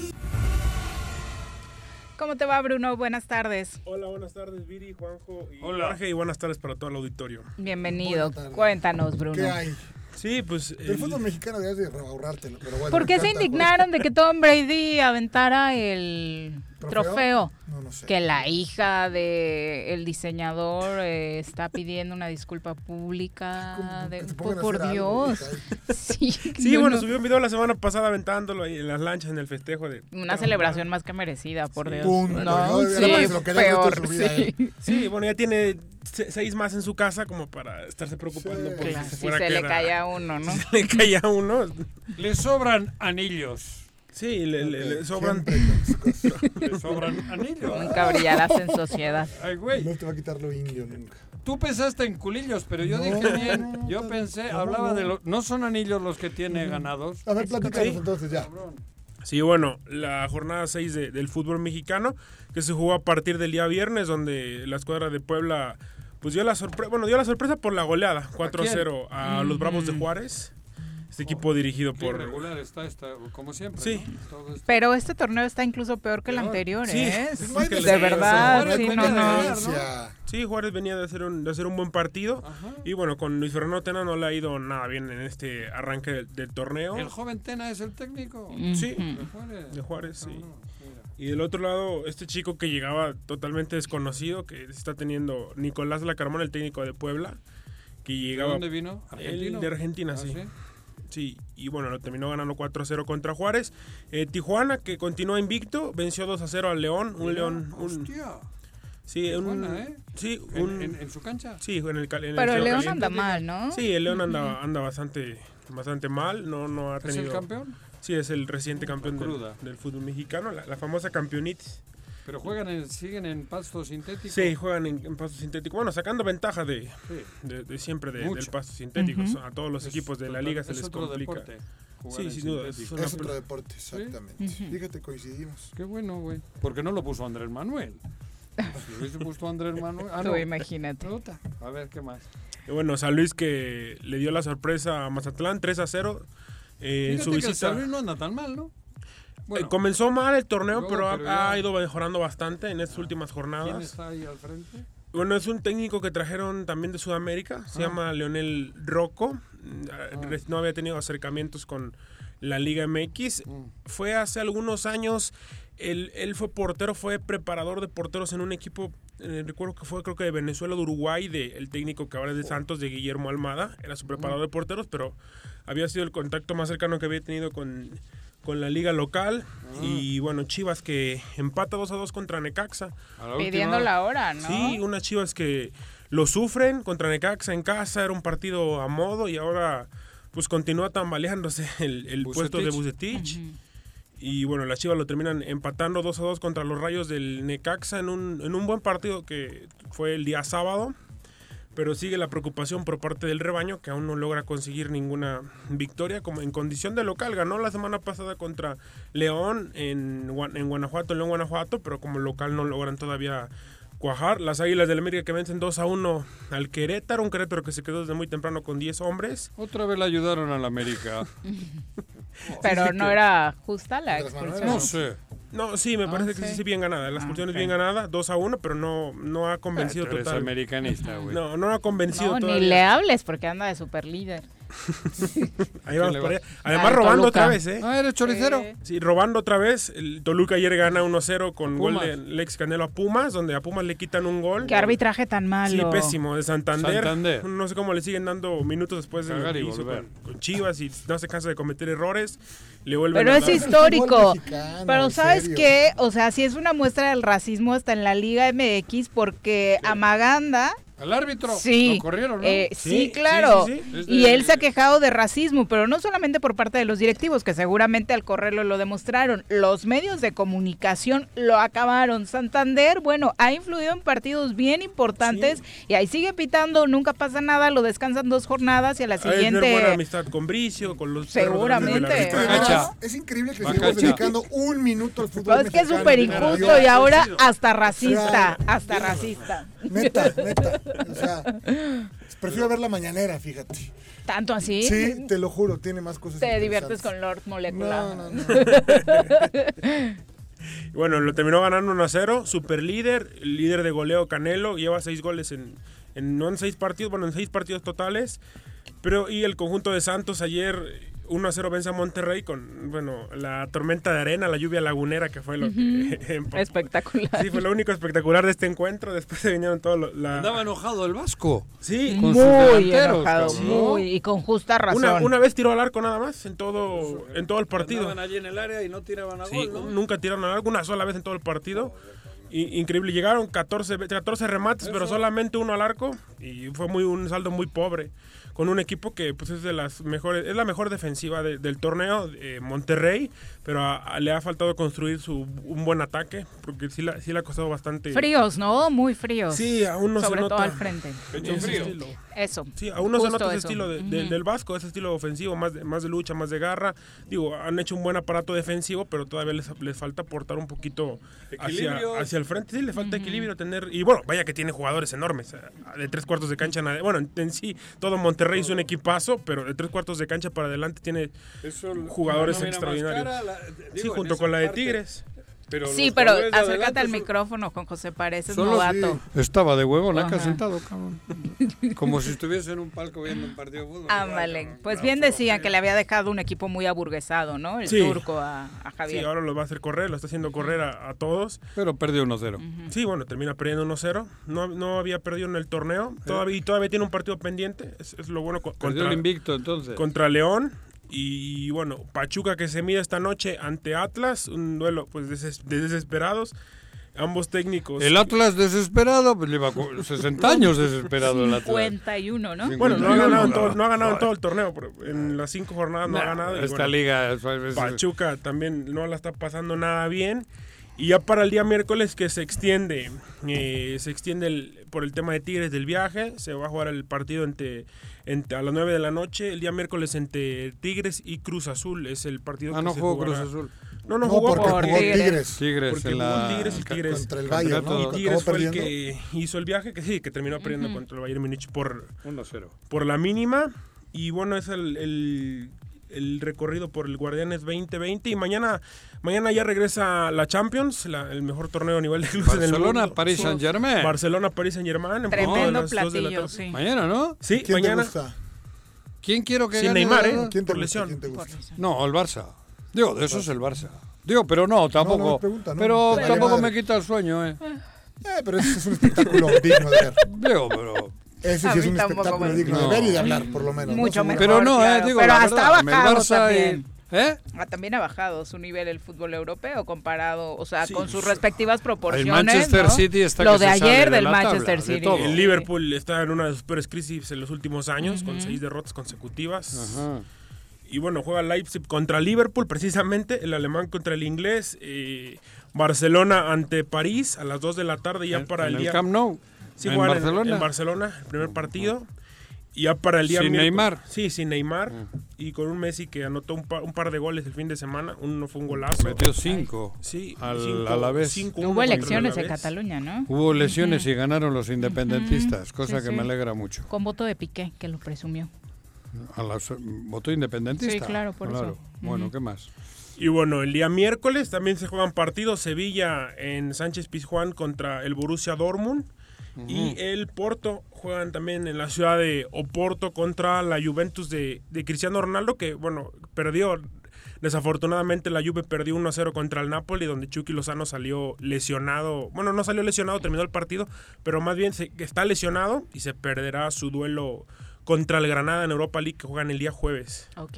Como ¿Cómo te va, Bruno? Buenas tardes. Hola, buenas tardes, Viri, Juanjo y Hola. Jorge, y buenas tardes para todo el auditorio. Bienvenido. Cuéntanos, Bruno. ¿Qué hay? Sí, pues... El fútbol mexicano debes de ahorrártelo, pero bueno. ¿Por qué se indignaron de que Tom Brady aventara el ¿Trofeo? trofeo? No, no sé. Que la hija de el diseñador eh, está pidiendo una disculpa pública. de- por Dios. Sí, bueno, no- subió un video la semana pasada aventándolo ahí en las lanchas en el festejo de... Una celebración más que merecida, por Dios. Punto. No, sí, lo peor, su vida, sí. eh. Sí, bueno, ya tiene se- seis más en su casa como para estarse preocupando por Claro, si se si se le quedar. cae a uno, ¿no? Si se le cae a uno. Le sobran anillos. Sí, le, le- le sobran... Le sobran anillos. Nunca brillarás en sociedad. Ay, güey. No te va a quitar lo indio nunca. Tú pensaste en culillos, pero yo No, dije bien. no, Yo no, pensé, no, hablaba no. de los. No son anillos los que tiene ganados. A ver, platícanos Sí. entonces ya. Sí, bueno, la jornada 6 de- del fútbol mexicano que se jugó a partir del día viernes donde la escuadra de Puebla pues dio la sorpresa, bueno, dio la sorpresa por la goleada 4-0 a, los Bravos de. Juárez. Este equipo dirigido por regular está como siempre. Sí. ¿no? Todo esto. Pero este torneo está incluso peor que el anterior, Sí, ¿eh? es más que de verdad, Juárez sí, no, de Sí, Juárez venía de hacer un, de hacer un buen partido. Y bueno, con Luis Fernando Tena no le ha ido nada bien en este arranque del, del torneo. El joven Tena es el técnico. Sí, De Juárez. de Juárez, sí. Y del otro lado, este chico que llegaba totalmente desconocido, que está teniendo Nicolás Lacarmón, el técnico de Puebla, que llegaba... dónde vino? Él ¿Argentino? de Argentina, Ah, sí. ¿Sí? y bueno, lo terminó ganando 4-0 contra Juárez. Eh, Tijuana, que continúa invicto, venció 2-0 al León. Un Mira, León... Un, Hostia. sí, un, Tijuana, ¿eh? sí, ¿En- un- en- en su cancha? Sí, en el, en el Pero el León Caliente. anda mal, ¿no? Sí, el León anda, anda bastante, bastante mal. No, no ha ¿Es el tenido... campeón? Sí, es el reciente campeón del, del fútbol mexicano, la, la famosa campeonitis. Pero juegan en, siguen en pasto sintético. Sí, juegan en, en pasto sintético. Bueno, sacando ventaja de, Sí. de, de siempre de- del pasto sintético. A todos los Es equipos de la liga se es les otro complica. deporte, Sí, sin duda. una Es otro deporte, exactamente. Ujú. Fíjate, coincidimos. Qué bueno, güey. Porque no lo puso Andrés Manuel. Si hubiese puesto Andrés Manuel. Ah, Tú imagínate. A ver, ¿qué más? Y bueno, San Luis que le dio la sorpresa a Mazatlán 3 a 0 eh, en su que visita. San Luis no anda tan mal, ¿no? Eh, comenzó mal el torneo, Luego, pero, ha- pero ya- ha, ido mejorando bastante en estas últimas ¿Quién jornadas. está ahí al frente? Bueno, es un técnico que trajeron también de Sudamérica, se Ah. llama Leonel Rocco. Mm, re- No había tenido acercamientos con la Liga MX. Mm. Fue hace algunos años, él, él fue portero, fue preparador de porteros en un equipo, eh, recuerdo que fue creo que de Venezuela, de Uruguay, de, el técnico que ahora es de Santos, de Guillermo Almada, era su preparador de porteros, pero había sido el contacto más cercano que había tenido con, con la liga local. Y bueno, Chivas que empata 2 a 2 contra Necaxa. Pidiendo la hora, ¿no? Sí, unas Chivas que lo sufren contra Necaxa en casa, era un partido a modo y ahora pues continúa tambaleándose el, el puesto de Bucetich. Y bueno, las Chivas lo terminan empatando 2 a 2 contra los Rayos del Necaxa en un, en un buen partido que fue el día sábado. Pero sigue la preocupación por parte del rebaño que aún no logra conseguir ninguna victoria como en condición de local. Ganó la semana pasada contra León en, en Guanajuato, León, Guanajuato, pero como local no logran todavía cuajar. Las Águilas del América que vencen 2 a 1 al Querétaro, un Querétaro que se quedó desde muy temprano con 10 hombres. Otra vez le ayudaron al América. Pero Sí, no que- era justa la expulsión. No sé. No, sí, me Ah, parece que sí, sí. bien ganada. La expulsión ok. es bien ganada, 2 a 1, pero no, no ha convencido Ah, tú eres total. americanista, güey. No, no ha convencido No, ni todavía. le hables porque anda de super líder. Ahí vamos por allá. Además, Al robando Toluca. otra vez, ¿eh? Ah, eres choricero. Sí, robando otra vez. El Toluca ayer gana 1-0 con gol de Lex Canelo a Pumas, donde a Pumas le quitan un gol. Qué arbitraje tan Sí, malo. pésimo, de Santander. Santander. No sé cómo le siguen dando minutos después de lo que hizo con, con Chivas y no se cansa de cometer errores. Le vuelven Pero a es dar- histórico. mexicano, Pero ¿sabes serio. qué? O sea, sí es una muestra del racismo hasta en la Liga MX porque a Maganda Al árbitro. Sí, Lo corrieron, ¿no? eh, Sí, claro. sí, sí. Es Y él se ha quejado de racismo, pero no solamente por parte de los directivos, que seguramente al correrlo lo demostraron. Los medios de comunicación lo acabaron. Santander, bueno, ha influido en partidos bien importantes y ahí sigue pitando, nunca pasa nada, lo descansan dos jornadas y a la tener siguiente... buena amistad con Bricio, con los Seguramente. además, Es increíble que sigamos dedicando un minuto al fútbol Pues es que es súper injusto y ahora hasta racista, hasta racista. Neta, neta. O sea, prefiero ver la mañanera, fíjate. ¿Tanto así? Sí, te lo juro, tiene más cosas Te diviertes con Lord Molecular. No, no, no. Bueno, lo terminó ganando 1 a 0, super líder, líder de goleo Canelo, lleva seis goles en, en no en seis partidos, bueno, en seis partidos totales. Pero y el conjunto de Santos ayer 1 a 0 vence a Monterrey con, bueno, la tormenta de arena, la lluvia lagunera que fue lo que... Espectacular. Sí, fue lo único espectacular de este encuentro. Después se vinieron todos los... La... Andaba enojado el Vasco. Sí, con Muy enojado, cabrón. muy, y con justa razón. Una, una vez tiró al arco nada más en todo, en todo el partido. Andaban allí en el área y no tiraban a Sí, gol, ¿no? nunca tiraron al arco, una sola vez en todo el partido. Increíble, llegaron 14, ve- 14 remates, pero solamente uno al arco. Y fue muy un saldo muy pobre. Con un equipo que pues es de las mejores, es la mejor defensiva de- del torneo, eh, Monterrey, pero a- a- le ha faltado construir su, un buen ataque, porque sí, la- sí le ha costado bastante. Fríos, ¿no? Muy fríos. Sí, aún no se Sobre todo nota. al frente. Pecho frío. estilo. Eso. Sí, aún no se nota ese eso. estilo de- del Vasco, ese estilo ofensivo, más de, más de lucha, más de garra. Digo, han hecho un buen aparato defensivo, pero todavía les, les falta aportar un poquito hacia, hacia el frente. Sí, le falta equilibrio tener. Y bueno, vaya que tiene jugadores enormes. De tres cuartos de cancha. nada- Bueno, en, en sí, todo Monterrey es un equipazo, pero de tres cuartos de cancha para adelante tiene jugadores extraordinarios. cara, la- sí, digo, junto con la de Tigres. Pero Sí, pero acércate adelante al son- micrófono, Juan José, pareces Solo novato. Estaba de huevo, la sentado, cabrón. Como si estuviese en un palco viendo un partido de fútbol. Ándale. Pues bien decían que le había dejado un equipo muy aburguesado, ¿no? El Sí. turco a, a Sí, Javier. ahora lo va a hacer correr, lo está haciendo correr a, a todos. Pero perdió 1-0. Sí, bueno, termina perdiendo 1-0. No, no había perdido en el torneo. Todavía, y todavía tiene un partido pendiente. Es, es lo bueno Perdió el invicto, entonces. contra León. Y bueno, Pachuca que se mide esta noche ante Atlas. Un duelo pues deses- de desesperados. Ambos técnicos. El Atlas desesperado, pues lleva cu- 60 años desesperado el Atlas. 51, ¿no? Bueno, no ha 51, ganado, en todo, no. no ha ganado en todo el torneo. pero en las cinco jornadas no ha ganado. y esta bueno, liga es- es- Pachuca también no la está pasando nada bien. Y ya para el día miércoles que se extiende, eh, se extiende el- por el tema de Tigres del viaje, se va a jugar el partido entre, entre- a las 9 de la noche, el día miércoles entre Tigres y Cruz Azul, es el partido Ah, que no se jugó jugará. Cruz Azul. No, no, No, jugó porque por jugó Tigres. Tigres Porque en jugó la- Tigres y Tigres contra el Bayern, ¿no? y Tigres fue el que hizo el viaje, que sí, que terminó perdiendo Ujú. contra el Bayern Múnich por 1-0. por la mínima. Y bueno, es el, el- el recorrido por el Guardianes 2020. Y mañana, mañana ya regresa la Champions, la- el mejor torneo a nivel de clubes en el Barcelona, mundo. París Saint-Germain. Barcelona, París Saint Germain. Tremendo platillo, sí. Mañana, ¿no? Sí, ¿Quién mañana. te gusta? ¿Quién quiero que Sin gane? Neymar, ¿eh? ¿Quién te Por gusta? lesión. ¿Quién te gusta? No, el Barça. Digo, de eso es el Barça. Digo, pero no, tampoco. no, pregunta, no. pero tampoco madre. me quita el sueño, ¿eh? Eh, pero es un espectáculo digno de ver. Digo, pero. Ese sí es un tampoco espectáculo digno de ver y de hablar, por lo menos. ¿no? Mucho mejor. Pero no, claro. eh, digo, Pero la hasta verdad, ha el bajado Barça también. y- ¿Eh? Ah, también ha bajado su nivel el fútbol europeo comparado, o sea, Sí, con sus pues, respectivas proporciones. Manchester ¿no? City está Lo que de se ayer de del Manchester de City. todo. El Liverpool está en una de sus peores crisis en los últimos años, con seis derrotas consecutivas. Ajá. Y bueno, juega Leipzig contra Liverpool, precisamente, el alemán contra el inglés. eh, Barcelona ante París a las 2 de la tarde, ya para el el día. Camp Nou. Sí, en Barcelona. En, Barcelona, el primer partido. Y ya para el día. Sin Neymar. Ah. Sí, sin Neymar. Y con un Messi que anotó un par, un par de goles el fin de semana. Uno fue un golazo. Metió cinco Sí, al, cinco- a la vez. cinco, Hubo elecciones el en. Cataluña, ¿no? Hubo lesiones y ganaron los independentistas, cosa Sí, que sí. me alegra mucho. Con voto de Piqué, que lo presumió. A las, ¿Voto independentista? Sí, claro, por eso. Bueno, Ujú. ¿qué más? Y bueno, el día miércoles también se juegan partidos. Sevilla en Sánchez Pizjuán contra el Borussia Dortmund. Y el Porto juegan también en la ciudad de Oporto contra la Juventus de, de Cristiano Ronaldo, que bueno, perdió. Desafortunadamente la Juve perdió 1-0 contra el Napoli, donde Chucky Lozano salió lesionado. Bueno, no salió lesionado, terminó el partido, pero más bien se, está lesionado y se perderá su duelo contra el Granada en Europa League que juegan el día jueves. Ok.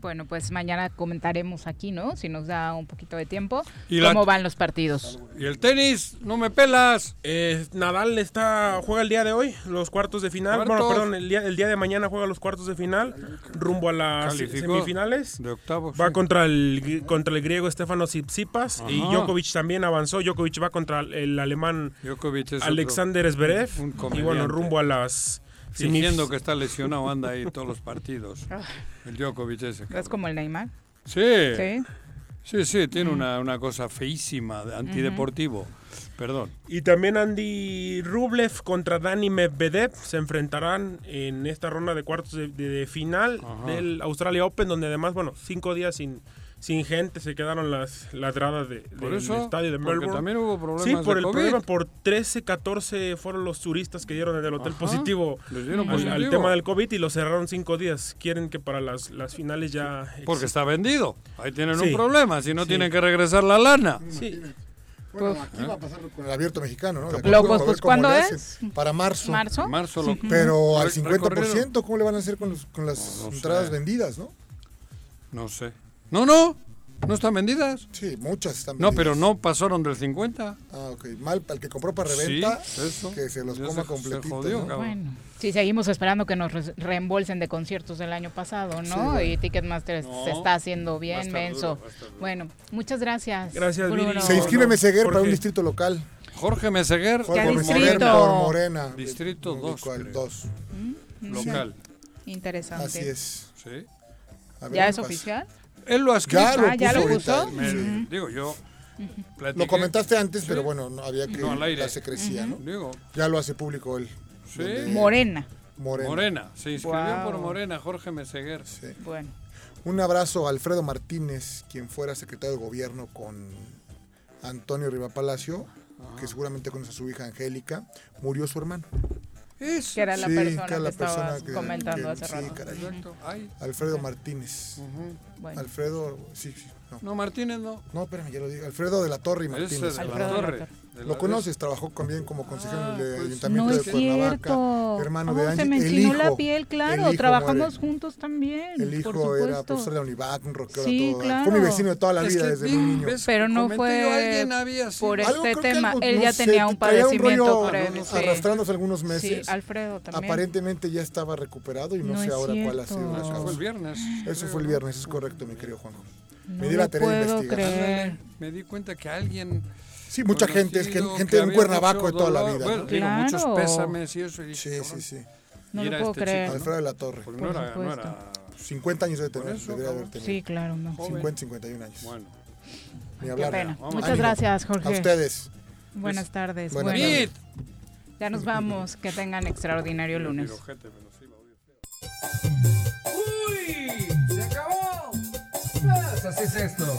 Bueno, pues mañana comentaremos aquí, ¿no? Si nos da un poquito de tiempo, Y la- cómo van los partidos. ¿Y el tenis? ¡No me pelas! Eh, Nadal está juega el día de hoy, los cuartos de final. Cuartos. Bueno, perdón, el día, el día de mañana juega los cuartos de final, rumbo a las Calificó semifinales. De octavos. Va sí. contra el contra el griego Stefano Tsitsipas y. Djokovic también avanzó. Djokovic va contra el alemán Alexander Zverev un y bueno, rumbo a las Fingiendo que está lesionado, anda ahí todos los partidos. El Djokovic ese. Es como el Neymar. Sí. Sí. Sí, sí, tiene una, una cosa feísima, de antideportivo. Perdón. Y también Andy Rublev contra Dani Medvedev se enfrentarán en esta ronda de cuartos de, de- de final Ajá. del Australia Open, donde además, bueno, cinco días sin, sin gente, se quedaron las ladradas de, del eso, estadio de Melbourne. también hubo problemas Sí, por de el COVID. problema, por 13, 14 fueron los turistas que dieron en el hotel Ajá, positivo, al, tema del COVID y lo cerraron cinco días. Quieren que para las, las finales ya... Porque está vendido. Ahí tienen Sí. un problema, si no Sí. tienen que regresar la lana. Sí. Bueno, aquí va a pasar con el abierto mexicano, ¿no? Lo- pues, pues, ¿cuándo es? Para marzo. ¿Marzo? Marzo lo- Pero al Re- 50%, ¿cómo le van a hacer con, los- con las No, no entradas sé. vendidas, no? No sé. No, no. No están vendidas. Sí, muchas están No, vendidas. pero no pasaron del 50. Ah, ok. Mal, al que compró para reventa, Sí, eso. que se los Ya coma se- se jodió, ¿no? Bueno, sí, seguimos esperando que nos re- reembolsen de conciertos del año pasado, Sí, ¿no? bueno. Y Ticketmaster No, se está haciendo bien menso. Bueno, muchas gracias. Gracias. Viri. Se inscribe Meseguer para un distrito local. Jorge Meseguer. Jorge ¿Qué Meseguer distrito? por Morena. Distrito ¿De 2. cuál? Dos. Mm, Local. Interesante. Así es. Sí. A ver ¿Ya es pasa. oficial? Él lo ha escrito. Ya lo Ah, ¿ya lo puso? Me-. Digo, yo. platiqué- Lo comentaste antes, Sí. pero bueno, no había que No, al aire. la secrecía, ¿no? Digo, Ya lo hace público él. Sí. Donde- Morena. Morena. Morena. Se inscribió Wow. por Morena, Jorge Meseguer. Sí. Bueno. Un abrazo a Alfredo Martínez, quien fuera secretario de gobierno con Antonio Riva Palacio, que seguramente conoce a su hija Angélica. Murió su hermano. Eso. Que era la Sí, persona que era que, la estabas persona que- comentando que- hace sí, rato. caray. Exacto. Ay. Alfredo Martínez. Ujú. Bueno. Alfredo, sí, sí. No. No, Martínez no. No, espérame, ya lo digo. Alfredo de la Torre y Martínez. de la Alfredo de la Torre. Lo conoces, trabajó también como consejero Ah, del pues, Ayuntamiento No de Cuernavaca. cierto. Hermano de se Ángel. me el enchinó hijo, la piel, el claro. hijo Trabajamos muere. juntos también. El por hijo supuesto. era profesor de Univac, un rockero Sí, todo claro. Fue mi vecino de toda la Es vida que desde vi- muy niño. Pero no fue por Algo, este tema. algo, Él no ya sé, tenía un padecimiento rollo previo. sí. Arrastrándose algunos meses. Sí, Alfredo también. Aparentemente ya estaba recuperado y no, No sé ahora cuál ha sido la Eso causa. fue el viernes. Eso fue el viernes, es correcto, mi querido Juanjo. No Me di la tarea de puedo investigar. Me di cuenta que alguien. Sí, mucha gente, es gente de un Cuernavaco de toda la vida. bueno, ¿no? digo, muchos pésames y eso. y Sí, dije, sí, sí. No lo puedo este creer. chico. Alfredo de la Torre. Porque no era, no era 50 años de tener, eso, debería haber tenido. Sí, claro, no. Joven. 50, 51 años. Bueno. Ni Qué hablar. pena. Vamos. Muchas Ánimo. gracias, Jorge. A ustedes. Buenas tardes. Buenas Bueno, tardes. ya nos vamos. Que tengan extraordinario lunes. ¡Uy! ¡Se acabó! Pues así es esto.